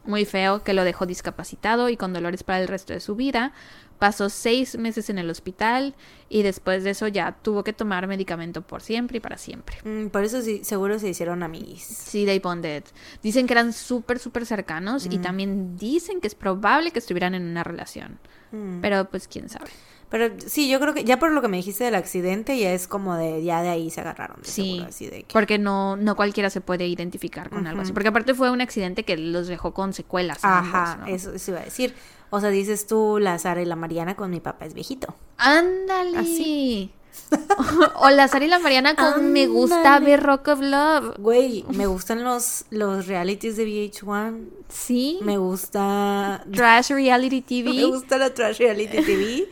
muy feo que lo dejó discapacitado y con dolores para el resto de su vida, pasó seis meses en el hospital y después de eso ya tuvo que tomar medicamento por siempre y para siempre. Mm, por eso sí, seguro se hicieron amigos. Sí, they bonded. Dicen que eran súper, súper cercanos y también dicen que es probable que estuvieran en una relación. Mm. Pero pues quién sabe. Pero sí, yo creo que ya por lo que me dijiste del accidente, ya es como de, ya de ahí se agarraron. de Sí, seguro, así de que- porque no, no cualquiera se puede identificar con algo así. Porque aparte fue un accidente que los dejó con secuelas. Ajá, ambos, ¿no? eso, eso iba a decir. O sea, dices tú, la Sara y la Mariana con mi papá es viejito. Ándale. Así. o la Sara y la Mariana con Me gusta ver Rock of Love. Güey, me gustan los, los realities de VH1. Sí. Me gusta... Trash Reality TV. Me gusta la Trash Reality TV.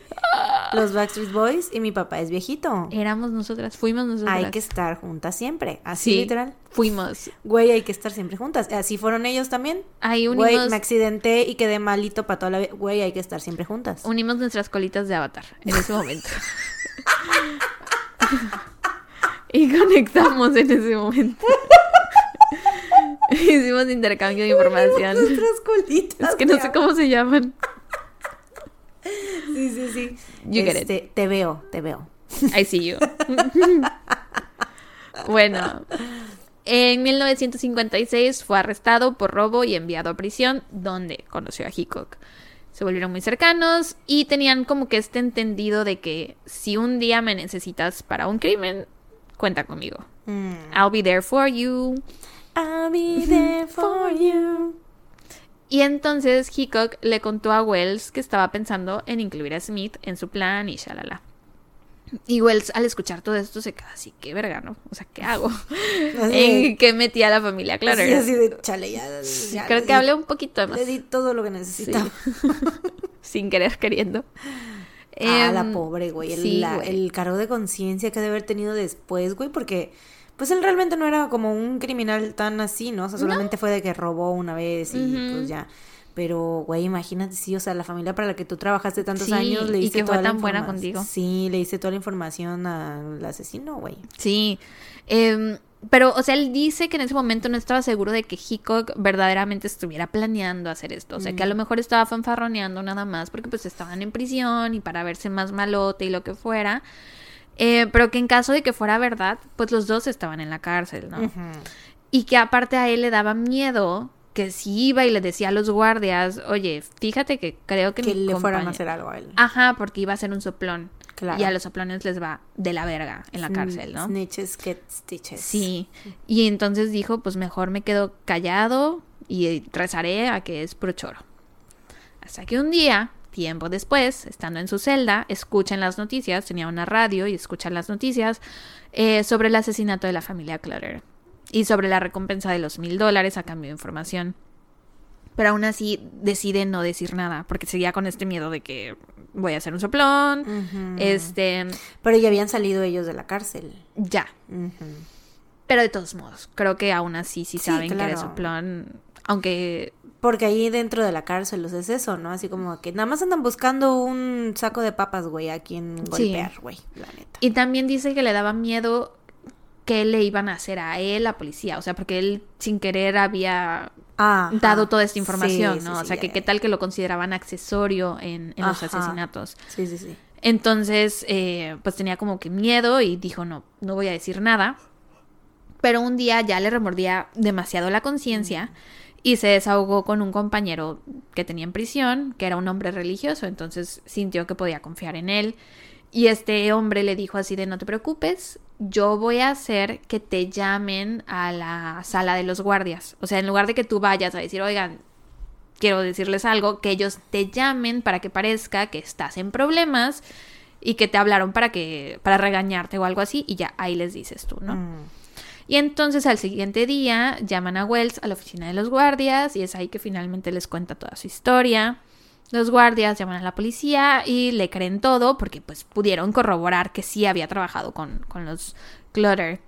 los Backstreet Boys y mi papá es viejito. Éramos nosotras, fuimos nosotras. Hay que estar juntas siempre. Así Sí, literal. Fuimos. Güey, hay que estar siempre juntas. Así fueron ellos también. Ahí Güey, unimos, me accidenté y quedé malito para toda la vida. Güey, hay que estar siempre juntas. unimos nuestras colitas de avatar en ese momento. y conectamos en ese momento. Hicimos intercambio de información. Colitas. Es que no sé cómo se llaman. Sí, sí, sí. You get it. Este, Te veo, te veo. I see you. bueno, en 1956 fue arrestado por robo y enviado a prisión, donde conoció a Hickok. Se volvieron muy cercanos y tenían como que este entendido de que si un día me necesitas para un crimen, cuenta conmigo. Mm. I'll be there for you. I'll be there for you. Y entonces Hickok le contó a Wells que estaba pensando en incluir a Smith en su plan y shalala. Y Wells al escuchar todo esto se queda así, qué verga, ¿no? O sea, ¿qué hago? ¿En qué metí a la familia Clutter? Así, así de chale, ya. ya Creo que di- hablé un poquito de más. Le di todo lo que necesitaba. Sin querer queriendo. Ah, la Em, pobre, güey. El, sí, la- güey. el cargo de conciencia que debe haber tenido después, güey, porque pues él realmente no era como un criminal tan así, ¿no? O sea, solamente fue de que robó una vez y pues ya. Pero, güey, imagínate, sí, o sea, la familia para la que tú trabajaste tantos Sí, años le y diste que fue tan buena contigo. Sí, le diste toda la información al asesino, güey. Sí. Em, pero, o sea, él dice que en ese momento no estaba seguro de que Hickok verdaderamente estuviera planeando hacer esto. O sea, que a lo mejor estaba fanfarroneando nada más porque pues estaban en prisión y para verse más malote y lo que fuera. Eh, pero que en caso de que fuera verdad, pues los dos estaban en la cárcel, ¿no? Y que aparte a él le daba miedo que si iba y le decía a los guardias, oye, fíjate que creo que, Que mi le fueran a hacer algo a él. Ajá, porque iba a ser un soplón. Claro. Y a los soplones les va de la verga en la cárcel, ¿no? Snitches get stitches. Sí. Y entonces dijo, pues mejor me quedo callado y rezaré a que es puro choro. Hasta que un día, tiempo después, estando en su celda, escucha en las noticias, tenía una radio y escucha las noticias eh, sobre el asesinato de la familia Clutter y sobre la recompensa de los mil dólares a cambio de información. Pero aún así decide no decir nada, porque seguía con este miedo de que voy a hacer un soplón, este, Pero ya habían salido ellos de la cárcel. ya. Pero de todos modos, creo que aún así sí Sí, saben que claro. eres soplón, aunque Porque ahí dentro de la cárcel los es eso, ¿no? Así como que nada más andan buscando un saco de papas, güey, a quien Sí. golpear, güey, la neta. Y también dice que le daba miedo que le iban a hacer a él, la policía. O sea, porque él sin querer había dado toda esta información, Sí, sí, ¿no? o sea, que qué tal que lo consideraban accesorio en, en los asesinatos. Sí, sí, sí. Entonces, eh, pues tenía como que miedo y dijo, no, no voy a decir nada. Pero un día ya le remordía demasiado la conciencia y se desahogó con un compañero que tenía en prisión, que era un hombre religioso, entonces sintió que podía confiar en él. Y este hombre le dijo así de no te preocupes, yo voy a hacer que te llamen a la sala de los guardias. O sea, en lugar de que tú vayas a decir, oigan, quiero decirles algo, que ellos te llamen para que parezca que estás en problemas y que te hablaron para que para regañarte o algo así y ya ahí les dices tú, ¿no? Mm. Y entonces al siguiente día llaman a Wells a la oficina de los guardias y es ahí que finalmente les cuenta toda su historia. Los guardias llaman a la policía y le creen todo porque pues pudieron corroborar que sí había trabajado con, con los Clutter.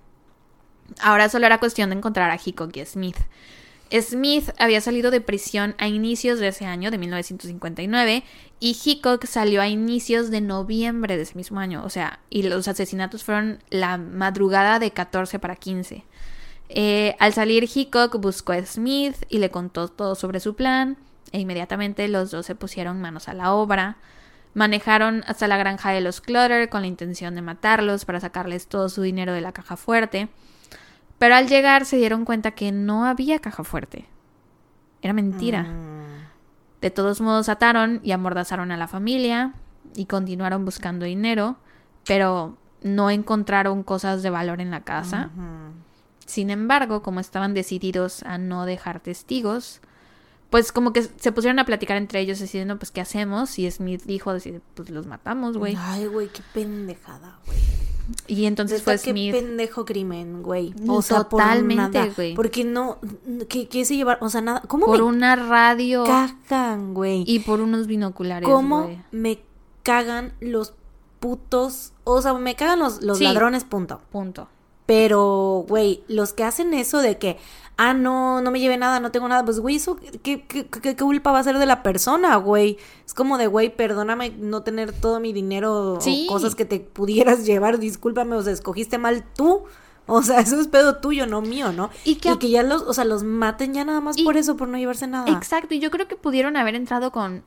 Ahora solo era cuestión de encontrar a Hickok y Smith. Smith había salido de prisión a inicios de ese año, de 1959, y Hickok salió a inicios de noviembre de ese mismo año. O sea, y los asesinatos fueron la madrugada de 14 para 15. Eh, al salir, Hickok buscó a Smith y le contó todo sobre su plan, e inmediatamente los dos se pusieron manos a la obra. Manejaron hasta la granja de los Clutter con la intención de matarlos para sacarles todo su dinero de la caja fuerte. Pero al llegar se dieron cuenta que no había caja fuerte. Era mentira. Mm. De todos modos ataron y amordazaron a la familia y continuaron buscando dinero, pero no encontraron cosas de valor en la casa. Sin embargo, como estaban decididos a no dejar testigos, pues como que se pusieron a platicar entre ellos diciendo, pues, ¿qué hacemos? Y Smith dijo, decir, pues los matamos, güey. Ay, güey, qué pendejada, güey. Y entonces fue qué Smith. pendejo crimen, güey. O sea, totalmente, por güey. Porque no, ¿qué, qué se llevar? O sea, nada. ¿Cómo Por me una radio cagan, güey? y por unos binoculares, ¿Cómo me cagan los putos? O sea, me cagan los, los Sí. ladrones, punto. Punto. Pero, güey, los que hacen eso de que, ah, no, no me lleve nada, no tengo nada, pues, güey, eso, ¿qué, qué, qué- qué culpa va a ser de la persona, güey? Es como de, güey, perdóname no tener todo mi dinero Sí. o cosas que te pudieras llevar, discúlpame, o sea, escogiste mal tú. O sea, eso es pedo tuyo, no mío, ¿no? Y que- ya los, o sea, los maten ya nada más Y- por eso, por no llevarse nada. Exacto, y yo creo que pudieron haber entrado con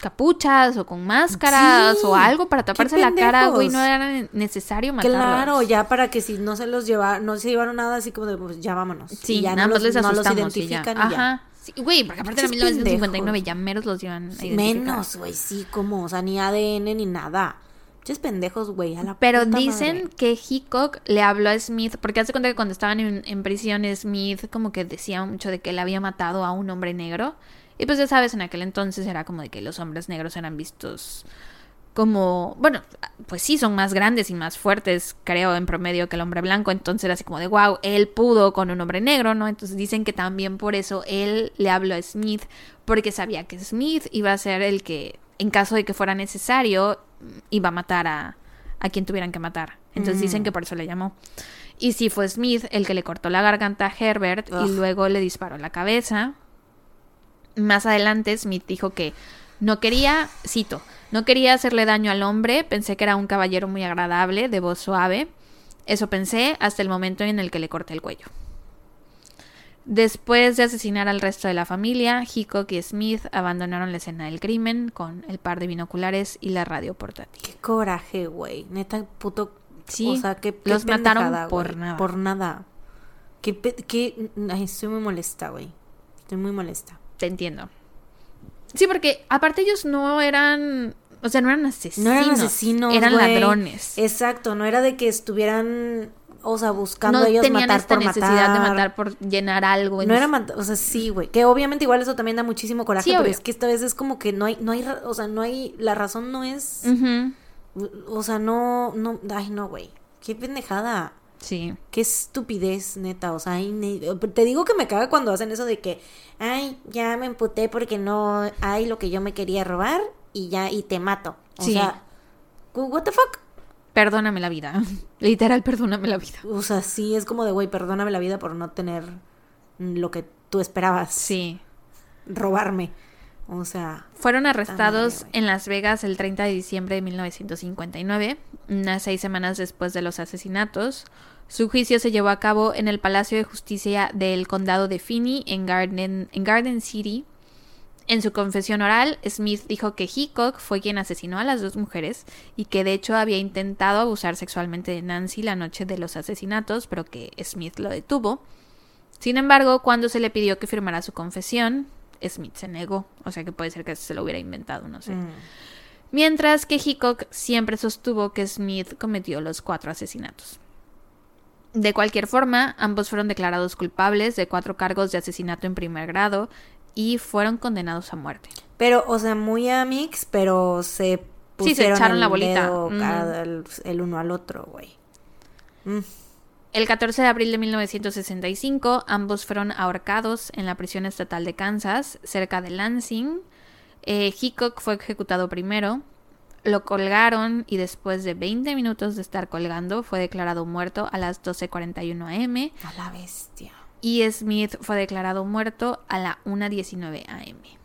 capuchas o con máscaras Sí, o algo para taparse la cara, güey, no era necesario matarlos. Claro, ya para que si no se los lleva, no se llevaron nada, así como de, pues ya vámonos. Sí, y ya nada no más los, les no los asustamos y ya. identifican y ya. Ajá. Sí, güey, porque aparte Pinches 1959, ya meros los llevan a. Menos, güey, sí, como, o sea, ni ADN ni nada. Muchos pendejos, güey, a la Pero puta dicen madre. que Hickok le habló a Smith, porque hace cuenta que cuando estaban en, en prisión, Smith como que decía mucho de que él había matado a un hombre negro. Y pues ya sabes, en aquel entonces era como de que los hombres negros eran vistos como, bueno, pues sí, son más grandes y más fuertes, creo, en promedio que el hombre blanco. Entonces era así como de, wow, él pudo con un hombre negro, ¿no? Entonces dicen que también por eso él le habló a Smith, porque sabía que Smith iba a ser el que, en caso de que fuera necesario, iba a matar a, a quien tuvieran que matar. Entonces dicen que por eso le llamó. Y sí fue Smith el que le cortó la garganta a Herbert Ugh. y luego le disparó la cabeza. Más adelante Smith dijo que no quería, cito, no quería hacerle daño al hombre, pensé que era un caballero muy agradable, de voz suave. Eso pensé hasta el momento en el que le corté el cuello. Después de asesinar al resto de la familia, Hickok y Smith abandonaron la escena del crimen con el par de binoculares y la radio portátil. Qué coraje, güey. Neta, puto. Sí, o sea, qué, qué los mataron por nada. Por nada. Ay, estoy muy molesta, güey. Estoy muy molesta. Te entiendo. Sí, porque aparte ellos no eran, o sea, no eran asesinos. No eran asesinos, Eran ladrones. Exacto, no era de que estuvieran, o sea, buscando no ellos tenían matar esta por necesidad de matar. matar por llenar algo. No era matar, o sea, sí, güey. Que obviamente igual eso también da muchísimo coraje, Sí, pero obvio. es que esta vez es como que no hay, no hay, o sea, no hay, la razón no es, o sea, no, no, ay, no, güey. Qué pendejada. Sí. Qué estupidez, neta. O sea, ay, te digo que me caga cuando hacen eso de que, ay, ya me emputé porque no hay lo que yo me quería robar y ya, y te mato. O Sí. sea, what the fuck? Perdóname la vida. Literal, perdóname la vida. O sea, sí, es como de, güey, perdóname la vida por no tener lo que tú esperabas. Sí. Robarme. O sea, Fueron arrestados en Las Vegas el 30 de diciembre de 1959, unas seis semanas después de los asesinatos. Su juicio se llevó a cabo en el Palacio de Justicia del Condado de Finney, en Garden, en Garden City. En su confesión oral, Smith dijo que Hickok fue quien asesinó a las dos mujeres y que de hecho había intentado abusar sexualmente de Nancy la noche de los asesinatos, pero que Smith lo detuvo. Sin embargo, cuando se le pidió que firmara su confesión, Smith se negó, o sea que puede ser que se lo hubiera inventado, no sé. mm, Mientras que Hickok siempre sostuvo que Smith cometió los cuatro asesinatos. De cualquier forma, ambos fueron declarados culpables de cuatro cargos de asesinato en primer grado y fueron condenados a muerte. Pero, o sea, muy amix, pero se Sí, se pusieron echaron el la bolita. dedo Ujú. cada- el, el uno al otro, güey. Mm. El 14 de abril de 1965, ambos fueron ahorcados en la prisión estatal de Kansas, cerca de Lansing. Eh, Hickok fue ejecutado primero. Lo colgaron y después de 20 minutos de estar colgando fue declarado muerto a las 12.41 am A la bestia. y Smith fue declarado muerto a la 1.19 am.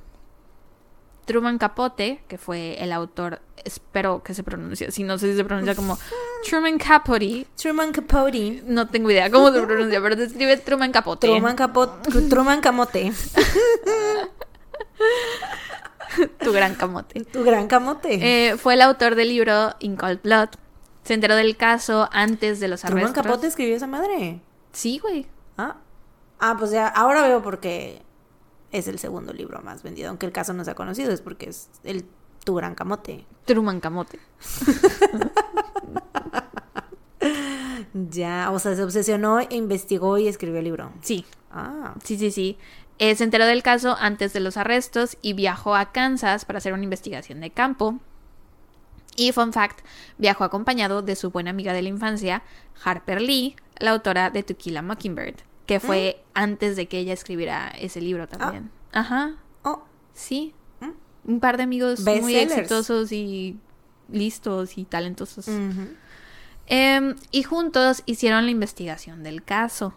Truman Capote, que fue el autor, espero que se pronuncie así, no sé si se pronuncia como Truman Capote, Truman Capote. no tengo idea cómo se pronuncia, pero se escribe Truman Capote. Truman Capote. Truman Camote. tu gran camote. Tu gran camote. Eh, fue el autor del libro In Cold Blood. Se enteró del caso antes de los ¿Truman arrestos. Capote escribió esa madre? Sí, güey. Ah. Ah, pues ya, ahora veo por qué es el segundo libro más vendido, aunque el caso no se ha conocido, es porque es el Tu Gran Camote. Truman Camote. Ya, o sea, se obsesionó, investigó y escribió el libro. Sí, Ah, sí, sí, sí. Eh, se enteró del caso antes de los arrestos y viajó a Kansas para hacer una investigación de campo. Y fun fact, viajó acompañado de su buena amiga de la infancia, Harper Lee, la autora de To Kill a Mockingbird, que fue antes de que ella escribiera ese libro también. Ajá, oh, sí. Un par de amigos muy exitosos y listos y talentosos. Em, y juntos hicieron la investigación del caso.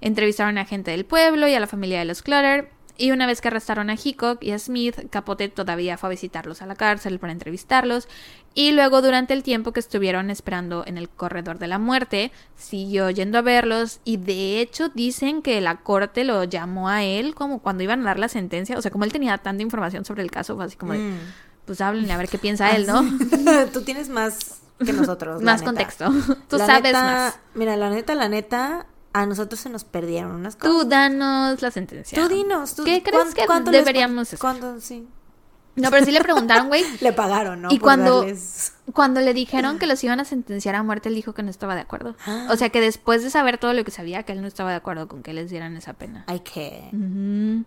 Entrevistaron a gente del pueblo y a la familia de los Clutter. Y una vez que arrestaron a Hickok y a Smith, Capote todavía fue a visitarlos a la cárcel para entrevistarlos. Y luego, durante el tiempo que estuvieron esperando en el corredor de la muerte, siguió yendo a verlos. Y de hecho, dicen que la corte lo llamó a él como cuando iban a dar la sentencia. O sea, como él tenía tanta información sobre el caso, fue así como de, Mm. pues háblenle a ver qué piensa él, ¿no? Tú tienes más que nosotros. la más neta. contexto. Tú La sabes neta, más. Mira, la neta, la neta, a nosotros se nos perdieron unas cosas. Tú danos la sentencia. Tú dinos. Tú, ¿Qué crees ¿cuán- que deberíamos hacer? ¿Cuánto? Sí. No, pero sí le preguntaron, güey. Le pagaron, ¿no? Y Por cuando- darles- Cuando le dijeron que los iban a sentenciar a muerte, él dijo que no estaba de acuerdo. Ah. O sea, que después de saber todo lo que sabía, que él no estaba de acuerdo con que les dieran esa pena. Ay, qué. Ujú.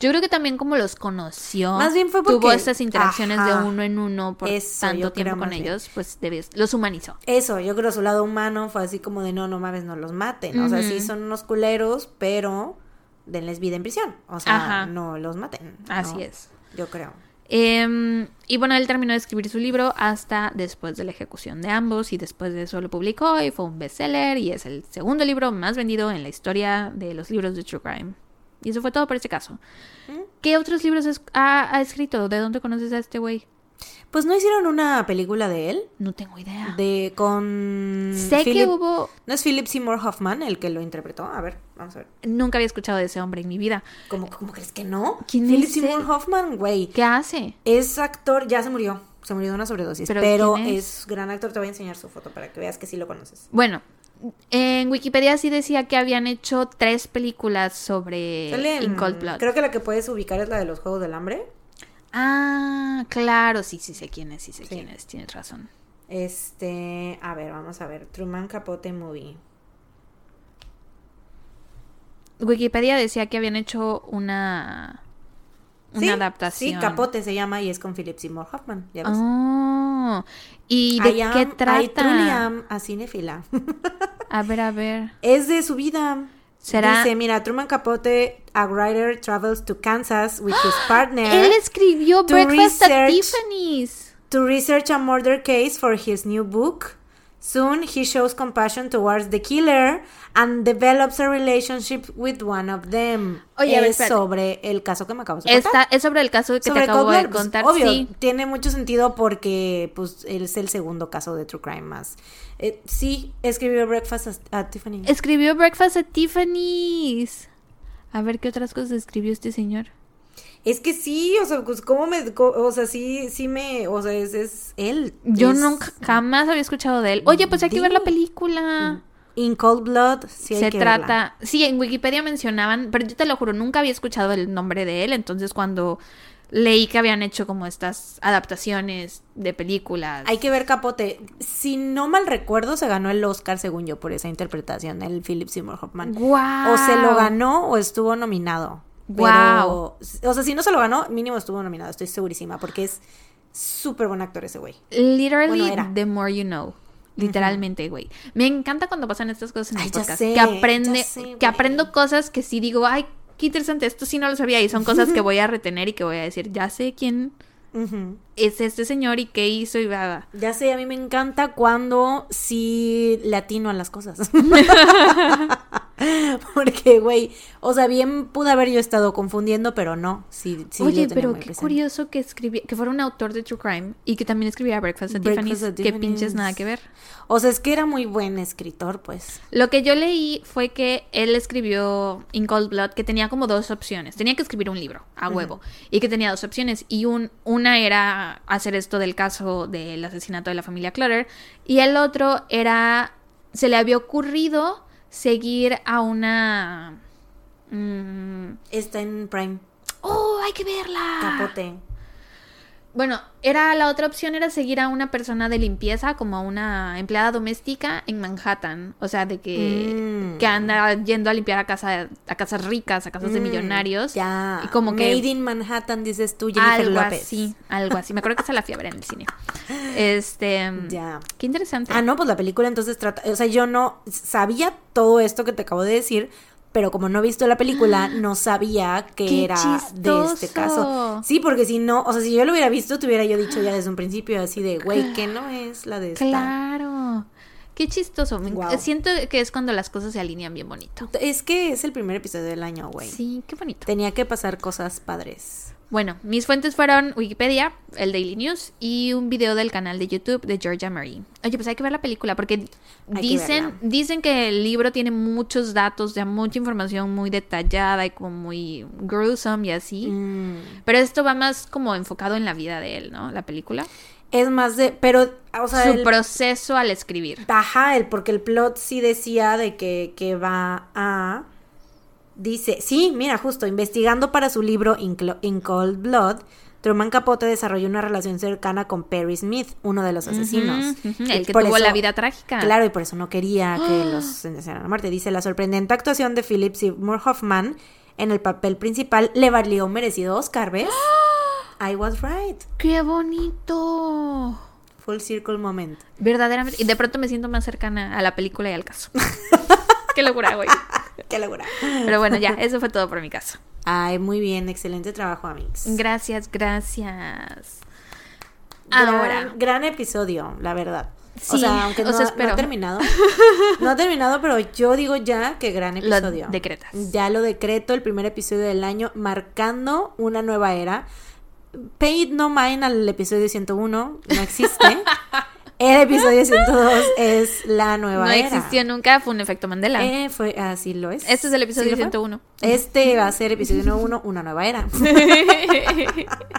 Yo creo que también como los conoció, Más bien fue tuvo porque- estas interacciones de uno en uno por Eso, tanto tiempo con bien. ellos, pues debió- los humanizó. Eso, yo creo su lado humano fue así como de no, no mames, no los maten. O sea, sí son unos culeros, pero denles vida en prisión. O sea, Ajá. no los maten. Así ¿no? es. Yo creo. Em, y bueno, él terminó de escribir su libro hasta después de la ejecución de ambos y después de eso lo publicó y fue un bestseller y es el segundo libro más vendido en la historia de los libros de True Crime. Y eso fue todo por este caso. ¿Mm? ¿Qué otros libros es- ha, ha escrito? ¿De dónde conoces a este güey? Pues no hicieron una película de él, No tengo idea. de con sé que hubo... ¿No es Philip Seymour Hoffman el que lo interpretó? A ver, vamos a ver. Nunca había escuchado de ese hombre en mi vida. ¿Cómo, cómo crees que no? ¿Quién Philip es Seymour él? Hoffman, güey. ¿Qué hace? Es actor, ya se murió. Se murió de una sobredosis. ¿Pero Pero, quién es? es? gran actor. Te voy a enseñar su foto para que veas que sí lo conoces. Bueno, en Wikipedia sí decía que habían hecho tres películas sobre In Cold Blood. Creo que la que puedes ubicar es la de los Juegos del Hambre. Ah, claro, sí, sí sé quién es, sí sé Sí. quién es, tienes razón. Este, a ver, vamos a ver. Truman Capote Movie. Wikipedia decía que habían hecho una una Sí, adaptación. Sí, Capote se llama y es con Philip Seymour Hoffman. Ya ves. Oh, ¿Y de I am- qué I truly trata? am a cinefila. A ver, a ver. es de su vida. ¿Será? Dice, mira, Truman Capote, a writer, travels to Kansas with his partner Él escribió Breakfast at research- Tiffany's. to research a murder case for his new book. Soon he shows compassion towards the killer and develops a relationship with one of them. Oye, a ver, es sobre el caso que me acabas de contar. Está, es sobre el caso que sobre te acabo de pues, contar. obvio, Sí. tiene mucho sentido porque pues él es el segundo caso de True Crime más. Eh, sí, escribió Breakfast at- at Tiffany. Escribió Breakfast at Tiffany's. A ver qué otras cosas escribió este señor. Es que sí, o sea, pues cómo me, o sea, sí, sí me, o sea, es, es él. Yo Es- nunca jamás había escuchado de él. Oye, pues hay que ver la película. In Cold Blood, sí hay Se que trata, verla. sí, en Wikipedia mencionaban, pero yo te lo juro, nunca había escuchado el nombre de él, entonces cuando leí que habían hecho como estas adaptaciones de películas. Hay que ver Capote. Si no mal recuerdo, se ganó el Oscar, según yo, por esa interpretación, el Philip Seymour Hoffman. O se lo ganó o estuvo nominado. Pero, o sea, si no se lo ganó, mínimo estuvo nominado, estoy segurísima, porque es súper buen actor ese güey. Literally, Bueno, era. the more you know. Literalmente, güey. Me encanta cuando pasan estas cosas en el Ay, ya podcast. sé, que aprende, ya sé, güey. que aprendo cosas que sí digo, ay, qué interesante, esto sí no lo sabía. Y son cosas que voy a retener y que voy a decir, ya sé quién Ujú. Es este señor y qué hizo y va. Ya sé, a mí me encanta cuando sí le atino a las cosas. Porque, güey, o sea, bien pude haber yo estado confundiendo, pero no. Sí, sí Oye, lo pero muy qué presente. curioso que escribía, que fuera un autor de True Crime y que también escribía Breakfast at Breakfast Tiffany's. at Que Tiffany's. pinches nada que ver. O sea, es que era muy buen escritor, pues. Lo que yo leí fue que él escribió In Cold Blood, que tenía como dos opciones. Tenía que escribir un libro, a huevo. Y que tenía dos opciones. Y un, una era hacer esto del caso del asesinato de la familia Clutter. Y el otro era. Se le había ocurrido seguir a una. mm, Está en Prime. ¡Oh, hay que verla! Capote. Bueno, era la otra opción era seguir a una persona de limpieza, como a una empleada doméstica en Manhattan. O sea, de que, Mm. que anda yendo a limpiar a casa, a casas ricas, a casas de Mm, millonarios. Ya. Y como que Made in Manhattan, dices tú, Jennifer algo López. así, algo así. Me acuerdo que esa la fui a ver en el cine. Este, Ya. qué interesante. Ah, no, pues la película entonces trata, o sea, yo no sabía todo esto que te acabo de decir, pero como no he visto la película, no sabía que ¡Qué era de este caso. Sí, porque si no, o sea, si yo lo hubiera visto, te hubiera yo dicho ya desde un principio así de, güey, que no es la de esta. Claro. Qué chistoso. Me- Guau. Siento que es cuando las cosas se alinean bien bonito. Es que es el primer episodio del año, güey. Sí, qué bonito. Tenía que pasar cosas padres. Bueno, mis fuentes fueron Wikipedia, el Daily News y un video del canal de YouTube de Georgia Marie. Oye, pues hay que ver la película porque Hay que dicen, dicen que el libro tiene muchos datos, ya mucha información muy detallada y como muy gruesome y así. Mm. Pero esto va más como enfocado en la vida de él, ¿no? La película. Es más de, pero, o sea, Su el- proceso al escribir. Ajá, el, porque el plot sí decía de que, que va a... Dice, sí, mira, justo, investigando para su libro In, In Cold Blood, Truman Capote desarrolló una relación cercana con Perry Smith, uno de los asesinos. El que por tuvo eso- la vida trágica. Claro, y por eso no quería que los sentenciaran a muerte. Dice, la sorprendente actuación de Philip Seymour Hoffman en el papel principal le valió un merecido Oscar, ¿ves? I was right. ¡Qué bonito! Full circle moment. Verdaderamente. Y de pronto me siento más cercana a la película y al caso. Qué locura, güey. Qué locura. Pero bueno, ya, eso fue todo por mi caso. Ay, muy bien, excelente trabajo, amigos. Gracias, gracias. Ahora, gran episodio, la verdad. o Sí, sea, aunque o no, sea, no ha terminado. No ha terminado, pero yo digo ya que gran Lo episodio. decretas. Ya lo decreto, el primer episodio del año, marcando una nueva era. Paid no mind al episodio 101, no existe. El episodio 102 es la nueva no era. existió nunca, fue un efecto Mandela. Eh, fue, así lo es. este es el Sí episodio fue. 101. Este va a ser episodio 101, una nueva era.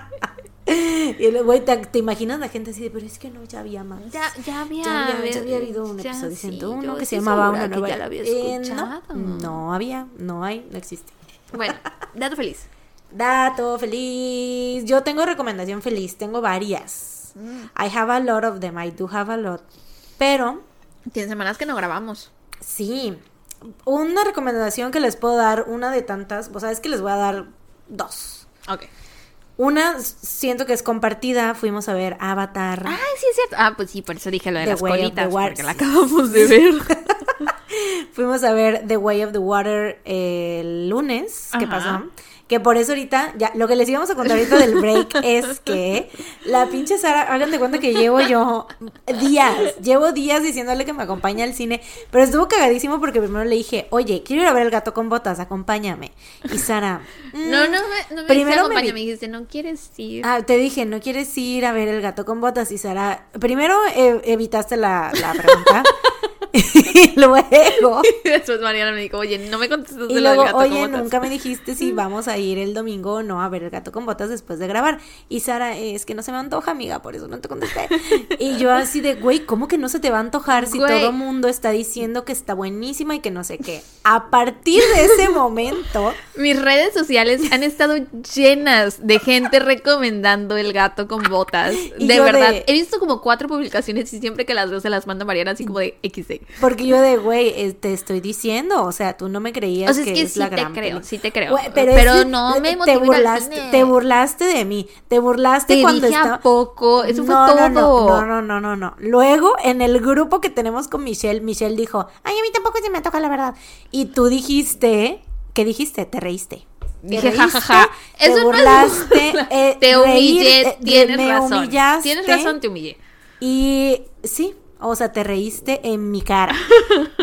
Y el güey, te, te imaginas la gente así de, pero es que no, ya había más. ya, ya había, Ya había, ya había habido un ya episodio sí, 101 yo que se llamaba Una Nueva Era. había Eh, no, no había, no hay, no existe. Bueno, dato feliz. Dato feliz. Yo tengo recomendación feliz, tengo varias. Mm. I have a lot of them, I do have a lot. Pero, Tiene semanas que no grabamos. sí, una recomendación que les puedo dar, una de tantas, o sea, es que les voy a dar dos. Ok. Una, siento que es compartida, fuimos a ver Avatar. Ay, sí es cierto. Ah, pues sí, por eso dije lo de The las colitas, porque la acabamos de ver. Fuimos a ver The Way of the Water el lunes, ¿qué Ajá. pasó? Que por eso ahorita, ya, lo que les íbamos a contar ahorita del break es que la pinche Sara, hagan de cuenta que llevo yo días, llevo días diciéndole que me acompaña al cine, pero estuvo cagadísimo porque primero le dije, oye, quiero ir a ver el gato con botas, acompáñame. Y Sara, mm, No, no me, no me Primero dijiste me me dijiste, no quieres ir. Ah, te dije, ¿no quieres ir a ver el gato con botas? Y Sara, primero eh, evitaste la, la pregunta. y luego, Después Mariana me dijo, oye, no me contestas y de lo del luego, gato con oye, botas". nunca me dijiste si vamos a ir el domingo o no a ver el gato con botas después de grabar. Y Sara, "Eh, es que no se me antoja, amiga, por eso no te contesté. y yo así de, güey, ¿cómo que no se te va a antojar si Güey. todo el mundo está diciendo que está buenísima y que no sé qué? A partir de ese momento, Mis redes sociales han estado llenas de gente recomendando el gato con botas. Y de verdad. de- He visto como cuatro publicaciones y siempre que las veo se las manda Mariana así como de XD. Porque yo de, güey, eh, te estoy diciendo, o sea, tú no me creías O sea, es que, que es sí la te gran creo, película. sí te creo. Güey, pero es- no me te burlaste, te burlaste de mí, te burlaste Te cuando dije estaba a poco, eso fue No, no, todo. No, no, no, no, no. Luego, en el grupo que tenemos con Michelle, Michelle dijo, ay, a mí tampoco se me toca la verdad. Y tú dijiste, ¿qué dijiste? Te reíste. Te Dije, jajaja. te Eso no es burlaste, eh, te reír, humillé, eh, tienes me razón. humillaste. Tienes razón, te humillé. Y sí, O sea, te reíste en mi cara.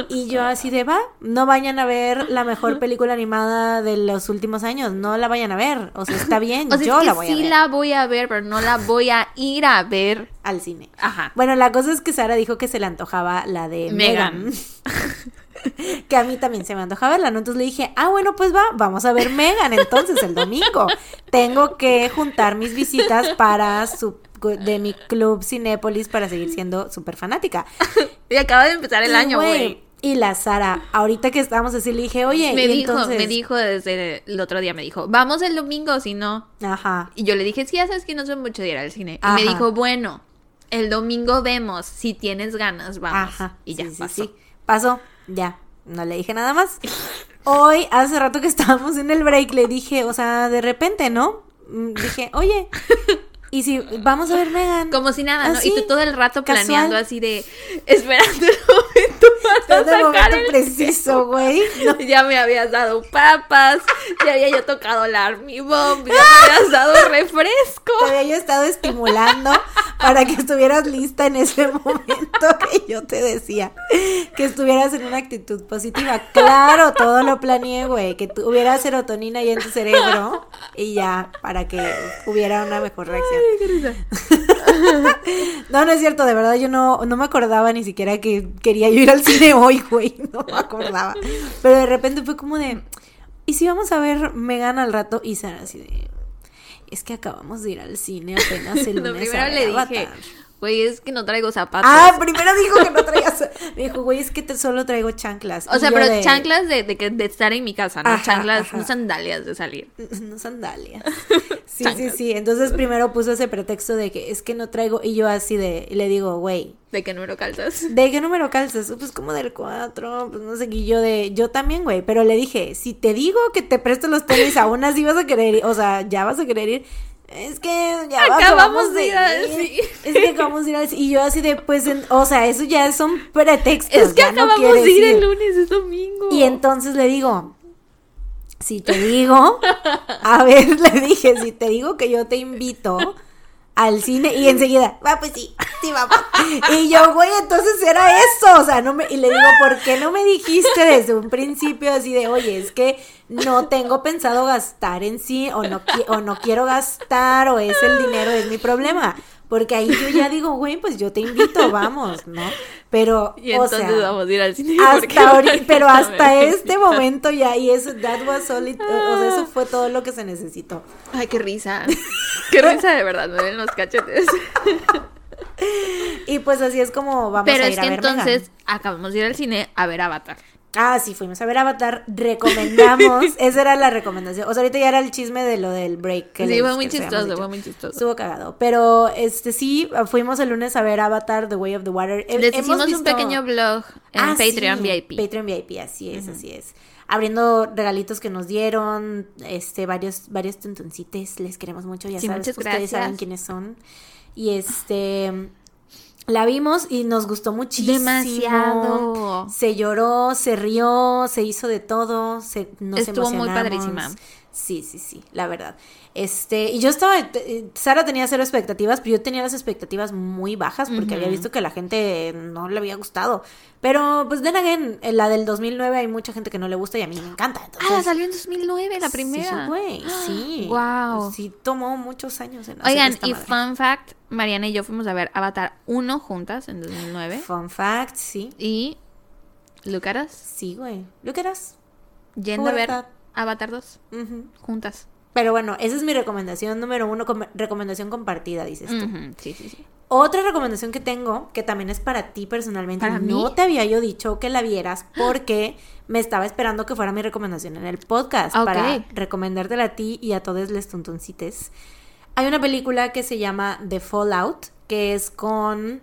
Y yo así de, va, no vayan a ver la mejor película animada de los últimos años, no la vayan a ver. O sea, está bien, O sea, yo es que la voy sí a ver la voy a ver, pero no la voy a ir a ver. al cine. Ajá. Bueno, la cosa es que Sara dijo que se le antojaba la de Megan. Megan. que a mí también se me antoja verla, ¿no? Entonces le dije, ah, bueno, pues va, vamos a ver Megan entonces el domingo. Tengo que juntar mis visitas para su de mi club Cinépolis para seguir siendo súper fanática. Y acaba de empezar el Y, año, güey. Y la Sara, ahorita que estábamos así, le dije, oye, Me y dijo, entonces... me dijo desde el otro día, me dijo, vamos el domingo, si no. Ajá. Y yo le dije, sí, ya sabes que no soy mucho de ir al cine. Y me dijo, bueno, el domingo vemos, si tienes ganas, vamos. Ajá. Y ya sí, sí, pasó. sí. Pasó, ya. No le dije nada más. Hoy, hace rato que estábamos en el break, le dije, o sea, de repente, ¿no? Mm, Dije, oye, ¿y si vamos a ver Megan? Como si nada, ¿no? Así, y tú todo el rato casual. planeando así de, esperando el momento para Todo el sacar momento el preciso, güey. No, Ya me habías dado papas, ya había yo tocado la Army Bomb, ya me habías dado refresco. te había yo estado estimulando para que estuvieras lista en ese momento que yo te decía que estuvieras en una actitud positiva. Claro, todo lo planeé, güey, que tuviera serotonina ya en tu cerebro y ya para que hubiera una mejor reacción. No, no es cierto, de verdad yo no, no me acordaba ni siquiera que quería yo ir al cine hoy, güey, no me acordaba. Pero de repente fue como de, ¿y si vamos a ver Megan al rato? Y Sara así de, es que acabamos de ir al cine apenas el Lo lunes primero a ver le dije, Avatar". Güey, es que no traigo zapatos. Ah, primero dijo que no traías. Me dijo, güey, es que te, solo traigo chanclas. o sea, pero de, chanclas de, de, que- de estar en mi casa, no Ajá, chanclas, ajá. no sandalias de salir. No sandalias. Sí, sí, sí. Entonces primero puso ese pretexto de que es que no traigo. Y yo así de, y le digo, güey, ¿De qué número calzas? ¿De qué número calzas? Pues como del 4, pues no sé, y yo de, yo también, güey, pero le dije, si te digo que te presto los tenis, aún así vas a querer ir, o sea, ya vas a querer ir, es que ya Acabamos de ir al cine. Es que acabamos de ir al cine, y yo así de, pues, en- o sea, eso ya son pretextos, Es que no acabamos de ir. el lunes, es domingo. Y entonces le digo, si te digo, a ver, le dije, si te digo que yo te invito al cine y enseguida, va, pues sí, sí, vamos. Y yo, güey, entonces era eso, o sea, no me, y le digo, ¿por qué no me dijiste desde un principio así de, oye, es que no tengo pensado gastar en sí, o no, o no quiero gastar, o es el dinero, es mi problema? Porque ahí yo ya digo, güey, pues yo te invito, vamos, ¿no? Pero, Y o entonces sea, vamos a ir al cine. hasta ahorita, pero hasta este momento ya, y eso, that was it- o sea, eso fue todo lo que se necesitó. Ay, qué risa. Qué risa de verdad, me ven los cachetes. Y pues así es como vamos Pero a es ir que a ver Megan. entonces acabamos de ir al cine a ver Avatar. Ah, sí, fuimos a ver Avatar, recomendamos, esa era la recomendación. O sea, ahorita ya era el chisme de lo del break. que Sí, fue muy chistoso, fue muy chistoso. Estuvo cagado. Pero este sí, fuimos el lunes a ver Avatar, The Way of the Water. He- Les hicimos un pequeño blog en Ah, Patreon sí, VIP. Patreon VIP, así es, así es. Abriendo regalitos que nos dieron, este, varios, varios tuntuncites, les queremos mucho, ya Sí, sabes, ustedes saben quiénes son. Y este, la vimos y nos gustó muchísimo. Demasiado. Se lloró, se rió, se hizo de todo, se, nos Estuvo muy padrísima. Sí, sí, sí, la verdad. Este, y yo estaba, eh, Sara tenía cero expectativas, pero yo tenía las expectativas muy bajas porque había visto que a la gente no le había gustado. Pero, pues, then again, en la del 2009 hay mucha gente que no le gusta y a mí me encanta. Entonces, Ah, salió en 2009, la primera. Sí, güey, sí. Wow. Sí, tomó muchos años en hacer Oigan, esta y madre. fun fact, Mariana y yo fuimos a ver Avatar 1 juntas en 2009. Fun fact, sí. Y Lucaras Sí, güey. Lo que eras. yendo a ver. Avatar 2 Ujú. juntas. Pero bueno, esa es mi recomendación número uno, com- recomendación compartida, dices tú. Sí, sí, sí. Otra recomendación que tengo, que también es para ti personalmente, ¿Para no mí? te había yo dicho que la vieras porque me estaba esperando que fuera mi recomendación en el podcast Ok. para recomendártela a ti y a todos les tuntuncites. Hay una película que se llama The Fallout, que es con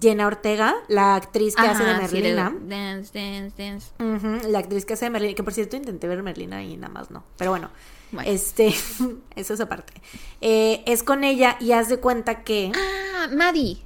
Jenna Ortega, la actriz que hace de Ajá, sí, Merlina. Dance, dance, dance. La actriz que hace de Merlina, que por cierto intenté ver Merlina y nada más no. Pero bueno, Bueno. este, eso es aparte. Eh, es con ella y haz de cuenta que... Ah, Maddie.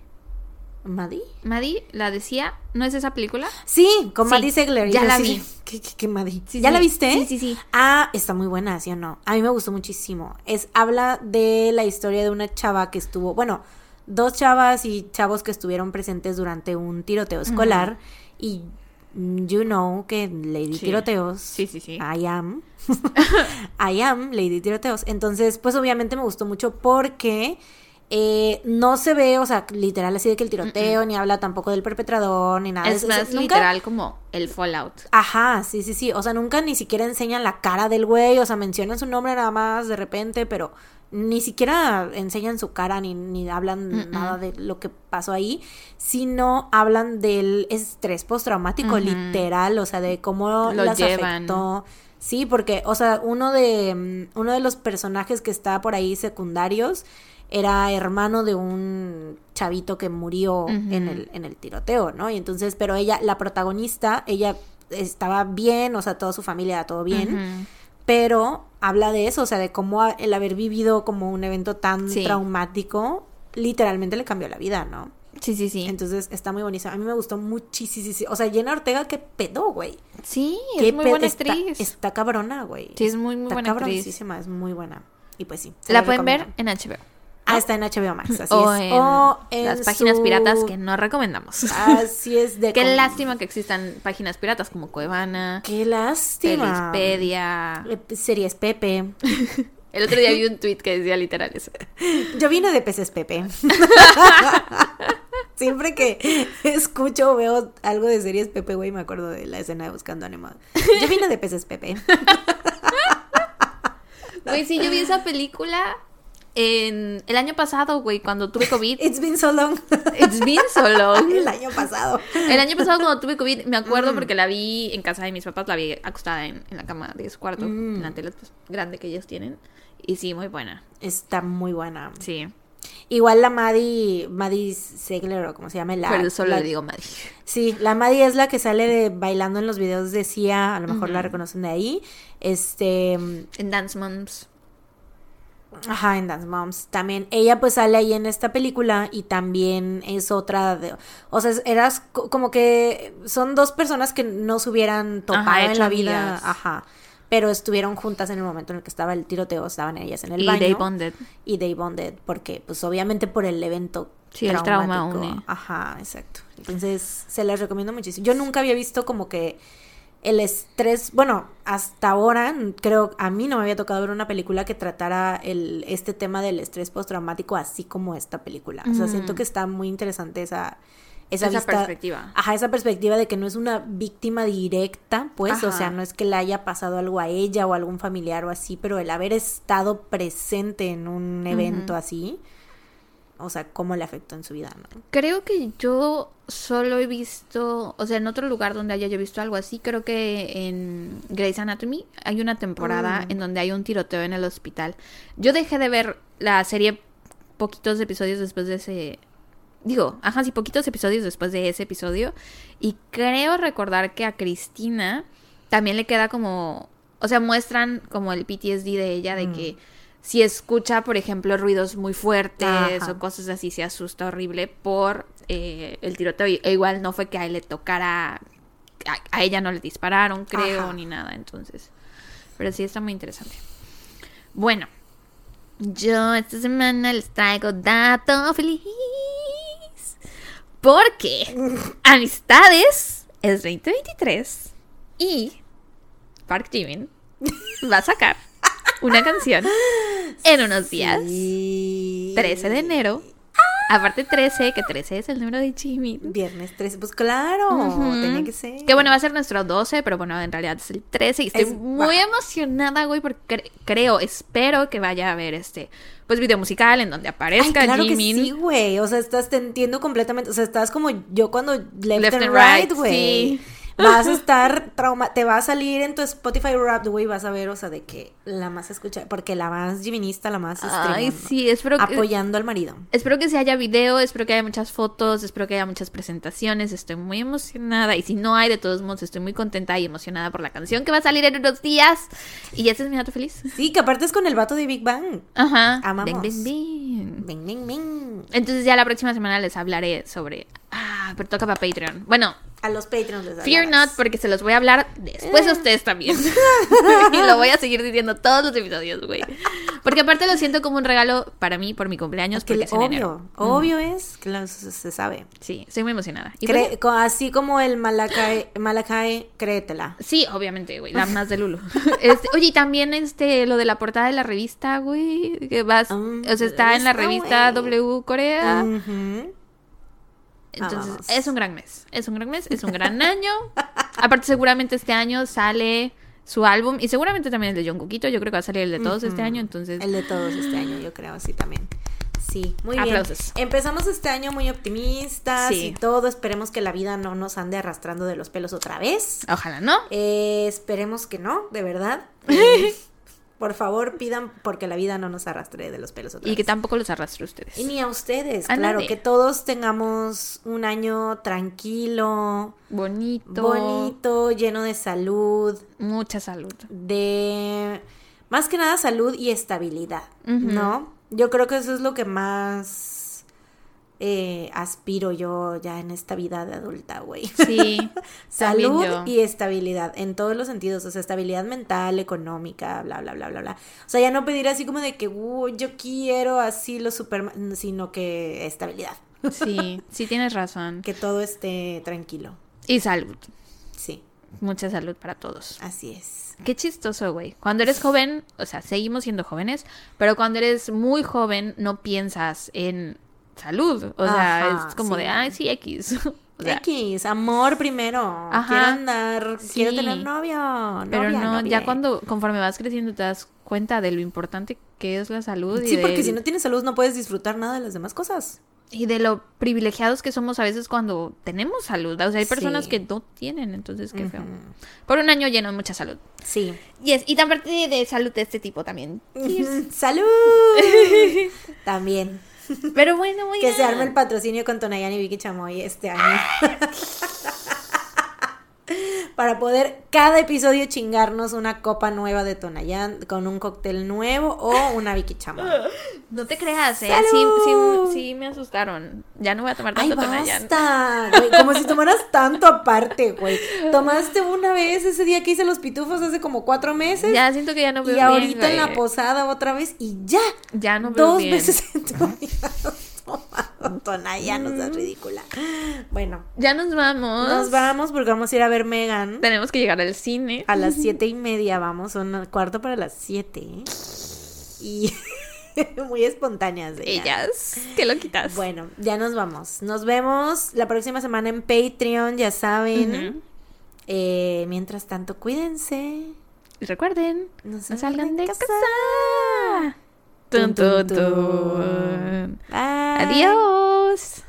¿Maddie? Maddie la decía, ¿no es esa película? Sí, con Sí, Maddie Segler. Ya la vi. ¿Qué, qué, qué Maddie? Sí, ¿Ya sí. la viste? Sí, sí, sí. Ah, está muy buena, ¿sí o no? A mí me gustó muchísimo. Es, habla de la historia de una chava que estuvo, bueno, dos chavas y chavos que estuvieron presentes durante un tiroteo escolar y you know que Lady Sí. Tiroteos Sí, sí, sí. I am I am Lady Tiroteos entonces pues obviamente me gustó mucho porque eh, no se ve, o sea, literal así de que el tiroteo, ni habla tampoco del perpetrador, ni nada. Es más Nunca- literal como el Fallout. Ajá, sí, sí, sí. O sea, nunca ni siquiera enseñan la cara del güey. O sea, mencionan su nombre nada más de repente, pero ni siquiera enseñan su cara ni, ni hablan nada de lo que pasó ahí, sino hablan del estrés postraumático, Ujú. literal, o sea, de cómo Lo las llevan. afectó. Sí, porque, o sea, uno de, mm, uno de los personajes que está por ahí secundarios era hermano de un chavito que murió en, el, en el tiroteo, ¿no? Y entonces, pero ella, la protagonista, ella estaba bien, o sea, toda su familia, todo bien. Pero habla de eso, o sea, de cómo el haber vivido como un evento tan Sí. traumático, literalmente le cambió la vida, ¿no? Sí, sí, sí. Entonces está muy bonita. A mí me gustó muchísimo. O sea, Jenna Ortega, qué pedo, güey. sí, Qué es muy buena está- actriz. Está, cabrona, güey. Sí, es muy, muy está buena actriz. es muy buena. Y pues sí. La pueden ver en HBO. Ah, está en HBO Max, así o es. en, o en las páginas su- piratas que no recomendamos. Así es de Qué com- lástima que existan páginas piratas como Cuevana, Qué lástima. Pelispedia. Eh, Series Pepe. El otro día vi un tweet que decía literal eso. Yo vine de Peces Pepe. Siempre que escucho o veo algo de series Pepe, güey, me acuerdo de la escena de Buscando Animado. Yo vine de Peces Pepe. Güey, sí, yo vi esa película en el año pasado, güey, cuando tuve COVID. It's been so long. It's been so long. El año pasado. El año pasado cuando tuve COVID, me acuerdo Mm. porque la vi en casa de mis papás, la vi acostada en, en la cama de su cuarto, Mm. en la tele pues, grande que ellos tienen. Y sí, muy buena. Está muy buena. Sí. Igual la Maddie, Maddie Segler o como se llama la. Pero solo la- le digo Maddy. Sí, la Maddie es la que sale de- bailando en los videos de Sia, a lo mejor la reconocen de ahí. Este, En Dance Moms. Ajá, en Dance Moms también. Ella pues sale ahí en esta película y también es otra de, o sea, eras co- como que son dos personas que no se hubieran topado Ajá, en la vida, ajá. Pero estuvieron juntas en el momento en el que estaba el tiroteo, estaban ellas en el y baño. They Bonded. y they bonded porque pues obviamente por el evento Sí, el trauma une. ajá exacto entonces se las recomiendo muchísimo yo nunca había visto como que el estrés bueno hasta ahora creo a mí no me había tocado ver una película que tratara el este tema del estrés postraumático así como esta película. O sea siento que está muy interesante esa esa, Esa vista- perspectiva. Ajá, esa perspectiva de que no es una víctima directa, pues, o sea, no es que le haya pasado algo a ella o a algún familiar o así, pero el haber estado presente en un evento así, o sea, cómo le afectó en su vida, ¿no? Creo que yo solo he visto, o sea, en otro lugar donde haya yo visto algo así, creo que en Grey's Anatomy hay una temporada Mm. en donde hay un tiroteo en el hospital. Yo dejé de ver la serie poquitos episodios después de ese... Digo, ajá, sí, poquitos episodios después de ese episodio. Y creo recordar que a Cristina también le queda como... O sea, muestran como el PTSD de ella de Mm. que si escucha, por ejemplo, ruidos muy fuertes Ajá. o cosas así, se asusta horrible por eh, el tiroteo. E igual no fue que a él le tocara, a, a ella no le dispararon, creo, Ajá. ni nada. Entonces, pero sí está muy interesante. Bueno, yo esta semana les traigo dato feliz. Porque Amistades es 2023 y Park Jimin va a sacar una canción en unos días. Sí. 13 de enero. Aparte 13, que 13 es el número de Jimin. Viernes 13, pues claro, tenía que ser. Que bueno, va a ser nuestro 12, pero bueno, en realidad es el 13 y estoy Es- muy emocionada, güey, porque cre- creo, espero que vaya a haber este, pues video musical en donde Ay, aparezca claro Jimin. que sí, güey. O sea, estás, te entiendo completamente. O sea, estás como yo cuando left, Left and and right, right, güey. sí. Vas a estar trauma, te va a salir en tu Spotify Wrapped, güey, vas a ver, o sea, de que la más escucha, porque la más jiminista, la más Ay, sí, espero que, apoyando al marido. espero que sí haya video, espero que haya muchas fotos, espero que haya muchas presentaciones, estoy muy emocionada y si no hay, de todos modos, estoy muy contenta y emocionada por la canción que va a salir en unos días y ese es mi dato feliz. Sí, que aparte es con el vato de Big Bang. Ajá. Amamos. Bing, bing, bing. Bing, bing, bing. Entonces ya la próxima semana les hablaré sobre... Ah, pero toca para Patreon. Bueno, A los Patreons les Fear hablarás. not, porque se los voy a hablar después a ustedes también. y lo voy a seguir diciendo todos los episodios, güey. Porque aparte lo siento como un regalo para mí por mi cumpleaños. Que Porque es en obvio, enero. obvio es, que lo- se, sabe. Sí, estoy muy emocionada. Y Cre- pues, así como el Malakai, Malakai, créetela. sí, obviamente, güey, la más de Lulu. Este, oye, y también este, lo de la portada de la revista, güey, que vas, Mm, o sea, está en la revista güey. W Corea. Ujú. Entonces, vamos. es un gran mes. Es un gran mes, es un gran año. Aparte, seguramente este año sale su álbum y seguramente también el de John Coquito. Yo creo que va a salir el de todos este año. Entonces, El de todos este año, yo creo, sí, también. Sí, muy Aplausos. bien. Empezamos este año muy optimistas Sí. y todo. Esperemos que la vida no nos ande arrastrando de los pelos otra vez. ojalá no. Eh, esperemos que no, de verdad. Por favor, pidan porque la vida no nos arrastre de los pelos otra Y vez. que tampoco los arrastre ustedes. Y ni a ustedes, A claro, nadie. que todos tengamos un año tranquilo, Bonito. bonito, lleno de salud, Mucha salud. de más que nada salud y estabilidad. ¿no? Yo creo que eso es lo que más eh, aspiro yo ya en esta vida de adulta, güey. Sí. Salud y estabilidad en todos los sentidos, o sea, estabilidad mental, económica, bla, bla, bla, bla, bla. O sea, ya no pedir así como de que, "Uh, yo quiero así lo super, sino que estabilidad, Sí, sí tienes razón. que todo esté tranquilo. Y salud. Sí, Mucha salud para todos. así es. Qué chistoso, güey. Cuando eres joven, o sea, seguimos siendo jóvenes, pero cuando eres muy joven no piensas en salud. O sea, Ajá, es como sí. de, ay, sí, X. O sea, X, amor primero. Ajá. Quiero andar, quiero tener novio. pero novia, no, novia. ya cuando, conforme vas creciendo te das cuenta de lo importante que es la salud y, Sí, porque si no tienes salud no puedes disfrutar nada de las demás cosas. y de lo privilegiados que somos a veces cuando tenemos salud. O sea, hay personas Sí. que no tienen, entonces qué feo. Por un año lleno de mucha salud. Sí. Yes, y aparte de salud de este tipo también. ¡Salud! También. Pero bueno, muy Que se arme el patrocinio con Tonayan y Vicky Chamoy este año. Para poder cada episodio chingarnos una copa nueva de Tonayán con un cóctel nuevo o una Vicky Chamoy. No te creas, ¿eh? Sí, sí, sí me asustaron. Ya no voy a tomar Ay, tanto Tonayán. basta, güey, como si tomaras tanto aparte, güey. Tomaste una vez ese día que hice los pitufos hace como cuatro meses. Ya siento que ya no veo y bien, ahorita en la posada otra vez y ya. Ya no veo Dos bien. veces en tu vida has tomado Tonayán, no seas ridícula. Bueno, Ya nos vamos. nos vamos porque vamos a ir a ver Megan. Tenemos que llegar al cine. A las siete y media vamos, son cuarto para las siete. Y muy espontáneas. ellas. Que lo quitas. Bueno, ya nos vamos. Nos vemos la próxima semana en Patreon, ya saben. Eh, mientras tanto, cuídense. Y recuerden, No salgan de casa. casa. Tun, tun, tun. Bye. Adiós.